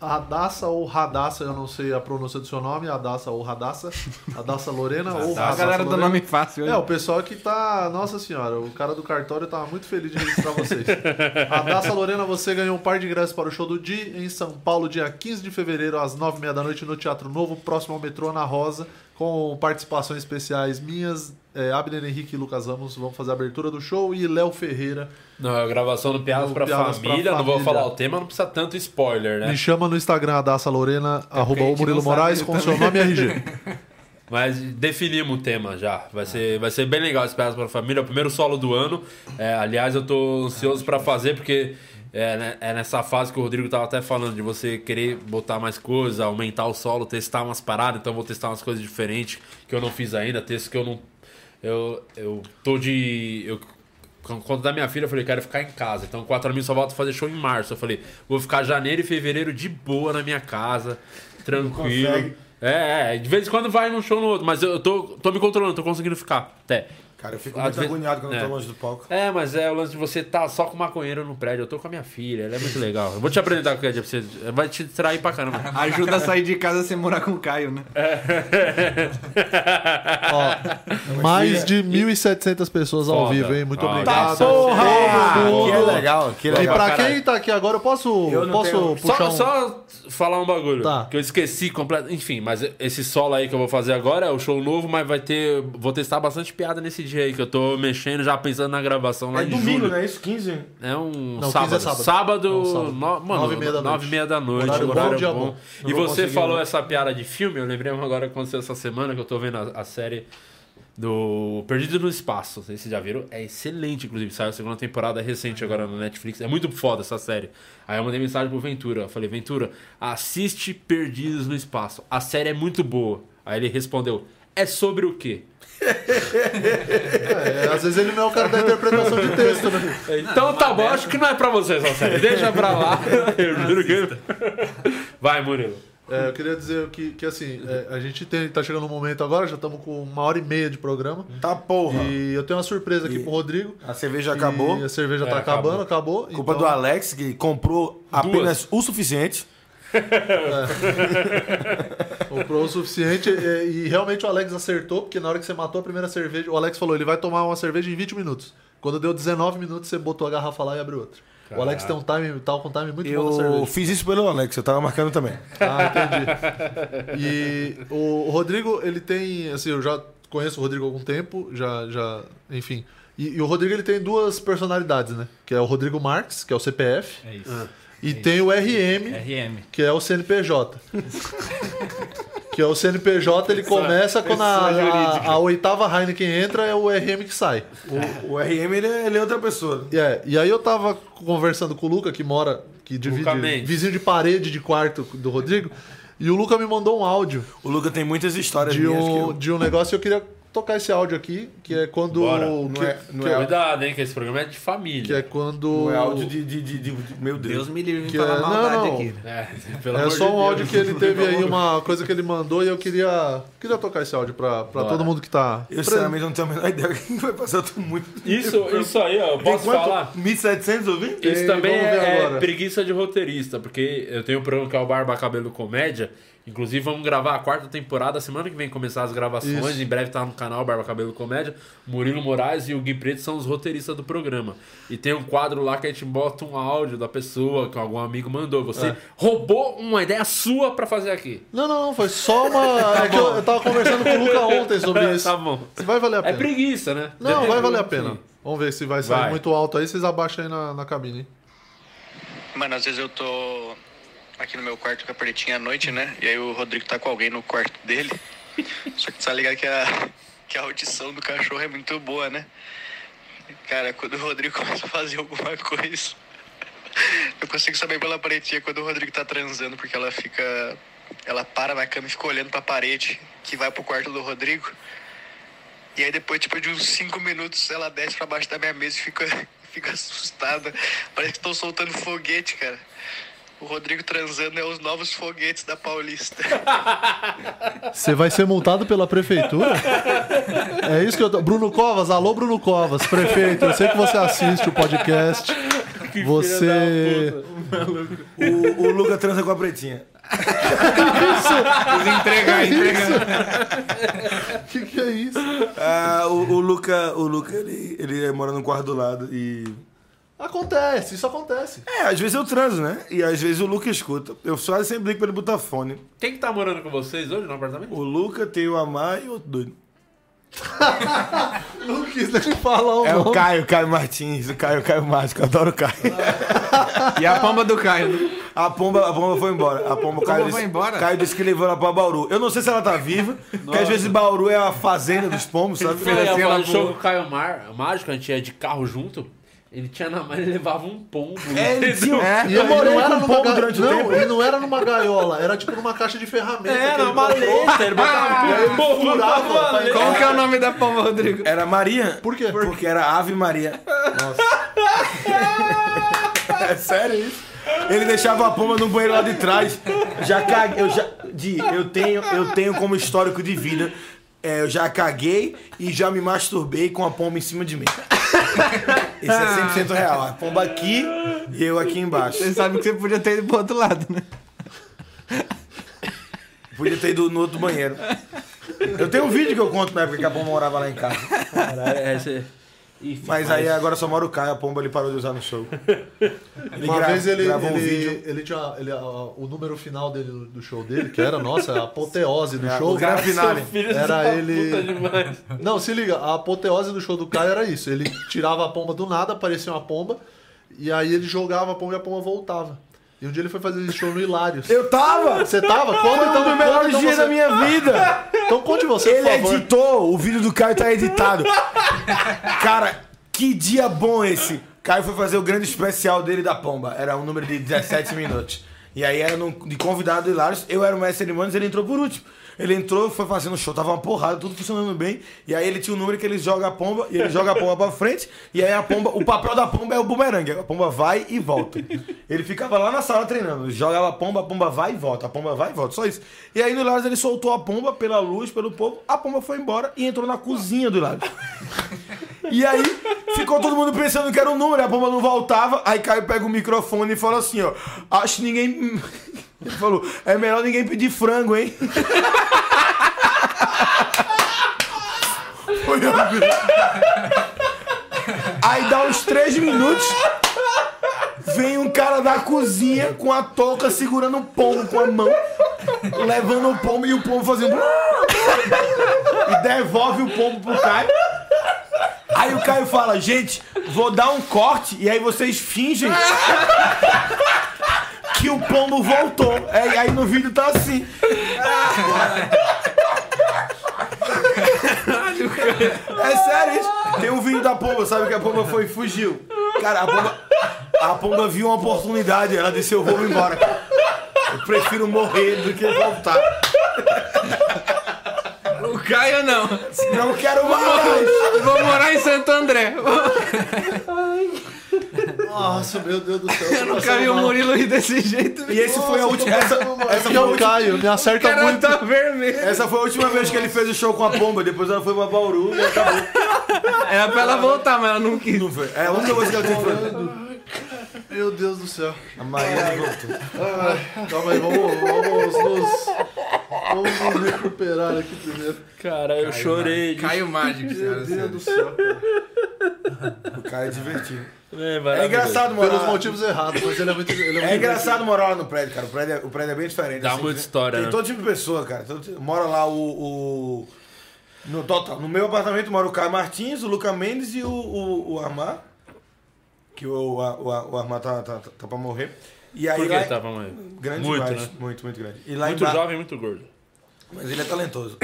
A Radassa ou Radassa, eu não sei a pronúncia do seu nome, Radassa ou Radassa. Radassa Lorena ou A Radassa galera do Lorena. nome fácil. É, o pessoal que tá. Nossa senhora, o cara do cartório tava muito feliz de registrar vocês. Radassa Lorena, você ganhou um par de ingressos para o show do Di em São Paulo, dia 15 de fevereiro, às 9h30 da noite, no Teatro Novo, próximo ao metrô Ana Rosa, com participações especiais minhas. É, Abner Henrique e Lucas Ramos vão fazer a abertura do show e Léo Ferreira. Não, é a gravação do Piadas pra Piadas pra família. Não vou Família. falar o tema, não precisa tanto spoiler, né? Me chama no Instagram, Adassa Lorena, arroba a o Murilo Moraes, com seu nome e RG. Mas definimos o tema já. Vai ser, vai ser bem legal esse Piadas pra Família. É o primeiro solo do ano. É, aliás, eu tô ansioso pra fazer, porque é, né, é nessa fase que o Rodrigo tava até falando, de você querer botar mais coisas, aumentar o solo, testar umas paradas. Então eu vou testar umas coisas diferentes que eu não fiz ainda. Texto que eu não. Eu, eu tô de. Eu, quando da minha filha, eu falei, quero ficar em casa. Então, quatro amigos só voltam a fazer show em março. Eu falei, vou ficar janeiro e fevereiro de boa na minha casa, tranquilo. É, é, de vez em quando vai num show no outro, mas eu tô, tô me controlando, tô conseguindo ficar. Até. Cara, eu fico muito vezes- agoniado quando é. eu tô longe do palco. É, mas é o lance de você tá só com maconheiro no prédio. Eu tô com a minha filha, ela é muito legal. Eu vou te apresentar qualquer dia pra você. Vai te distrair pra caramba. Ajuda a sair de casa sem morar com o Caio, né? Ó, mais de 1.700 pessoas ao Foda. vivo, hein? Muito Ah, obrigado. porra! Ah, Tudo. que é legal, que E legal. pra caralho. quem tá aqui agora, eu posso, Eu posso tenho- puxar Só, um... só falar um bagulho Tá. que eu esqueci completo. Enfim, mas esse solo aí que eu vou fazer agora é o show novo, mas vai ter. Vou testar bastante piada nesse dia aí, que eu tô mexendo já pensando na gravação lá É em domingo, julho. né? Isso, 15. É um Não, sábado. 15 é sábado. Sábado, sábado. no- mano, Nove e meia da nove noite. e meia da noite. Horário bom, horário dia bom. bom. Não E você falou não. essa piada de filme, eu lembrei agora que aconteceu essa semana que eu tô vendo a, a série do Perdido no Espaço. Não sei se vocês já viram. É excelente, inclusive. Saiu a segunda temporada é recente agora no Netflix. É muito foda essa série. Aí eu mandei mensagem pro Ventura. Eu falei, Ventura, assiste Perdidos no Espaço. A série é muito boa. Aí ele respondeu, é sobre o quê? É, às vezes ele não é o cara da interpretação de texto, né? Então tá bom, acho que não é pra você essa série. Deixa pra lá. Eu juro que. Vai, Murilo. É, eu queria dizer que, que assim, é, a gente tem, tá chegando um momento agora, já estamos com uma hora e meia de programa. Tá porra. E eu tenho uma surpresa aqui E- pro Rodrigo. A cerveja acabou. E a cerveja É, tá acabou. acabando, acabou. Culpa então- do Alex, que comprou apenas o suficiente. Comprou o suficiente e, e realmente o Alex acertou, porque na hora que você matou a primeira cerveja, o Alex falou, ele vai tomar uma cerveja em 20 minutos. Quando deu 19 minutos, você botou a garrafa lá e abriu outra. O Alex tem um time, tá com um time muito bom na Eu cerveja. fiz isso pelo Alex, eu tava marcando também. Ah, entendi. E o, Rodrigo, ele tem, assim, eu já conheço o Rodrigo há algum tempo, já, já, enfim. E, e o Rodrigo, ele tem duas personalidades, né? Que é o Rodrigo Marques, que é o CPF, É isso. E tem o RM, RM. que é o CNPJ. que é o CNPJ, ele começa quando a, a, a oitava Heineken entra, é o RM que sai. O, o RM, ele é, ele é outra pessoa. E, é, e aí eu tava conversando com o Luca, que mora, que divide, vizinho de parede de quarto do Rodrigo, e o Luca me mandou um áudio O Luca tem muitas histórias de minhas que um, eu... de um negócio e eu queria tocar esse áudio aqui, que é quando. Bora. Que, Não é- não que é- Cuidado, hein, que esse programa é de família. que é quando. Não é áudio de, de, de, de- de- Meu Deus. Deus me livre de Que falar é- não, maldade não. aqui. É, pelo É amor só um Deus. áudio que ele teve aí, uma coisa que ele mandou, e eu queria, queria tocar esse áudio pra, pra Bora. todo mundo que tá. Eu sinceramente não tenho a menor ideia do que vai passar. Eu tô muito. Isso, isso aí, ó, posso quanto? falar? 1.700 ouvintes? Isso também é, agora. preguiça de roteirista, porque eu tenho um programa que é o Barba Cabelo Comédia. Inclusive, vamos gravar a quarta temporada. Semana que vem começar as gravações. Isso. Em breve tá no canal Barba Cabelo Comédia. Murilo Moraes e o Gui Preto são os roteiristas do programa. E tem um quadro lá que a gente bota um áudio da pessoa que algum amigo mandou. Você É. roubou uma ideia sua pra fazer aqui. Não, não, não, foi só uma. é que eu, eu tava conversando com o Luca ontem sobre isso. tá bom. Vai valer a É pena. preguiça, né? Não, vai valer a pena. Vamos ver se vai sair Vai. muito alto aí, vocês abaixam aí na, na cabine. hein? Mano, às vezes eu tô aqui no meu quarto com a pretinha à noite, né? E aí o Rodrigo tá com alguém no quarto dele. Só que tá ligado que a, que a audição do cachorro é muito boa, né? Cara, quando o Rodrigo começa a fazer alguma coisa, eu consigo saber pela pretinha quando o Rodrigo tá transando, porque ela fica. Ela para na cama e fica olhando pra parede que vai pro quarto do Rodrigo. E aí depois, tipo, de uns 5 minutos, ela desce pra baixo da minha mesa e fica, fica assustada. Parece que estão soltando foguete, cara. O Rodrigo transando é os novos foguetes da Paulista. Você vai ser multado pela prefeitura? É isso que eu tô. Bruno Covas, alô Bruno Covas, prefeito, eu sei que você assiste o podcast. Que Você. filha da puta. O, o Luca transa com a pretinha. entregar, entregar. O que, que é isso? Ah, o, o Luca, o Luca ele, ele mora no quarto do lado e. Acontece, isso acontece. É, às vezes eu transo, né? E às vezes o Luca escuta. Eu só sempre ligo pra ele botar fone. Quem que tá morando com vocês hoje no apartamento? O Luca tem o Amar e o outro doido. Não quis nem falar o É o nome. Caio, Caio Martins, o Caio, Caio Mágico, eu adoro o Caio. E a pomba do Caio. A pomba, a pomba foi embora. A pomba, o Caio pomba disse, foi embora? Caio disse que levou ela pra Bauru. Eu não sei se ela tá viva, porque às vezes Bauru é a fazenda dos pombos, sabe? Foi assim, ela no show com o Caio Mar, Mágico, a gente ia de carro junto. Ele tinha na mão, ele levava um pombo. É, ele tinha. E eu morei era com um numa pombo ga... durante o não, tempo. ele não era numa gaiola, era tipo numa caixa de ferramentas. É, na ele maleta, ele botava E aí ele furava. Como que é o nome da pomba, Rodrigo? Era Maria. Por quê? Porque era Ave Maria. Nossa. é sério isso? Ele deixava a pomba no banheiro lá de trás. Já caguei. Eu já, Di, eu tenho, eu tenho como histórico de vida. É, eu já caguei e já me masturbei com a pomba em cima de mim. Isso é 100% real. A pomba aqui e eu aqui embaixo. Você sabe que você podia ter ido pro outro lado, né? Podia ter ido no outro banheiro. Eu tenho um vídeo que eu conto na época que a pomba morava lá em casa. Caralho, é, você... Mas aí agora só mora o Caio, a pomba ele parou de usar no show. Ele Uma gra- vez ele, gravou um ele, vídeo. ele tinha ele, o número final dele do- show dele, que era, nossa, a apoteose do É, show. o grande finale. Era ele. Não, se liga, a apoteose do show do Caio era isso. Ele tirava a pomba do nada, aparecia uma pomba, e aí ele jogava a pomba e a pomba voltava. E um dia ele foi fazer esse show no Hilários. Eu tava! Você tava? Conta então, melhores então dias você. da minha vida! Então conte você, Ele por favor. editou, o vídeo do Caio tá editado. Cara, que dia bom esse! Caio foi fazer o grande especial dele da Pomba. Era um número de 17 minutos. E aí era no- de convidado do Hilários, eu era o mestre de cerimônias, ele entrou por último. Ele entrou, foi fazendo show, tava uma porrada, tudo funcionando bem. E aí ele tinha um número que ele joga a pomba, e ele joga a pomba pra frente, e aí a pomba, o papel da pomba é o bumerangue. A pomba vai e volta. Ele ficava lá na sala treinando, jogava a pomba, a pomba vai e volta, a pomba vai e volta, só isso. E aí no Hilários ele soltou a pomba pela luz, pelo povo, a pomba foi embora e entrou na cozinha do Hilários. E aí ficou todo mundo pensando que era um número, a pomba não voltava. Aí Caio pega o microfone e fala assim, ó. Acho que ninguém. Ele falou, é melhor ninguém pedir frango, hein? Foi. Aí dá uns três minutos. Vem um cara da cozinha com a touca segurando o pombo com a mão, levando o pombo e o pombo fazendo. E devolve o pombo pro Caio. Aí o Caio fala, gente, vou dar um corte e aí vocês fingem que o pombo voltou. É, aí no vídeo tá assim. É sério isso? Tem um vídeo da pomba, sabe que a pomba foi e fugiu. Cara, a pomba, a pomba viu uma oportunidade, ela disse, eu vou embora. Eu prefiro morrer do que voltar. O Caio não. Não quero mais. Vou morar em Santo André. Nossa, meu Deus do céu. Eu nunca vi o Murilo rir desse jeito. E esse foi a última. Essa, essa que foi a o última. Caio, me O acerta cara muito. tá vermelho. Essa foi a última vez que ele fez o show com a pomba. Depois ela foi pra Bauru e acabou. Era pra ela voltar, mas ela não quis. Não foi. É a única coisa que ela tem que fazer. Meu Deus do céu. A Maria voltou. Calma aí, vamos, vamos nos. Vamos nos recuperar aqui primeiro. Cara, eu chorei. de- Caio Mágico, Meu. Deus do céu. cara. O cara é divertido. É, É engraçado morar Pelos lá. motivos errados, mas ele é muito. Ele é, muito É engraçado morar lá no prédio, cara. O prédio é, o prédio é bem diferente. Dá muita história, Tem né? todo tipo de pessoa, cara. Todo tipo- Mora lá o. o- No total, no meu apartamento mora o Caio Martins, o Luca Mendes e o, o, o Armar. Que o, o, o, o Armar tá, tá, tá, tá pra morrer. E aí Por que lá- ele tava mais? Grande Muito, demais. né? Muito, muito grande. E lá Muito embaixo- jovem, muito gordo. Mas ele é talentoso.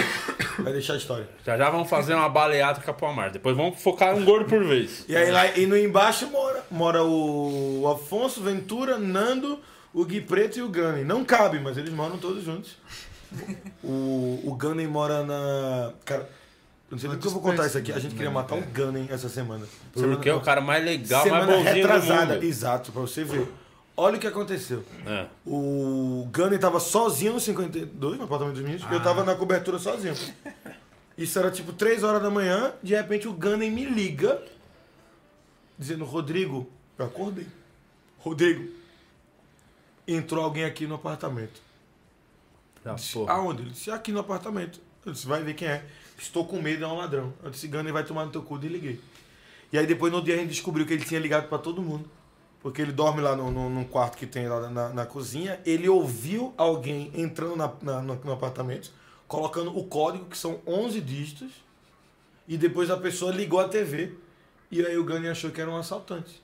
Vai deixar a história. Já já vamos fazer uma baleada com a Pomar. Depois vamos focar um gordo por vez. E aí lá e no embaixo mora, mora o, Afonso, Ventura, Nando, o Gui Preto e o Gunny. Não cabe, mas eles moram todos juntos. O, o Gunny mora na. Cara, não sei nem que eu vou contar isso aqui. A gente queria matar o Gunny essa semana. Porque é o cara mais legal, mais semana bonzinho do retrasada. Exato, pra você ver. Olha o que aconteceu. É. O Gunny tava sozinho no 52, no apartamento dos meninos, e eu tava na cobertura sozinho. Isso era tipo 3 horas da manhã, de repente o Gunny me liga, dizendo, Rodrigo, eu acordei. Rodrigo, entrou alguém aqui no apartamento. Ah, disse. Aonde? Ele disse, aqui no apartamento. Eu disse, vai ver quem é. Estou com medo, é um ladrão. Eu disse, ele vai tomar no teu cu e liguei. E aí depois no dia a gente descobriu que ele tinha ligado pra todo mundo. Porque ele dorme lá no, no, num quarto que tem lá na, na cozinha. Ele ouviu alguém entrando na, na- no, no apartamento, colocando o código, que são 11 dígitos. E depois a pessoa ligou a TV. E aí o Gani achou que era um assaltante.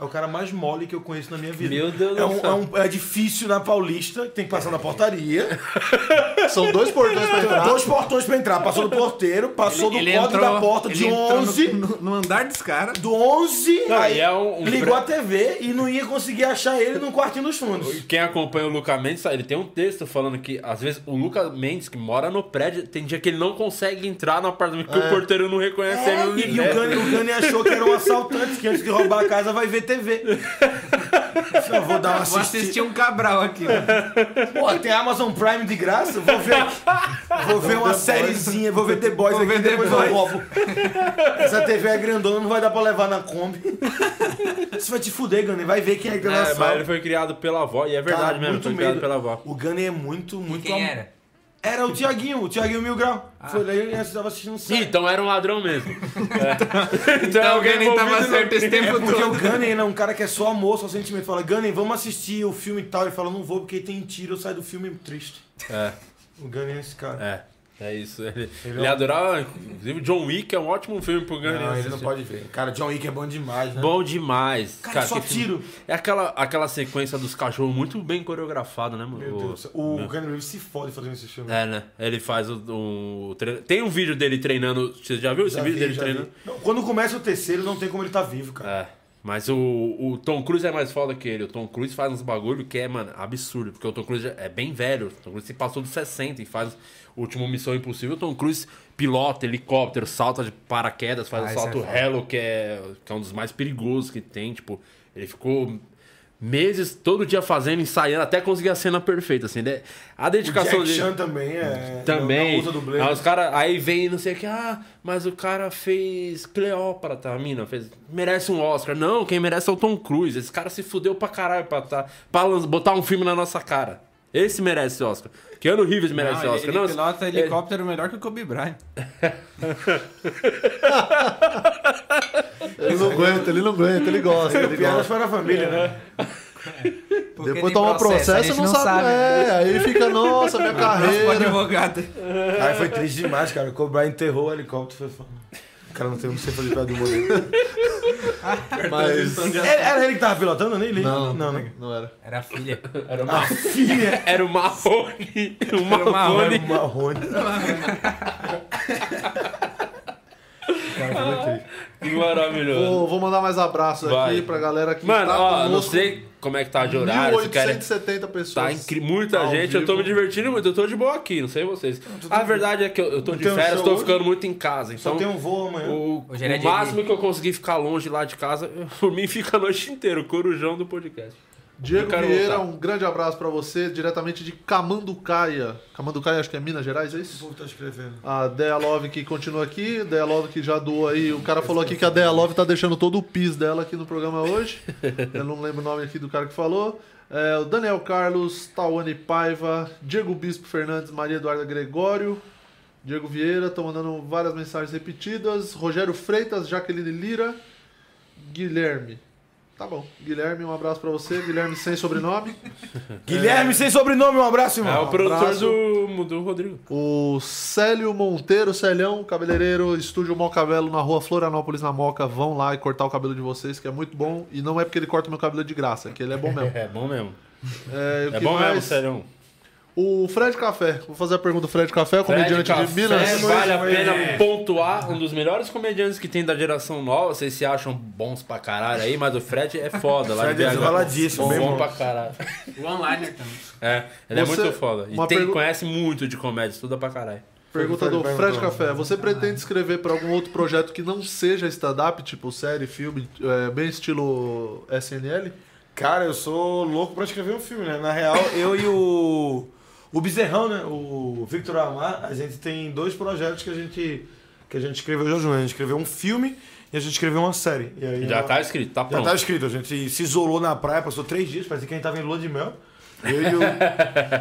É o cara mais mole que eu conheço na minha vida. Meu Deus é do um, céu. é um é difícil na Paulista, tem que passar na portaria. São dois portões pra entrar. Dois portões pra entrar. Passou do porteiro, passou do código da porta de ele entrou 11. No, no- no andar dos caras. Do 11, Não, aí e é um- um ligou a TV e não ia conseguir achar ele no quartinho dos fundos. Quem acompanha o Luca Mendes, sabe, ele tem um texto falando que, às vezes, o Luca Mendes, que mora no prédio, tem dia que ele não consegue entrar no apartamento porque o porteiro não reconhece ele no É, e, e o. Gani, o Gani achou que era um assaltante, que antes de roubar a casa vai ver TV. Eu vou dar uma Vou assistir assistida. um Cabral aqui. Pô, tem Amazon Prime de graça? Vou ver, vou ver uma sériezinha, vou ver The Boys Vou aqui, ver depois Boys. eu roubo. Essa TV é grandona, não vai dar pra levar na Kombi. Isso vai te fuder, Gani, vai ver quem é que É, mas ele foi criado pela avó, e é verdade Cara, mesmo, foi criado medo. pela avó. O Gani é muito, muito... Quem am- era? Era o Tiaguinho, o Tiaguinho Mil Grau. Foi lá e ele estava assistindo o Ih, então era um ladrão mesmo. É. Então alguém nem tava envolvido no- certo esse tempo É porque o todo. Gunny ele é um cara que é só amor, só sentimento. Fala, Gunny, vamos assistir o filme e tal. Ele fala, não vou porque tem tiro, eu saio do filme triste. É, O Gunny é esse cara. é. É isso. Ele, Ele ele é um- adorava. Inclusive, John Wick é um ótimo filme pro Gunny. Não, ele não pode ver. Cara, John Wick é bom demais, né? Bom demais. Cara, só que filme- tiro. É aquela, aquela sequência dos cachorros muito bem coreografada, né, mano? Meu O- Deus. O Gunny Reeves se fode fazendo esse filme. É, né? Ele faz o, o treino. Tem um vídeo dele treinando. Você já viu esse Já vídeo vi, dele já treinando? Não, quando começa o terceiro, não tem como ele tá vivo, cara. É. Mas o, o Tom Cruise é mais foda que ele. O Tom Cruise faz uns bagulho que é, mano, absurdo. Porque o Tom Cruise é bem velho. O Tom Cruise se passou dos 60 e faz o último Missão Impossível. O Tom Cruise pilota helicóptero, salta de paraquedas, faz Ah, o salto é. Hello, que é, que é um dos mais perigosos que tem. Tipo, ele ficou meses, todo dia fazendo, ensaiando, até conseguir a cena perfeita, assim. né? A O dedicação Jack dele... Chan também é. Também. Não, não. Aí os cara, aí vem não sei o que, ah, mas o cara fez Cleópatra, a mina fez, merece um Oscar. Não, quem merece é o Tom Cruise. Esse cara se fudeu pra caralho pra, tá, pra botar um filme na nossa cara. Esse merece Oscar. Keanu Reeves merece Não, ele, Oscar. ele não, pilota é- helicóptero melhor que o Kobe Bryant. Ele não aguenta, ele não aguenta, ele gosta, ele gosta. para a família, né? Porque Depois toma processo, a e gente não, sabe. É, aí fica, nossa, minha carreira. advogado. Aí foi triste demais, cara. O Kobe Bryant enterrou o helicóptero. Foi cara não tem não sei fazer piada de humor. Mas. Era era ele que tava pilotando, eu nem li. Não, não, né? não era. Era a filha. Era uma filha. Era o Marrone. O Marrone. Marrone. Marrone. Cara. Que maravilhoso. Vou, vou mandar mais abraços Vai. aqui pra galera que Mano, tá ó, não sei como é que tá de horário. Se querem 1870 pessoas. Tá incri... muita Ao gente, eu tô me divertindo muito, eu tô de boa aqui, não sei vocês. A verdade é que eu, eu tô Não de um férias, show tô hoje? ficando muito em casa, Só então tem um voo amanhã. o, Hoje era o máximo que eu consegui ficar longe lá de casa, por mim fica a noite inteira, o corujão do podcast. Diego Vieira, voltar. um grande abraço pra você, diretamente de Camanducaia. Camanducaia, acho que é Minas Gerais, é O isso? povo tá escrevendo. A Dea Love que continua aqui, Dea Love que já doou aí. O cara falou aqui que a Dea Love tá deixando todo o pis dela aqui no programa hoje. Eu não lembro o nome aqui do cara que falou. É, o Daniel Carlos, Tawane Paiva, Diego Bispo Fernandes, Maria Eduarda Gregório, Diego Vieira, estão mandando várias mensagens repetidas. Rogério Freitas, Jaqueline Lira, Guilherme. Tá bom. Guilherme, um abraço pra você. Guilherme sem sobrenome. Guilherme sem sobrenome, um abraço, irmão. É o produtor do, do Rodrigo. O Célio Monteiro, Célio, cabeleireiro, estúdio Mocavelo na rua Florianópolis, na Moca. Vão lá e cortar o cabelo de vocês, que é muito bom. E não é porque ele corta meu cabelo de graça, é que ele é bom mesmo. É bom mesmo. É, É bom mesmo, mais? O Fred Café. Vou fazer a pergunta do Fred Café, comediante Fred de Minas. Café, vale a pena pontuar. Um dos melhores comediantes que tem da geração nova. Vocês se acham bons pra caralho aí, mas o Fred é foda. Lá Fred de é BH. desvaladíssimo, bom, bem bom bom. pra caralho. O online também. É, ele é Você- muito foda. E tem, pergu- conhece muito de comédia, estuda pra caralho. Pergunta do. Fred Café. Você pretende escrever para algum outro projeto que não seja stand-up, tipo série, filme, é, bem estilo SNL? Cara, eu sou louco pra escrever um filme, né? Na real, eu e o. O Bezerrão, né? O Victor Amar, a gente tem dois projetos que a gente. que a gente escreveu já junto. A gente escreveu um filme e a gente escreveu uma série. E aí, Já tá escrito, tá Já pronto. tá escrito. A gente se isolou na praia, passou três dias, parecia que a gente tava em lua de mel. Eu e o...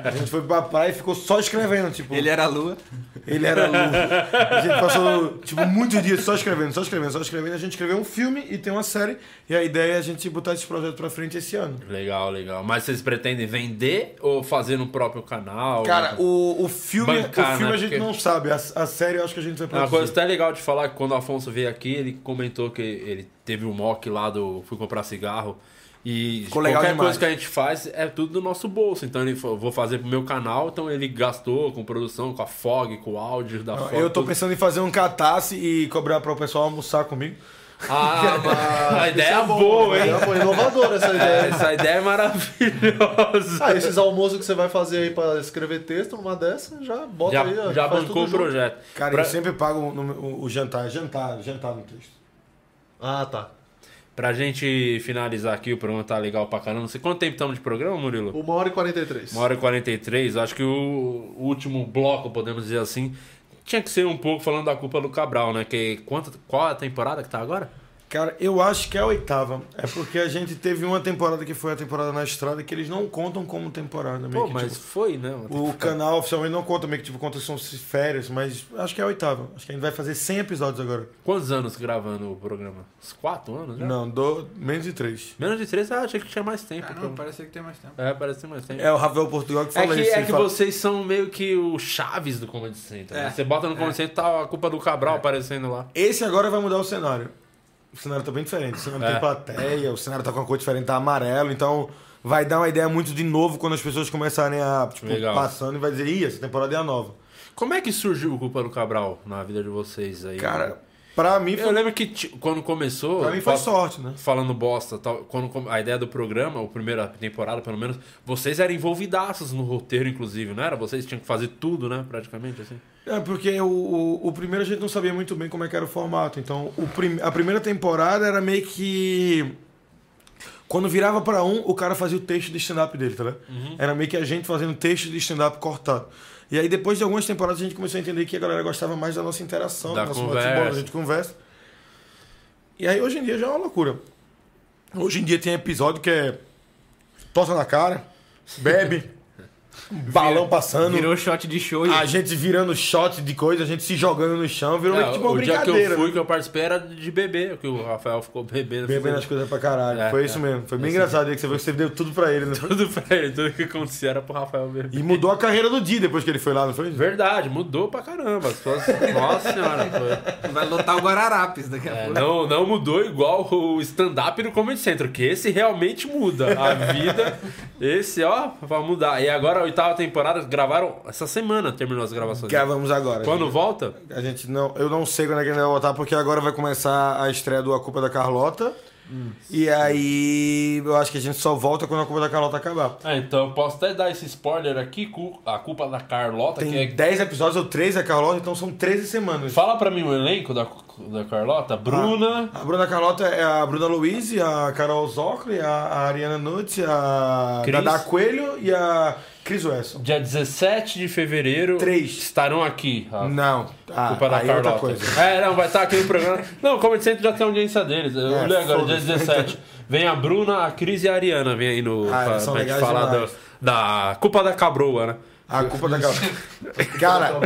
A gente foi pra praia e ficou só escrevendo, tipo... Ele era a lua. Ele era Lu. A gente passou, tipo, muitos dias só escrevendo, só escrevendo, só escrevendo. A gente escreveu um filme e tem uma série. E a ideia é a gente botar esse projeto pra frente esse ano. Legal, legal. Mas vocês pretendem vender ou fazer no próprio canal? Cara, o, o filme, Bancar, o filme né? a gente Porque- não sabe. A, a série eu acho que a gente vai É Uma produzir. coisa até legal de falar que quando o Afonso veio aqui, ele comentou que ele teve um mock lá do Fui Comprar Cigarro. E Ficou qualquer demais. coisa que a gente faz é tudo do nosso bolso. Então ele falou, vou fazer pro meu canal, então ele gastou com produção, com a FOG, com o áudio da FOG. Eu tô tudo. pensando em fazer um catarse e cobrar para o pessoal almoçar comigo. Ah, mas a ideia é boa, hein? É, pô, inovadora essa É, ideia. Essa ideia é maravilhosa. Ah, esses almoços que você vai fazer aí pra escrever texto, numa dessa, já bota já aí. ó, já faz bancou o projeto. Cara, Pra- eu sempre pago no- o, o jantar. Jantar, jantar no texto. Ah, tá. Pra gente finalizar aqui, o programa tá legal pra caramba. Não sei quanto tempo estamos de programa, Murilo? Uma hora e 43. Uma hora e 43. Acho que o último bloco, podemos dizer assim, tinha que ser um pouco falando da culpa do Cabral, né? Que quanto, qual a temporada que tá agora? Cara, eu acho que é a oitava. É porque a gente teve uma temporada que foi a temporada na estrada que eles não contam como temporada. Meio Pô, que, mas tipo, foi, né? O canal oficialmente não conta, meio que tipo, conta são férias, mas acho que é a oitava. Acho que a gente vai fazer 100 episódios agora. Quantos anos gravando o programa? Uns quatro anos já? Não, do, menos de três. Menos de três, eu achei que tinha mais tempo. Ah, não, Então- parece que tem mais tempo. É, parece ter mais tempo. É o Rafael Portugal que É fala que, isso. é que fala- vocês são meio que o chaves do Comedy Center. né? É. Você bota no Comedy Center tá a culpa do Cabral aparecendo lá. Esse agora vai mudar o cenário. O cenário tá bem diferente. O cenário É. tem plateia, o cenário tá com uma cor diferente, tá amarelo, então vai dar uma ideia muito de novo quando as pessoas começarem a, tipo, Legal. passando e vai dizer, ih, essa temporada é a nova. Como é que surgiu o culpa do Cabral na vida de vocês aí? Cara, pra mim eu foi, lembro que quando começou. pra mim foi fa- sorte, né? Falando bosta, tal, quando a ideia do programa, a primeira temporada pelo menos, vocês eram envolvidaços no roteiro, inclusive, não era? Vocês tinham que fazer tudo, né? Praticamente, assim. É, porque o, o, o primeiro a gente não sabia muito bem como é que era o formato. Então, o prim, a primeira temporada era meio que. Quando virava pra um, o cara fazia o texto de stand-up dele, tá ligado? Uhum. Era meio que a gente fazendo texto de stand-up cortado. E aí, depois de algumas temporadas, a gente começou a entender que a galera gostava mais da nossa interação, Da do nosso conversa. a gente conversa. E aí, hoje em dia, já é uma loucura. Hoje em dia tem episódio que é. Tossa na cara, bebe, balão passando. Virou shot de show A gente virando shot de coisa, a gente se jogando no chão, virou que tipo uma É, o dia que brincadeira. eu fui, né? que eu participei, era de beber, que o Rafael ficou bebendo. Bebendo as coisas pra caralho. É, foi é. isso mesmo. Foi bem engraçado aí que você viu que você deu tudo pra ele, foi? Tudo pra ele, tudo que acontecia era pro Rafael beber. E mudou a carreira do Di depois que ele foi lá, não foi? Verdade, mudou pra caramba. Nossa senhora, foi. vai lotar o Guararapes daqui a É, pouco. não, não mudou igual o stand-up no Comedy Central, que esse realmente muda a vida. Esse, ó, vai mudar. E agora a oitava temporada, gravaram essa semana, terminou as gravações. Gravamos agora. Quando gente. volta? A gente não. Eu não sei quando é que ele vai voltar, porque agora vai começar a estreia do A Culpa da Carlota. E aí eu acho que a gente só volta quando a culpa da Carlota acabar. Ah, então eu posso até dar esse spoiler aqui, a culpa da Carlota, que Tem é 10 episódios ou 13 da Carlota, então são 13 semanas. Fala pra mim o elenco da, da Carlota. Bruna. A Bruna Carlota é a Bruna Luiz, a Carol Zocli, a, a Ariana Nutt, a Cris. Dada Coelho e a Cris Wesson. Dia 17 de fevereiro. Três. Estarão aqui. A Não, ah, culpa da aí é outra Carlota. coisa. É, não, vai estar aqui no programa. Não, como sempre já tem audiência deles. Eu É, olhei agora, dia foda-se. 17. Vem a Bruna, a Cris e a Ariana. Vem aí no. Ah, pra, pra gente falar do- da culpa da cabroa, né? A culpa da Carlota. Cara,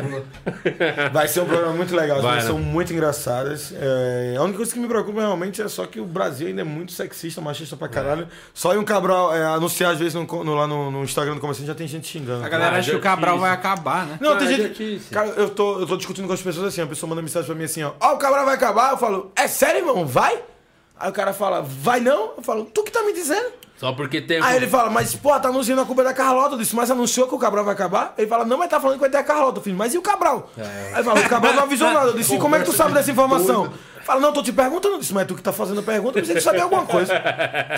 vai ser um programa muito legal. As Vai, coisas né? são muito engraçadas. É, a única coisa que me preocupa realmente é só que o Brasil ainda é muito sexista, machista pra caralho. Só em um Cabral é, anunciar às vezes no, no- lá no, no Instagram do comerciante já tem gente xingando. A galera Ah, acha que o idiotice. Cabral vai acabar, né? Não, Ah, tem gente. idiotice. Cara, eu tô, eu tô discutindo com as pessoas assim, a pessoa manda mensagem pra mim assim, ó. Ó, o Cabral vai acabar, eu falo, é sério, irmão? Vai? Aí o cara fala, vai não? Eu falo, tu que tá me dizendo? Só porque tem. Aí ele fala, mas pô, tá anunciando a culpa da Carlota. Eu disse, mas anunciou que o Cabral vai acabar? Ele fala, não, mas tá falando que vai ter a Carlota. Eu falei, mas e o Cabral? Aí ele fala, o Cabral não avisou nada. Eu disse, e como é que tu sabe dessa informação? Fala, não, tô te perguntando. Eu disse, mas tu que tá fazendo a pergunta, eu que sabia alguma coisa.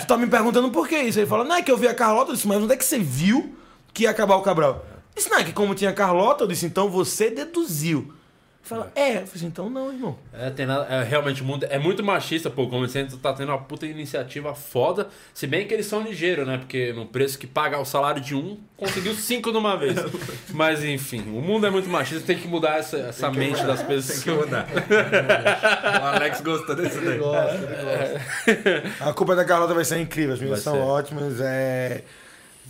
Tu tá me perguntando por que isso? Ele fala, não, é que eu vi a Carlota. Eu disse, mas onde é que você viu que ia acabar o Cabral? Eu disse, não, é que como tinha a Carlota, eu disse, então você deduziu. Fala, é. Eu falei assim, então não, irmão. É, tem nada, é, realmente o mundo é muito machista, pô. Como você tá tendo uma puta iniciativa foda. Se bem que eles são ligeiros, né? Porque no preço que paga o salário de um, conseguiu cinco de uma vez. Mas enfim, o mundo é muito machista, tem que mudar essa, essa mente das pessoas. Tem que mudar. o Alex gostou desse daí. A culpa da Carlota vai ser incrível, as meninas Vai são ser. ótimas. É...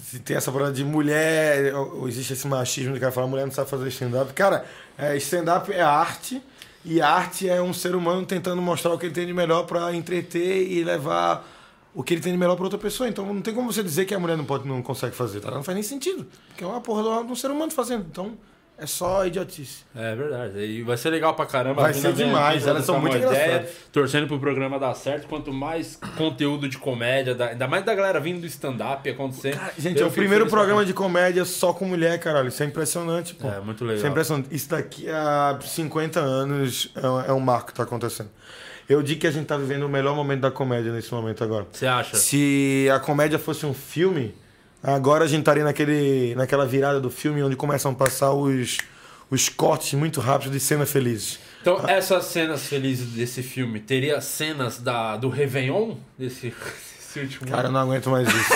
Se tem essa parada de mulher, ou existe esse machismo de cara falar mulher não sabe fazer stand-up. Cara, é, stand-up é arte, e arte é um ser humano tentando mostrar o que ele tem de melhor pra entreter e levar o que ele tem de melhor pra outra pessoa. Então não tem como você dizer que a mulher não, pode, não consegue fazer, tá? Não faz nem sentido. Porque é uma porra de um ser humano fazendo. Então é só idiotice. É verdade. E vai ser legal pra caramba. Vai A Bruna ser demais, elas são muito uma ideia, engraçadas. Torcendo pro programa dar certo. Quanto mais conteúdo de comédia, da- ainda mais da galera vindo do stand-up acontecer. Gente, eu é o primeiro programa de comédia só com mulher, caralho. Isso é impressionante, pô. É, muito legal. Isso é impressionante. Isso daqui a 50 anos é um, é um marco que tá acontecendo. Eu digo que a gente tá vivendo o melhor momento da comédia nesse momento agora. Você acha? Se a comédia fosse um filme, agora a gente estaria naquele, naquela virada do filme onde começam a passar os, os cortes muito rápidos de cenas felizes. Então, essas cenas felizes desse filme, teria cenas da, do Réveillon? Desse, desse último Cara, eu ano? não aguento mais isso.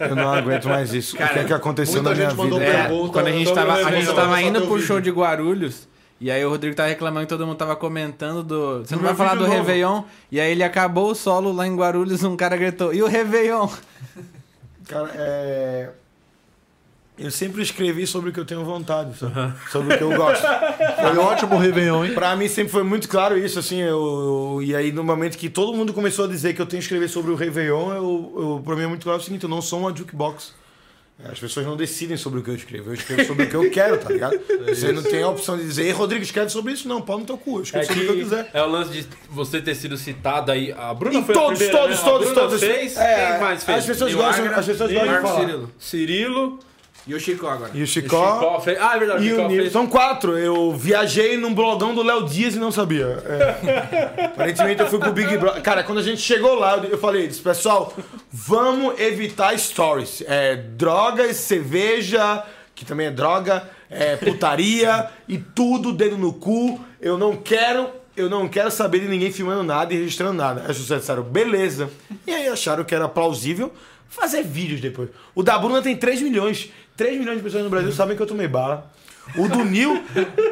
eu não aguento mais isso. o que é que aconteceu na minha vida? É, quando a gente sobre tava, o a gente tava indo pro show de Guarulhos. E aí o Rodrigo tava reclamando que todo mundo tava comentando do. Você não vai falar do novo. Réveillon? E aí ele acabou o solo lá em Guarulhos, um cara gritou, e o Réveillon? Cara, é. Eu sempre escrevi sobre o que eu tenho vontade, sabe? sobre o que eu gosto. Foi ótimo o Réveillon, hein? Pra mim sempre foi muito claro isso, assim. Eu, eu- e aí, no momento que todo mundo começou a dizer que eu tenho que escrever sobre o Réveillon, eu, eu, pra mim é muito claro o seguinte: eu não sou uma jukebox. As pessoas não decidem sobre o que eu escrevo. Eu escrevo sobre o que eu quero, tá ligado? Você não tem a opção de dizer, Ei, Rodrigo, escreve sobre isso. Não, pau no teu cu. Eu É, escrevo sobre o que eu quiser. é o lance de você ter sido citado aí. A Bruna Em foi todos, a primeira, todos, né? todos, a Bruna todos. fez? É, Quem mais fez? As pessoas gostam, as pessoas gostam de falar. Cirilo. Cirilo. E o Chico agora. E o o Chicó. Chicó fez. Ah, é verdade. o E Chicó o Nil. fez. São quatro. Eu viajei num blogão do Léo Dias e não sabia. É. Aparentemente eu fui pro Big Brother. Cara, quando a gente chegou lá, eu falei, disse, pessoal, vamos evitar stories. É, drogas, cerveja, que também é droga, é, putaria e tudo, dedo no cu. Eu não quero. Eu não quero saber de ninguém filmando nada e registrando nada. Aí pessoas disseram, beleza. E aí acharam que era plausível fazer vídeos depois. O da Bruna tem 3 milhões. 3 milhões de pessoas no Brasil sabem que eu tomei bala. O do Nil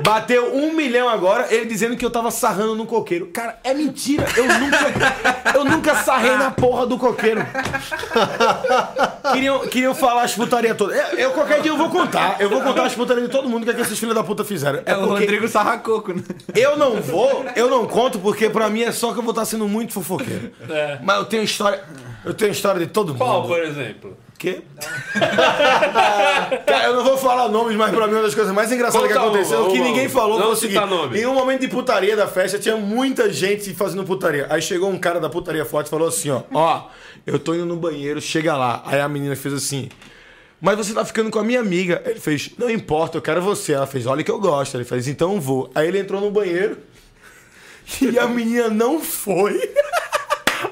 bateu um milhão agora, ele dizendo que eu tava sarrando no coqueiro. Cara, é mentira. Eu nunca, eu nunca sarrei na porra do coqueiro. Queriam, queriam falar as putarias todas. Eu, eu qualquer dia eu vou contar. Eu vou contar as putarias de todo mundo que, é que esses filhos da puta fizeram. É o porque Rodrigo Sarracoco, né? eu não vou, eu não conto, porque pra mim é só que eu vou estar sendo muito fofoqueiro. Mas eu tenho história. Eu tenho história de todo mundo. Qual, por exemplo? Quê? Cara, eu não vou falar nomes, mas pra mim uma das coisas mais engraçadas Conta que aconteceu, uma, que uma, ninguém falou, Não foi o seguinte. nome. Em um momento de putaria da festa, tinha muita gente fazendo putaria. Aí chegou um cara da putaria forte e falou assim, ó, ó, eu tô indo no banheiro, chega lá. Aí a menina fez assim, mas você tá ficando com a minha amiga. Ele fez, não importa, eu quero você. Ela fez, olha que eu gosto. Ele fez, então eu vou. Aí ele entrou no banheiro e a menina não foi.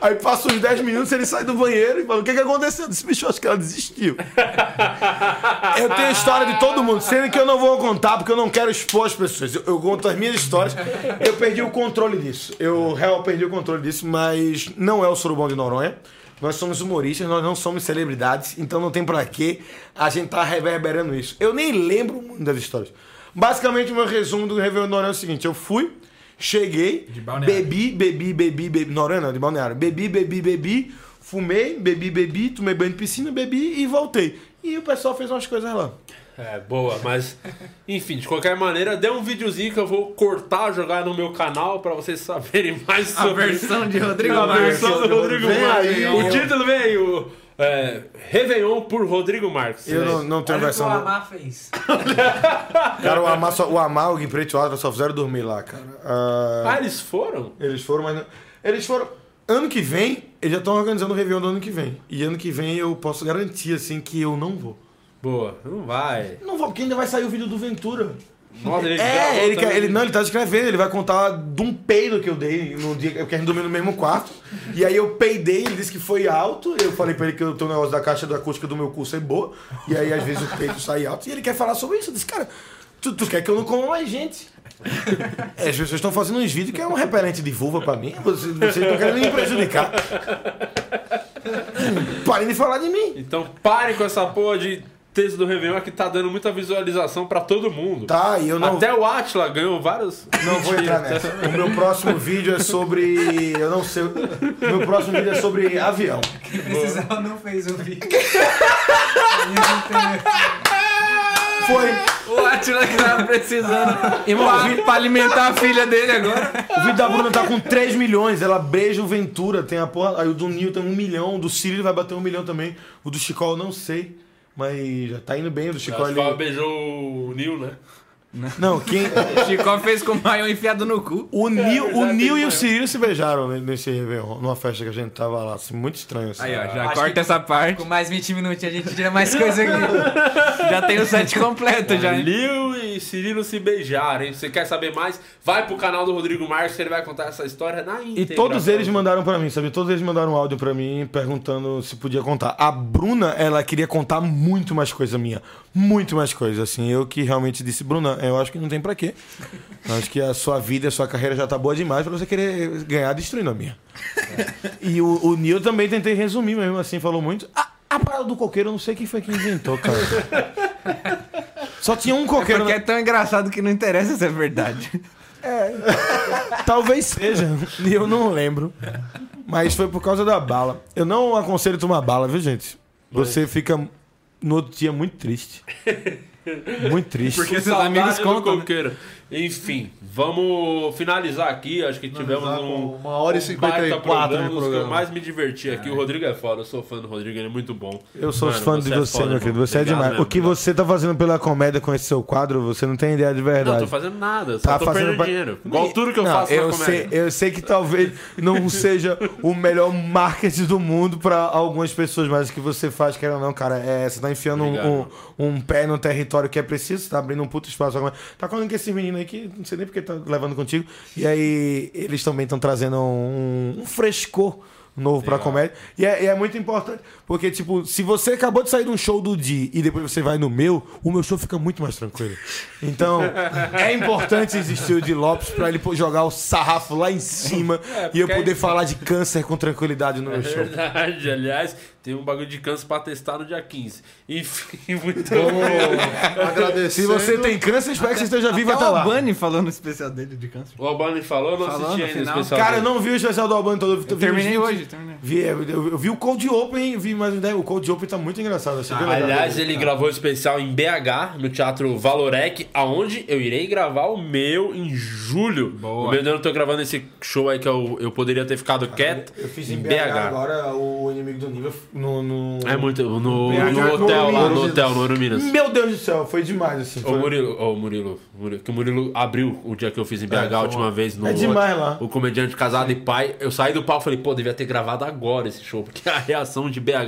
Aí passa uns 10 minutos, ele sai do banheiro e fala: O que, que aconteceu? Eu disse, bicho, acho que ela desistiu. eu tenho a história de todo mundo, sendo que eu não vou contar porque eu não quero expor as pessoas. Eu, eu conto as minhas histórias. Eu perdi o controle disso. Eu real perdi o controle disso, mas não é o Surubão de Noronha. Nós somos humoristas, nós não somos celebridades, então não tem pra que a gente tá reverberando isso. Eu nem lembro muito das histórias. Basicamente, o meu resumo do Réveillon Noronha é o seguinte: eu fui, cheguei, bebi, bebi, bebi, bebi. Noronha não, de balneário. Bebi, bebi, bebi, fumei, bebi, bebi, tomei banho de piscina, bebi e voltei. E o pessoal fez umas coisas lá. É, boa, mas enfim, de qualquer maneira, dê um videozinho que eu vou cortar, jogar no meu canal pra vocês saberem mais A sobre versão de Rodrigo a versão do Rodrigo aí, o título veio é, Réveillon por Rodrigo Marques. Eu não, não tenho Olha o que o versão. Amar fez. Cara, o Amar, só, o Amar, o Gui Preto e o Adra só fizeram dormir lá, cara. Ah, Ah, eles foram? Eles foram, mas. não- Eles foram. Ano que vem, eles já estão organizando o Réveillon do ano que vem. E ano que vem eu posso garantir, assim, que eu não vou. Boa, não vai. Não vou, porque ainda vai sair o vídeo do Ventura. Nossa, ele É, ele, quer, ele não, ele tá escrevendo, ele vai contar de um peido que eu dei no dia que a gente dormiu no mesmo quarto. E aí eu peidei, ele disse que foi alto. Eu falei pra ele que eu tenho um negócio da caixa da acústica do meu cu ser boa. E aí às vezes o peito sai alto. E ele quer falar sobre isso. Eu disse, cara, tu, tu quer que eu não coma mais gente? É, as pessoas estão fazendo uns vídeos que é um repelente de vulva pra mim. Vocês, vocês estão querendo me prejudicar. Parem de falar de mim. Então parem com essa porra de texto do Réveillon que tá dando muita visualização pra todo mundo. Tá, e eu não, Até o Atila ganhou vários. não vou entrar nessa. O meu próximo vídeo é sobre. Eu não sei. O meu próximo vídeo é sobre avião. Precisava não fez o vídeo. Foi. O Atila que tava precisando Irmão, o vídeo, pra alimentar a filha dele agora. o vídeo da Bruna tá com 3 milhões. Ela beija o Ventura, tem a porra. Aí o do Nil tem um milhão. O do Ciro vai bater um milhão também. O do Chicó eu não sei. Mas já tá indo bem. O do que ela ele. beijou o Nil, né? Não, quem. Chicó fez com o maior enfiado no cu. O Nil, o já Nil e o. Cirilo se beijaram né, nesse Réveillon, numa festa que a gente tava lá. Assim, muito estranho. Assim. Aí, ó, já Acho corta essa parte. Com mais 20 minutos a gente tira mais coisa aqui. Já tem o set completo já. hein? Lil e Cirilo se beijaram, hein? Você quer saber mais? Vai pro canal do Rodrigo Marques que ele vai contar essa história na E íntegra. todos pra eles mandaram pra mim, sabe? Todos eles mandaram um áudio pra mim perguntando se podia contar. A Bruna, ela queria contar muito mais coisa minha. Muito mais coisa, assim. Eu que realmente disse, Bruna, eu acho que não tem pra quê. Eu acho que a sua vida, a sua carreira já tá boa demais pra você querer ganhar destruindo a minha. E o, o Neil também tentei resumir mesmo, assim, falou muito. A, a parada do coqueiro, eu não sei quem foi que inventou, cara. Só tinha um coqueiro. Porque na- é tão engraçado que não interessa se é verdade. Talvez seja, e eu não lembro. Mas foi por causa da bala. Eu não aconselho tomar bala, viu, gente? Você fica no outro dia muito triste. Muito triste. Porque seus amigos contam. né? Enfim, vamos finalizar aqui. Acho que tivemos um. uma hora e um 54 baita de programa, os que programa. eu mais me diverti aqui. O Rodrigo é foda, eu sou fã do Rodrigo, ele é muito bom. Eu sou Mano, fã de é você, foda, meu querido. Você é demais. mesmo, o que você tá fazendo pela comédia com esse seu quadro, você não tem ideia de Não, verdade. tô fazendo nada, só Tá tô fazendo perdendo pra- dinheiro. Igual tudo que eu Não, faço eu na comédia. sei, eu sei que talvez não seja o melhor marketing do mundo pra algumas pessoas, mas o que você faz, quer ou não, cara, é você tá enfiando um, um, um pé no território que é preciso, você tá abrindo um puto espaço. Tá falando que esse menino aí que não sei nem porque tá levando contigo. E aí eles também estão trazendo um, um frescor novo pra comédia. E é, e é muito importante, porque, tipo, se você acabou de sair de um show do Di e depois você vai no meu, o meu show fica muito mais tranquilo. Então, é importante existir o Di Lopes pra ele jogar o sarrafo lá em cima e eu porque poder aí- falar de câncer com tranquilidade no meu É show. verdade, aliás, tem um bagulho de câncer pra testar no dia 15. Enfim, muito Agradecendo. Se você tem câncer, espero que você esteja vivo até Até o lá. Albani falou no especial dele de câncer. O Albani falou, eu não Falou assisti ainda o especial. Cara, eu dele. não vi o especial do Albano todo. Eu terminei hoje, terminei. Vi, eu, eu vi o Cold Open, vi mais uma ideia. O Cold Open tá muito engraçado. Legal. Aliás, ele gravou o especial em BH, no Teatro Valorec, aonde eu irei gravar o meu em julho. Boa. O meu eu não tô gravando esse show aí que eu, eu poderia ter ficado quieto. Eu fiz em BH, agora o inimigo do nível no. no... É muito. No, BH, no hotel lá, no hotel, no Ouro Minas. Meu Deus do céu, foi demais assim. Ô Foi... Murilo, ô Murilo, Murilo, que o Murilo abriu o dia que eu fiz em BH É, a última vez no É demais lá. o comediante casado e pai. Eu saí do palco e falei, pô, devia ter gravado agora esse show, porque a reação de BH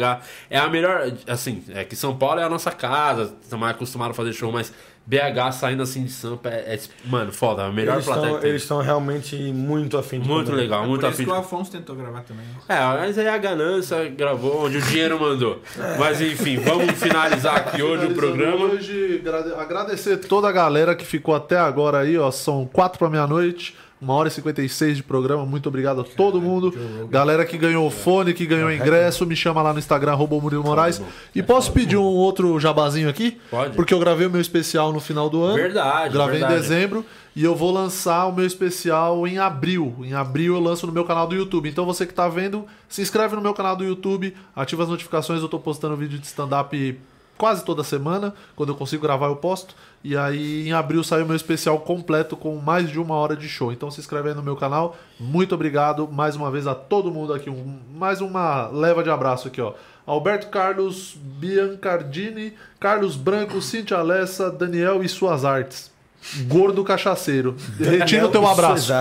é a melhor. Assim, é que São Paulo é a nossa casa, estamos acostumados a fazer show, mas BH saindo assim de Sampa é, é, mano, foda, é a melhor Eles plateia estão, que tem. eles estão realmente muito afim de Muito comer. legal, É muito por isso afim. que de- o Afonso tentou gravar também. né? É, mas aí a ganância gravou onde o dinheiro mandou. Mas enfim, vamos finalizar aqui hoje o programa. Hoje, agrade- agradecer toda a galera que ficou até agora aí, ó. São quatro pra meia-noite. Uma hora e 56 de programa. Muito obrigado a todo mundo. Galera que ganhou fone, que ganhou ingresso, me chama lá no Instagram, arroba Murilo Moraes. E posso pedir um outro jabazinho aqui? Pode. Porque eu gravei o meu especial no final do ano. Verdade, Gravei verdade. em dezembro. E eu vou lançar o meu especial em abril. Em abril eu lanço no meu canal do YouTube. Então você que tá vendo, se inscreve no meu canal do YouTube, ativa as notificações. Eu tô postando vídeo de stand-up quase toda semana. Quando eu consigo gravar, eu posto. E aí em abril sai o meu especial completo com mais de uma hora de show. Então se inscreve aí no meu canal. Muito obrigado mais uma vez a todo mundo aqui. Um- mais uma leva de abraço aqui, ó. Alberto Carlos Biancardini, Carlos Branco, Cintia Alessa, Daniel e suas artes. Gordo cachaceiro. Retiro teu abraço.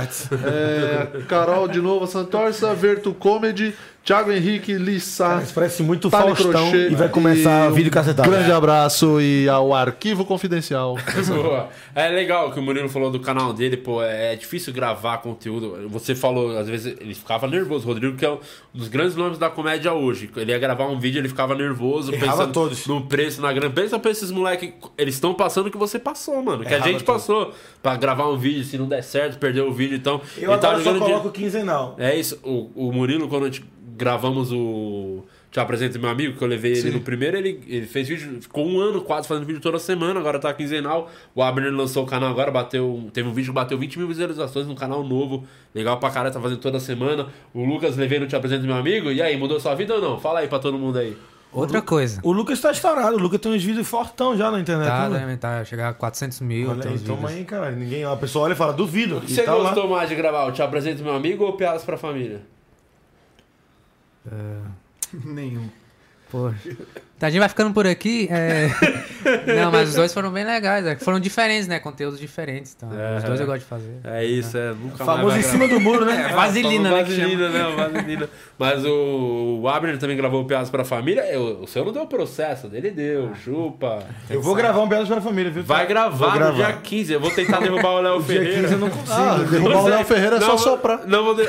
É, Carol de novo, Santorça, Verto Comedy, Thiago Henrique, Lissa. Cara, parece muito Tali Faustão Crochê e vai começar um vídeo cacetado. Grande abraço e ao Arquivo Confidencial. Boa. É legal que o Murilo falou do canal dele, pô, é difícil gravar conteúdo. Você falou, às vezes ele ficava nervoso. Rodrigo, que é um dos grandes nomes da comédia hoje. Ele ia gravar um vídeo, ele ficava nervoso, Errava pensando todos. no preço, na grana. Pensa pra esses moleques, eles estão passando o que você passou, mano. Que Errava a gente todos. passou pra gravar um vídeo, se não der certo, perder o vídeo, então. Eu ele tava agora só jogando coloco dinheiro. quinzenal. É isso, o, o Murilo, quando a gente gravamos o. Te apresento meu amigo, que eu levei ele Sim. no primeiro, ele, ele fez vídeo, ficou um ano quase fazendo vídeo toda semana, agora tá quinzenal. O Abner lançou o canal agora, bateu. Teve um vídeo que bateu 20 mil visualizações no canal novo. Legal pra caralho, tá fazendo toda semana. O Lucas levei no Te Apresento Meu Amigo. E aí, mudou sua vida ou não? Fala aí pra todo mundo aí. Outra coisa. O Lucas tá estourado. O Lucas tem uns vídeos fortão já na internet. Tá, né? deve tá, chegar a 400 mil. Olha tem aí, toma vídeos. aí, cara. Ninguém, a pessoa olha e fala, duvido. O que você tá lá. gostou mais de gravar? O Te Apresento Meu Amigo ou Piadas pra Família? Nenhum. Poxa. Tá, a gente vai ficando por aqui. é. Não, mas os dois foram bem legais. é Foram diferentes, né? Conteúdos diferentes. Então, É. os dois eu gosto de fazer. É isso, é. Nunca Famoso mais em cima do muro, né? É, vaselina, né? Vaselina, né? Vaselina. Mas o, o Abner também gravou Piadas pra Família. Eu- o seu não deu processo, dele deu. Chupa. Eu vou gravar um Piadas para a Família, viu? Vai gravar, Vou no gravar. dia 15. Eu vou tentar derrubar o Léo Dia Ferreira. 15 eu não consigo. Ah, derrubar o Léo Ferreira é só soprar. Não vou, de-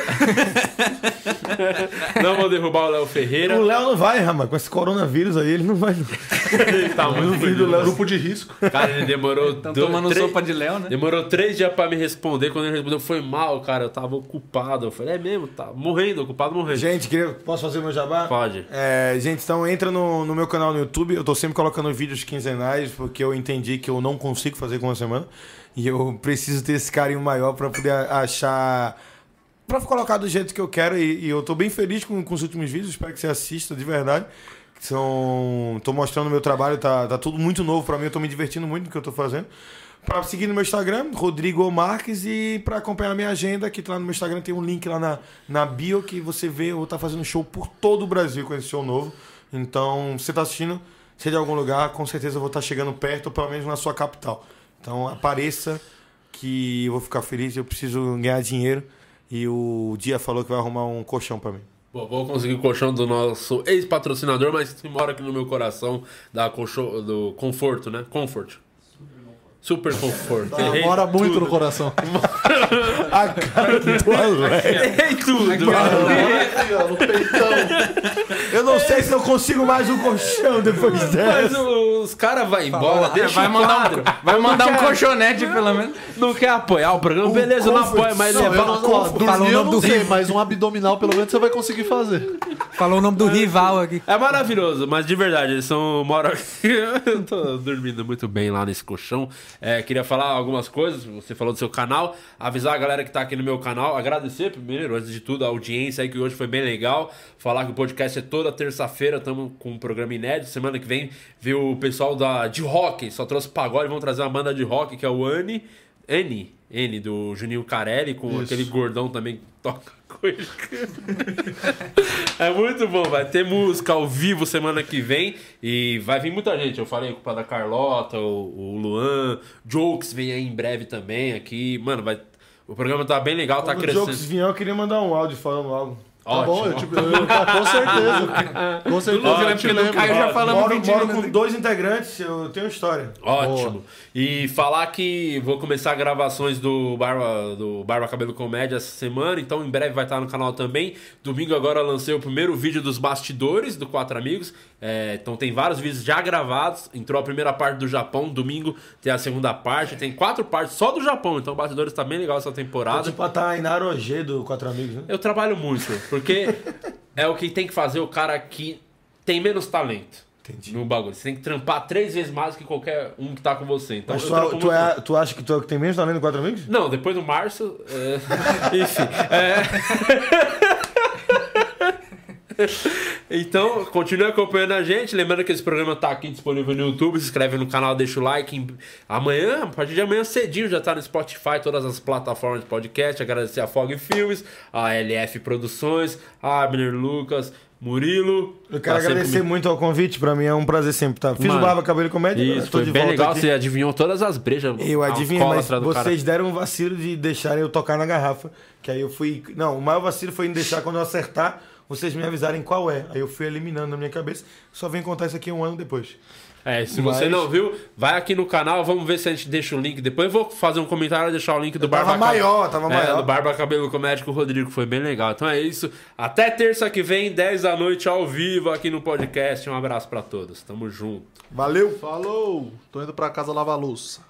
não vou derrubar o Léo Ferreira. O Léo não vai, Rama. Com esse coronavírus aí, ele não vai. Ele tá muito do Léo. Grupo de risco. Cara, ele demorou. Estão dois- tomando três- sopa de Léo, né? Demorou três dias pra me responder. Quando ele respondeu, foi mal, cara. Eu tava ocupado. Eu falei, é mesmo, tá morrendo, ocupado morrendo. Gente, queria... posso fazer meu jabá? Pode. É, gente, então entra no, no meu canal no YouTube. Eu tô sempre colocando vídeos quinzenais, porque eu entendi que eu não consigo fazer com uma semana. E eu preciso ter esse carinho maior pra poder achar. Pra colocar do jeito que eu quero. E, e eu tô bem feliz com, com os últimos vídeos. Espero que você assista de verdade. São. Tô mostrando meu trabalho, tá, tá tudo muito novo pra mim. Eu tô me divertindo muito no que eu tô fazendo. Pra seguir no meu Instagram, Rodrigo Marques, e pra acompanhar a minha agenda, que lá no meu Instagram tem um link lá na, na bio que você vê, eu vou estar fazendo show por todo o Brasil com esse show novo. Então, você tá assistindo, se é de algum lugar, com certeza eu vou estar chegando perto, ou pelo menos na sua capital. Então, apareça, que eu vou ficar feliz, eu preciso ganhar dinheiro. E o Dia falou que vai arrumar um colchão pra mim. Bom, vou conseguir o colchão do nosso ex-patrocinador, mas que mora aqui no meu coração, da colchão, do Conforto, né? Comfort. Super Conforto. Errei Mora muito tudo. no coração. A cara do. Errei tudo. no peitão. Eu não sei se eu consigo mais um colchão depois Mas dessa. os caras vão embora, deixa vai mandar um, vai mandar um colchonete, pelo menos. Não quer apoiar o programa? Beleza, não apoia, mas leva eu não, ó, Falou o nome do sei, mas um abdominal pelo menos você vai conseguir fazer. Falou o nome do rival aqui. É maravilhoso, mas de verdade, eles são. Moram Eu tô dormindo muito bem lá nesse colchão. É, queria falar algumas coisas. Você falou do seu canal. Avisar a galera que tá aqui no meu canal. Agradecer primeiro, antes de tudo, a audiência aí, que hoje foi bem legal. Falar que o podcast é toda terça-feira. Estamos com um programa inédito. Semana que vem vê o pessoal da, de rock. Só trouxe pagode. Vão trazer uma banda de rock que é o Anne. N, N, do Juninho Carelli, com aquele gordão também que toca é muito bom, vai ter música ao vivo semana que vem e vai vir muita gente. Eu falei com o da Carlota, o, o Luan, Jokes vem aí em breve também aqui. Mano, vai. O programa tá bem legal, tá Quando o crescendo. Jokes vier, eu queria mandar um áudio falando algo. Tá bom, eu, tipo, eu- com certeza. Com certeza, Ótimo. eu te lembro. Caio já falamos Moro, 20 moro com dois integrantes, eu tenho história. Ótimo. E falar que vou começar gravações do Barba, do Barba Cabelo Comédia essa semana, então em breve vai estar no canal também. Domingo agora eu lancei o primeiro vídeo dos bastidores do Quatro Amigos. É, então tem vários vídeos já gravados. Entrou a primeira parte do Japão, domingo tem a segunda parte. Tem quatro partes só do Japão, então o Bastidores tá bem legal essa temporada. Tipo a Tainara do Quatro Amigos, né? Eu trabalho muito, porque é o que tem que fazer o cara que tem menos talento. Entendi. No bagulho. Você tem que trampar três vezes mais que qualquer um que tá com você. Então, Mas tu, tu, é, tu acha que tu é o que tem menos talento do Quatro Amigos? não, depois do março. é, Enfim. é. então, continue acompanhando a gente. Lembrando que esse programa tá aqui disponível no YouTube. Se inscreve no canal, deixa o like. Amanhã, a partir de amanhã cedinho, já tá no Spotify, todas as plataformas de podcast. Agradecer a Fog Filmes, a LF Produções, a Abner Lucas, Murilo. Eu quero Tá sempre agradecer me- muito ao convite, pra mim é um prazer sempre estar. Fiz Mano, o Barba Cabelo Comédia, Isso, foi bem legal. aqui. Você adivinhou todas as brejas. Eu adivinhei, mas do cara. vocês deram um vacilo de deixarem eu tocar na garrafa. Que aí eu fui. Não, o maior vacilo foi em deixar quando eu acertar vocês me avisarem qual é. Aí eu fui eliminando na minha cabeça, só vem contar isso aqui um ano depois. É, se você Mas- não viu, vai aqui no canal, vamos ver se a gente deixa o link. Depois eu vou fazer um comentário e deixar o link do tava Barba maior, tava é, maior. do Barba Cabelo Comédico Rodrigo, foi bem legal. Então é isso. Até terça que vem, 10 da noite, ao vivo aqui no podcast. Um abraço pra todos. Tamo junto. Valeu! Falou! Tô indo pra casa lavar a louça.